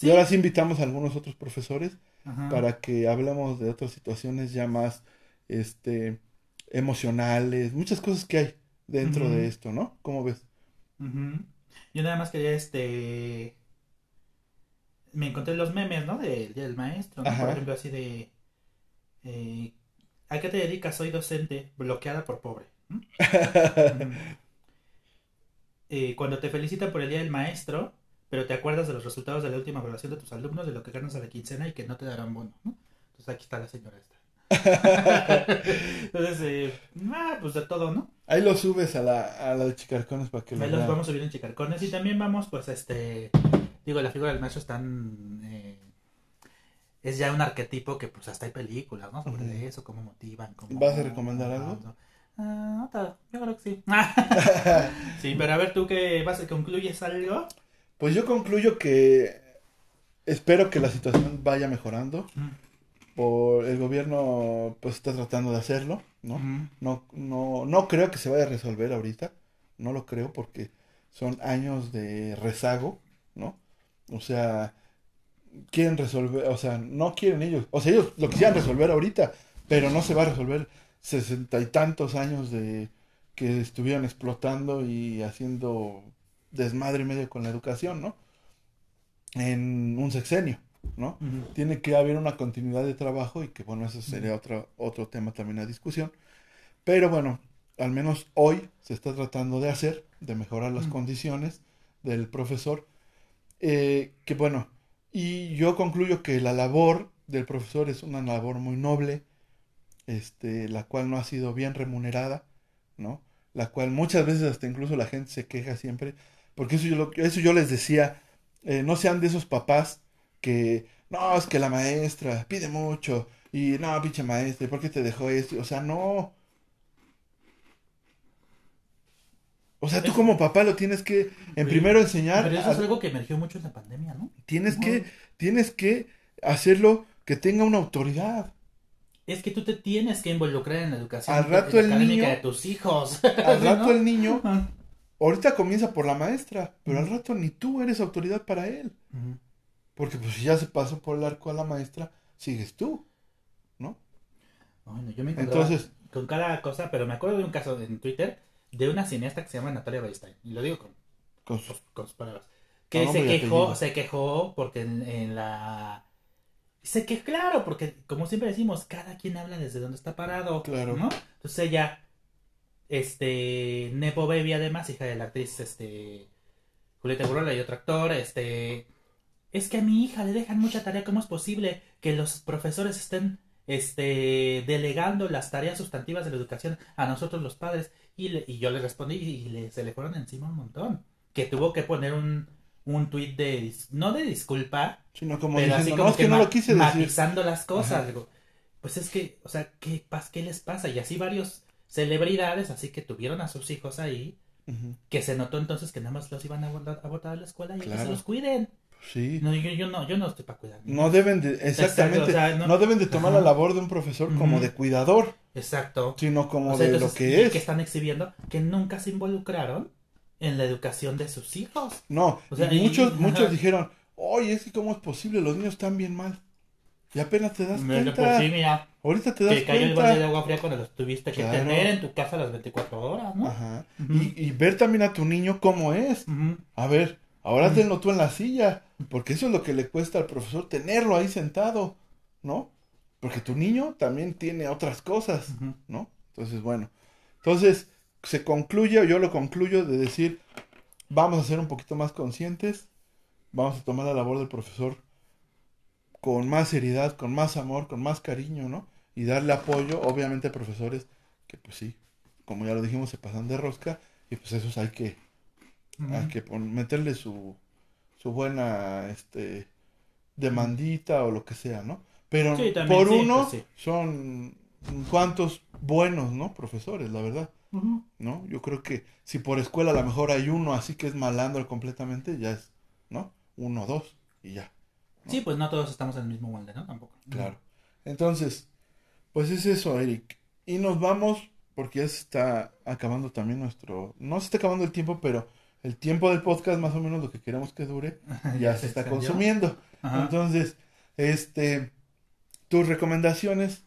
Speaker 1: Y ahora sí invitamos a algunos otros profesores
Speaker 2: Ajá.
Speaker 1: para que hablemos de otras situaciones ya más este emocionales, muchas cosas que hay dentro de esto, ¿no? ¿Cómo ves?
Speaker 2: Yo nada más quería este. Me encontré los memes, ¿no? Del Día del Maestro. Por ejemplo, así de. eh, ¿A qué te dedicas? Soy docente, bloqueada por pobre. ¿Mm? Eh, cuando te felicitan por el Día del Maestro, pero te acuerdas de los resultados de la última evaluación de tus alumnos, de lo que ganas a la quincena y que no te darán bono, ¿no? Entonces aquí está la señora esta. Entonces, eh, ah, pues de todo, ¿no?
Speaker 1: Ahí lo subes a la, a la de Chicarcones para que lo
Speaker 2: Ahí los
Speaker 1: vean.
Speaker 2: vamos a subir en Chicarcones y también vamos, pues, este, digo, la figura del maestro es tan, eh, es ya un arquetipo que, pues, hasta hay películas, ¿no? Sobre eso, cómo motivan, cómo...
Speaker 1: ¿Vas a recomendar algo?
Speaker 2: Ah, no todo, yo creo que sí. sí, pero a ver, ¿tú qué vas a concluyes algo?
Speaker 1: Pues yo concluyo que espero que la situación vaya mejorando. Por el gobierno pues está tratando de hacerlo, ¿no? No, no, no creo que se vaya a resolver ahorita. No lo creo porque son años de rezago, ¿no? O sea, quieren resolver, o sea, no quieren ellos, o sea, ellos lo quisieran resolver ahorita, pero no se va a resolver sesenta y tantos años de que estuvieron explotando y haciendo desmadre y medio con la educación, ¿no? En un sexenio, ¿no? Tiene que haber una continuidad de trabajo y que, bueno, eso sería otro, otro tema también a discusión. Pero bueno, al menos hoy se está tratando de hacer, de mejorar las condiciones del profesor. Eh, que bueno, y yo concluyo que la labor del profesor es una labor muy noble, este, la cual no ha sido bien remunerada, ¿no? La cual muchas veces hasta incluso la gente se queja siempre, porque eso yo, lo- eso yo les decía, eh, no sean de esos papás que, no, es que la maestra pide mucho, y no, pinche maestra, ¿y ¿por qué te dejó esto? O sea, no. O sea, tú como papá lo tienes que, en primero enseñar,
Speaker 2: Pero eso es algo que emergió mucho en la pandemia, ¿no?
Speaker 1: tienes que, tienes que hacerlo que tenga una autoridad.
Speaker 2: Es que tú te tienes que involucrar en la educación
Speaker 1: Al rato el niño-
Speaker 2: de tus hijos.
Speaker 1: Al
Speaker 2: ¿Sí,
Speaker 1: rato
Speaker 2: no?
Speaker 1: el niño,
Speaker 2: Ah.
Speaker 1: ahorita comienza por la maestra, pero al rato ni tú eres autoridad para él. Porque pues si ya se pasó por el arco a la maestra, sigues tú, ¿no?
Speaker 2: Ay, no, yo me
Speaker 1: Entonces,
Speaker 2: con cada cosa, pero me acuerdo de un caso en Twitter de una cineasta que se llama Natalia Beristain. Y lo digo con,
Speaker 1: con su-
Speaker 2: con- con sus palabras. Que se quejó, se quejó porque en, en la... Se que claro, porque como siempre decimos, cada quien habla desde donde está parado.
Speaker 1: Claro.
Speaker 2: ¿no? Entonces ella, este, Nepo Baby además, hija de la actriz, este, Julieta Burrola y otro actor, este, es que a mi hija le dejan mucha tarea, ¿cómo es posible que los profesores estén, este, delegando las tareas sustantivas de la educación a nosotros los padres? Y, le- y yo le respondí y le- se le fueron encima un montón, que tuvo que poner un, un tuit de, no de disculpa,
Speaker 1: sino como
Speaker 2: pero así
Speaker 1: diciendo,
Speaker 2: como
Speaker 1: no, es que no lo quise decir.
Speaker 2: las cosas. Digo, pues es que, o sea, ¿qué, pas- ¿qué les pasa? Y así varios celebridades, así que tuvieron a sus hijos ahí, que se notó entonces que nada más los iban a botar a, botar a la escuela y que se los cuiden.
Speaker 1: Sí.
Speaker 2: No, yo, yo no, yo no estoy para cuidar.
Speaker 1: No deben de, exactamente,
Speaker 2: o sea, no-
Speaker 1: no, deben de tomar
Speaker 2: Ajá.
Speaker 1: la labor de un profesor como de cuidador,
Speaker 2: Exacto.
Speaker 1: sino como
Speaker 2: O sea,
Speaker 1: de
Speaker 2: entonces,
Speaker 1: lo que es.
Speaker 2: que están exhibiendo que nunca se involucraron en la educación de sus hijos.
Speaker 1: No,
Speaker 2: O sea,
Speaker 1: y muchos, muchos dijeron, oye, es que cómo es posible, los niños están bien mal. Y apenas te das cuenta,
Speaker 2: Pues sí, mira,
Speaker 1: ahorita te das
Speaker 2: que cayó el
Speaker 1: cuenta.
Speaker 2: balde de agua fría cuando los tuviste que
Speaker 1: Claro.
Speaker 2: tener en tu casa las 24 horas, ¿no?
Speaker 1: Ajá. Y, y ver también a tu niño cómo es. A ver, ahora tenlo tú en la silla, porque eso es lo que le cuesta al profesor, tenerlo ahí sentado, ¿no? Porque tu niño también tiene otras cosas. ¿no? Entonces, bueno, entonces se concluye, o yo lo concluyo, de decir, vamos a ser un poquito más conscientes, vamos a tomar la labor del profesor con más seriedad, con más amor, con más cariño, ¿no? Y darle apoyo, obviamente, a profesores que, pues sí, como ya lo dijimos, se pasan de rosca, y pues esos hay que, hay que pon- meterle su, su buena, este, demandita o lo que sea, ¿no? Pero
Speaker 2: Sí, también,
Speaker 1: por
Speaker 2: sí,
Speaker 1: uno
Speaker 2: pues sí.
Speaker 1: son cuantos buenos, ¿no? Profesores, la verdad. ¿no? Yo creo que si por escuela a lo mejor hay uno así que es malandro completamente, ya es, ¿no? Uno dos y ya,
Speaker 2: Sí, pues no todos estamos en el mismo molde, ¿no? Tampoco.
Speaker 1: claro. Entonces, pues es eso, Eric. Y nos vamos porque ya se está acabando también nuestro, no se está acabando el tiempo, pero el tiempo del podcast, más o menos lo que queremos que dure, ya se está consumiendo.
Speaker 2: Ajá.
Speaker 1: Entonces, este, tus recomendaciones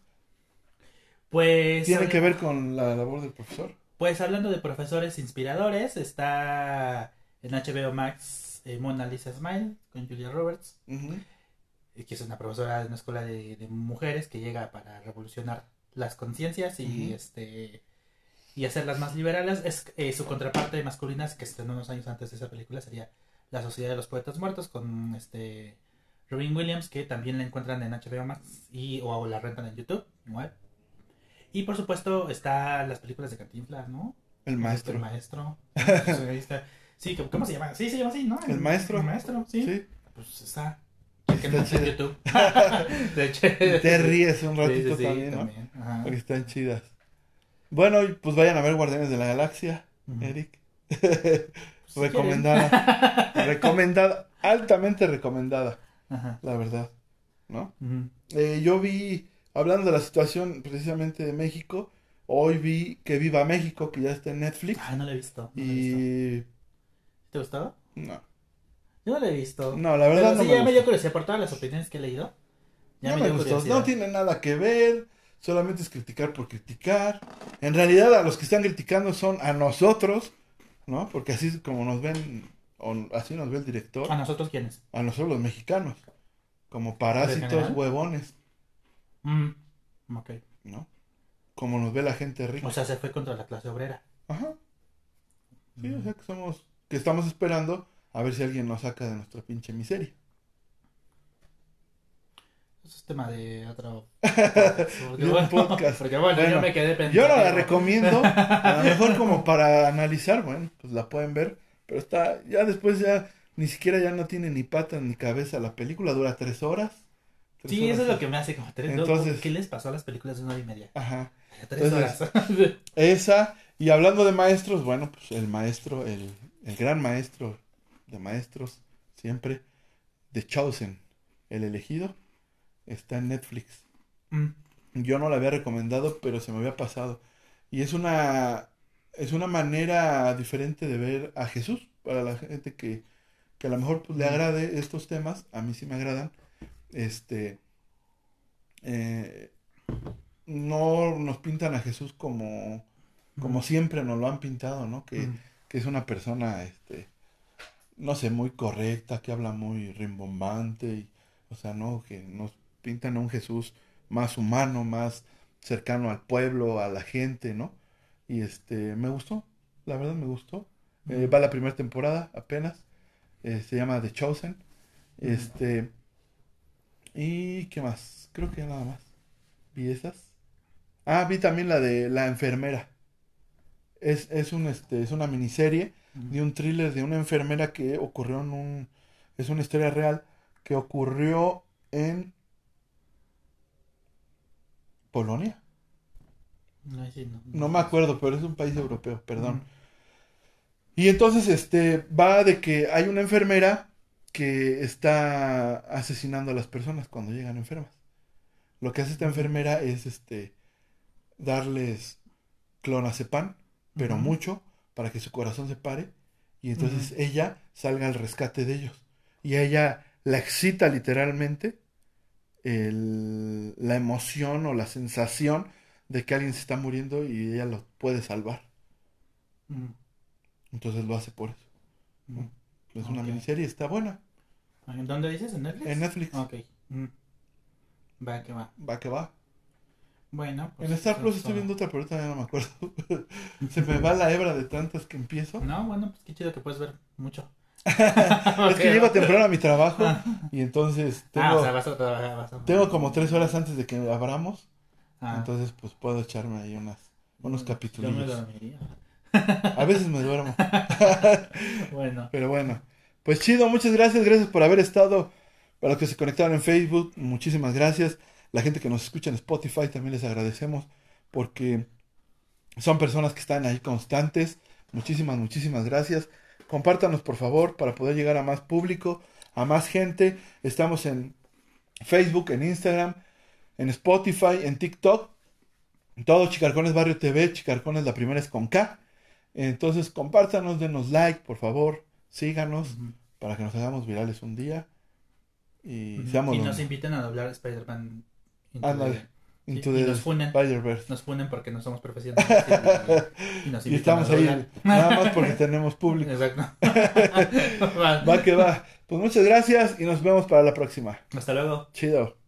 Speaker 2: Pues,
Speaker 1: tienen
Speaker 2: habla-
Speaker 1: que ver con la labor del profesor.
Speaker 2: pues hablando de profesores inspiradores, está en HBO Max eh, Mona Lisa Smile con Julia Roberts, eh, que es una profesora de una escuela de, de mujeres que llega para revolucionar las conciencias y este y hacerlas más liberales. Es eh, su contraparte masculina que estrenó unos años antes de esa película sería La Sociedad de los Poetas Muertos con este Robin Williams que también la encuentran en HBO Max y o la rentan en YouTube igual. Y por supuesto está las películas de Cantinflas, ¿no?
Speaker 1: El
Speaker 2: El
Speaker 1: maestro.
Speaker 2: maestro. Ahí está. Sí, ¿cómo- ¿cómo se llama? Sí, se llama así, ¿no?
Speaker 1: El maestro.
Speaker 2: El maestro, sí.
Speaker 1: Sí.
Speaker 2: Pues está. Que no en. YouTube. De hecho.
Speaker 1: Te ríes un ratito
Speaker 2: sí, sí,
Speaker 1: también, ¿no?
Speaker 2: también.
Speaker 1: Porque están chidas. Bueno, y pues vayan a ver Guardianes de la Galaxia. Eric.
Speaker 2: Si
Speaker 1: recomendada. recomendada. Altamente recomendada.
Speaker 2: Ajá.
Speaker 1: la verdad. ¿No? Eh, yo vi, hablando de la situación precisamente de México, hoy vi que Viva México, que ya está en Netflix.
Speaker 2: Ay, no lo he visto. No lo he visto.
Speaker 1: Y.
Speaker 2: ¿Te gustó?
Speaker 1: No.
Speaker 2: Yo no lo he visto.
Speaker 1: No, la verdad
Speaker 2: Pero
Speaker 1: no
Speaker 2: sí,
Speaker 1: me
Speaker 2: ya me dio
Speaker 1: gustó.
Speaker 2: curiosidad por todas las opiniones que he leído. Ya
Speaker 1: No
Speaker 2: me
Speaker 1: me gustó.
Speaker 2: curiosidad.
Speaker 1: No tiene nada que ver. Solamente es criticar por criticar. En realidad, a los que están criticando son a nosotros ¿no? Porque así es como nos ven, o así nos ve el director,
Speaker 2: ¿A nosotros quiénes?
Speaker 1: a nosotros los mexicanos, como parásitos huevones,
Speaker 2: Mm, ok.
Speaker 1: ¿no? Como nos ve la gente rica.
Speaker 2: O sea, se fue contra la clase obrera.
Speaker 1: Ajá. Sí,
Speaker 2: Mm.
Speaker 1: o sea que somos, que estamos esperando a ver si alguien nos saca de nuestra pinche miseria.
Speaker 2: Es tema de otro
Speaker 1: De podcast.
Speaker 2: Porque bueno,
Speaker 1: Bueno,
Speaker 2: yo me quedé pensando.
Speaker 1: Yo no la recomiendo, a lo mejor como para analizar, bueno, pues la pueden ver, pero está, ya después ya, ni siquiera ya no tiene ni patas ni cabeza la película, dura tres horas. Tres
Speaker 2: Sí,
Speaker 1: horas
Speaker 2: eso es lo que me hace como tres
Speaker 1: Entonces-
Speaker 2: ¿Qué les pasó a las películas de una hora y media?
Speaker 1: Ajá.
Speaker 2: Tres
Speaker 1: Entonces-
Speaker 2: horas.
Speaker 1: Esa, y hablando de maestros, bueno, pues el maestro, el, el gran maestro de maestros, siempre, The Chosen, el elegido, está en Netflix.
Speaker 2: Mm,
Speaker 1: Yo no la había recomendado, pero se me había pasado. Y es una, es una manera diferente de ver a Jesús para la gente que, que a lo mejor pues, le agrade estos temas. A mí sí me agradan. Este, eh, no nos pintan a Jesús como, como
Speaker 2: Mm.
Speaker 1: siempre nos lo han pintado, ¿no? Que,
Speaker 2: mm.
Speaker 1: que es una persona, este, no sé, muy correcta, que habla muy rimbombante, y, o sea, no, que nos pintan a un Jesús más humano, más cercano al pueblo, a la gente, ¿no? Y este, me gustó, la verdad me gustó. Eh, va la primera temporada apenas, eh, se llama The Chosen, este, y qué más, creo que nada más. Vi esas. Ah, vi también la de La enfermera. Es, es un este, es una miniserie de un thriller de una enfermera que ocurrió en un es una historia real que ocurrió en Polonia.
Speaker 2: No, sí, no,
Speaker 1: No me acuerdo, pero es un país europeo, perdón. Y entonces este va de que hay una enfermera que está asesinando a las personas cuando llegan enfermas. Lo que hace esta enfermera es este darles clonazepam, pero mucho para que su corazón se pare y entonces ella salga al rescate de ellos. Y ella la excita literalmente el- la emoción o la sensación de que alguien se está muriendo y ella lo puede salvar.
Speaker 2: Mm,
Speaker 1: Entonces lo hace por eso.
Speaker 2: mm.
Speaker 1: Es una miniserie, está buena.
Speaker 2: ¿En dónde dices? ¿En Netflix?
Speaker 1: En Netflix.
Speaker 2: Ok. Mm. Va, que va.
Speaker 1: Va que va.
Speaker 2: Bueno. pues
Speaker 1: En Star Plus
Speaker 2: es
Speaker 1: estoy viendo otra, pero ya no me acuerdo. Se me va la hebra de tantas que empiezo.
Speaker 2: No, bueno, pues qué chido que puedes ver mucho.
Speaker 1: Es que llego temprano a mi trabajo y entonces tengo,
Speaker 2: Ah, o sea, vas a trabajar. Vas a...
Speaker 1: tengo como tres horas antes de que abramos.
Speaker 2: Ah.
Speaker 1: Entonces pues puedo echarme ahí unas, unos
Speaker 2: Yo me
Speaker 1: capítulos.
Speaker 2: dormiría.
Speaker 1: A veces me duermo.
Speaker 2: Bueno.
Speaker 1: Pero bueno, pues chido, muchas gracias, gracias por haber estado. Para los que se conectaron en Facebook, muchísimas gracias. La gente que nos escucha en Spotify también les agradecemos porque son personas que están ahí constantes. Muchísimas, muchísimas gracias. Compártanos por favor para poder llegar a más público, a más gente. Estamos en Facebook, en Instagram, en Spotify, en TikTok. Todo Chicarcones Barrio TV, Chicarcones la primera es con K. Entonces compártanos, denos like, por favor, síganos para que nos hagamos virales un día y seamos
Speaker 2: Y nos inviten a doblar Spider-Man.
Speaker 1: Ándale. Into
Speaker 2: y- nos funen. Nos ponen porque no somos profesionales. y, y nos
Speaker 1: Y
Speaker 2: invitan
Speaker 1: estamos
Speaker 2: a
Speaker 1: ahí nada más porque tenemos público.
Speaker 2: Exacto.
Speaker 1: Va que va. Pues muchas gracias y nos vemos para la próxima.
Speaker 2: Hasta luego.
Speaker 1: Chido.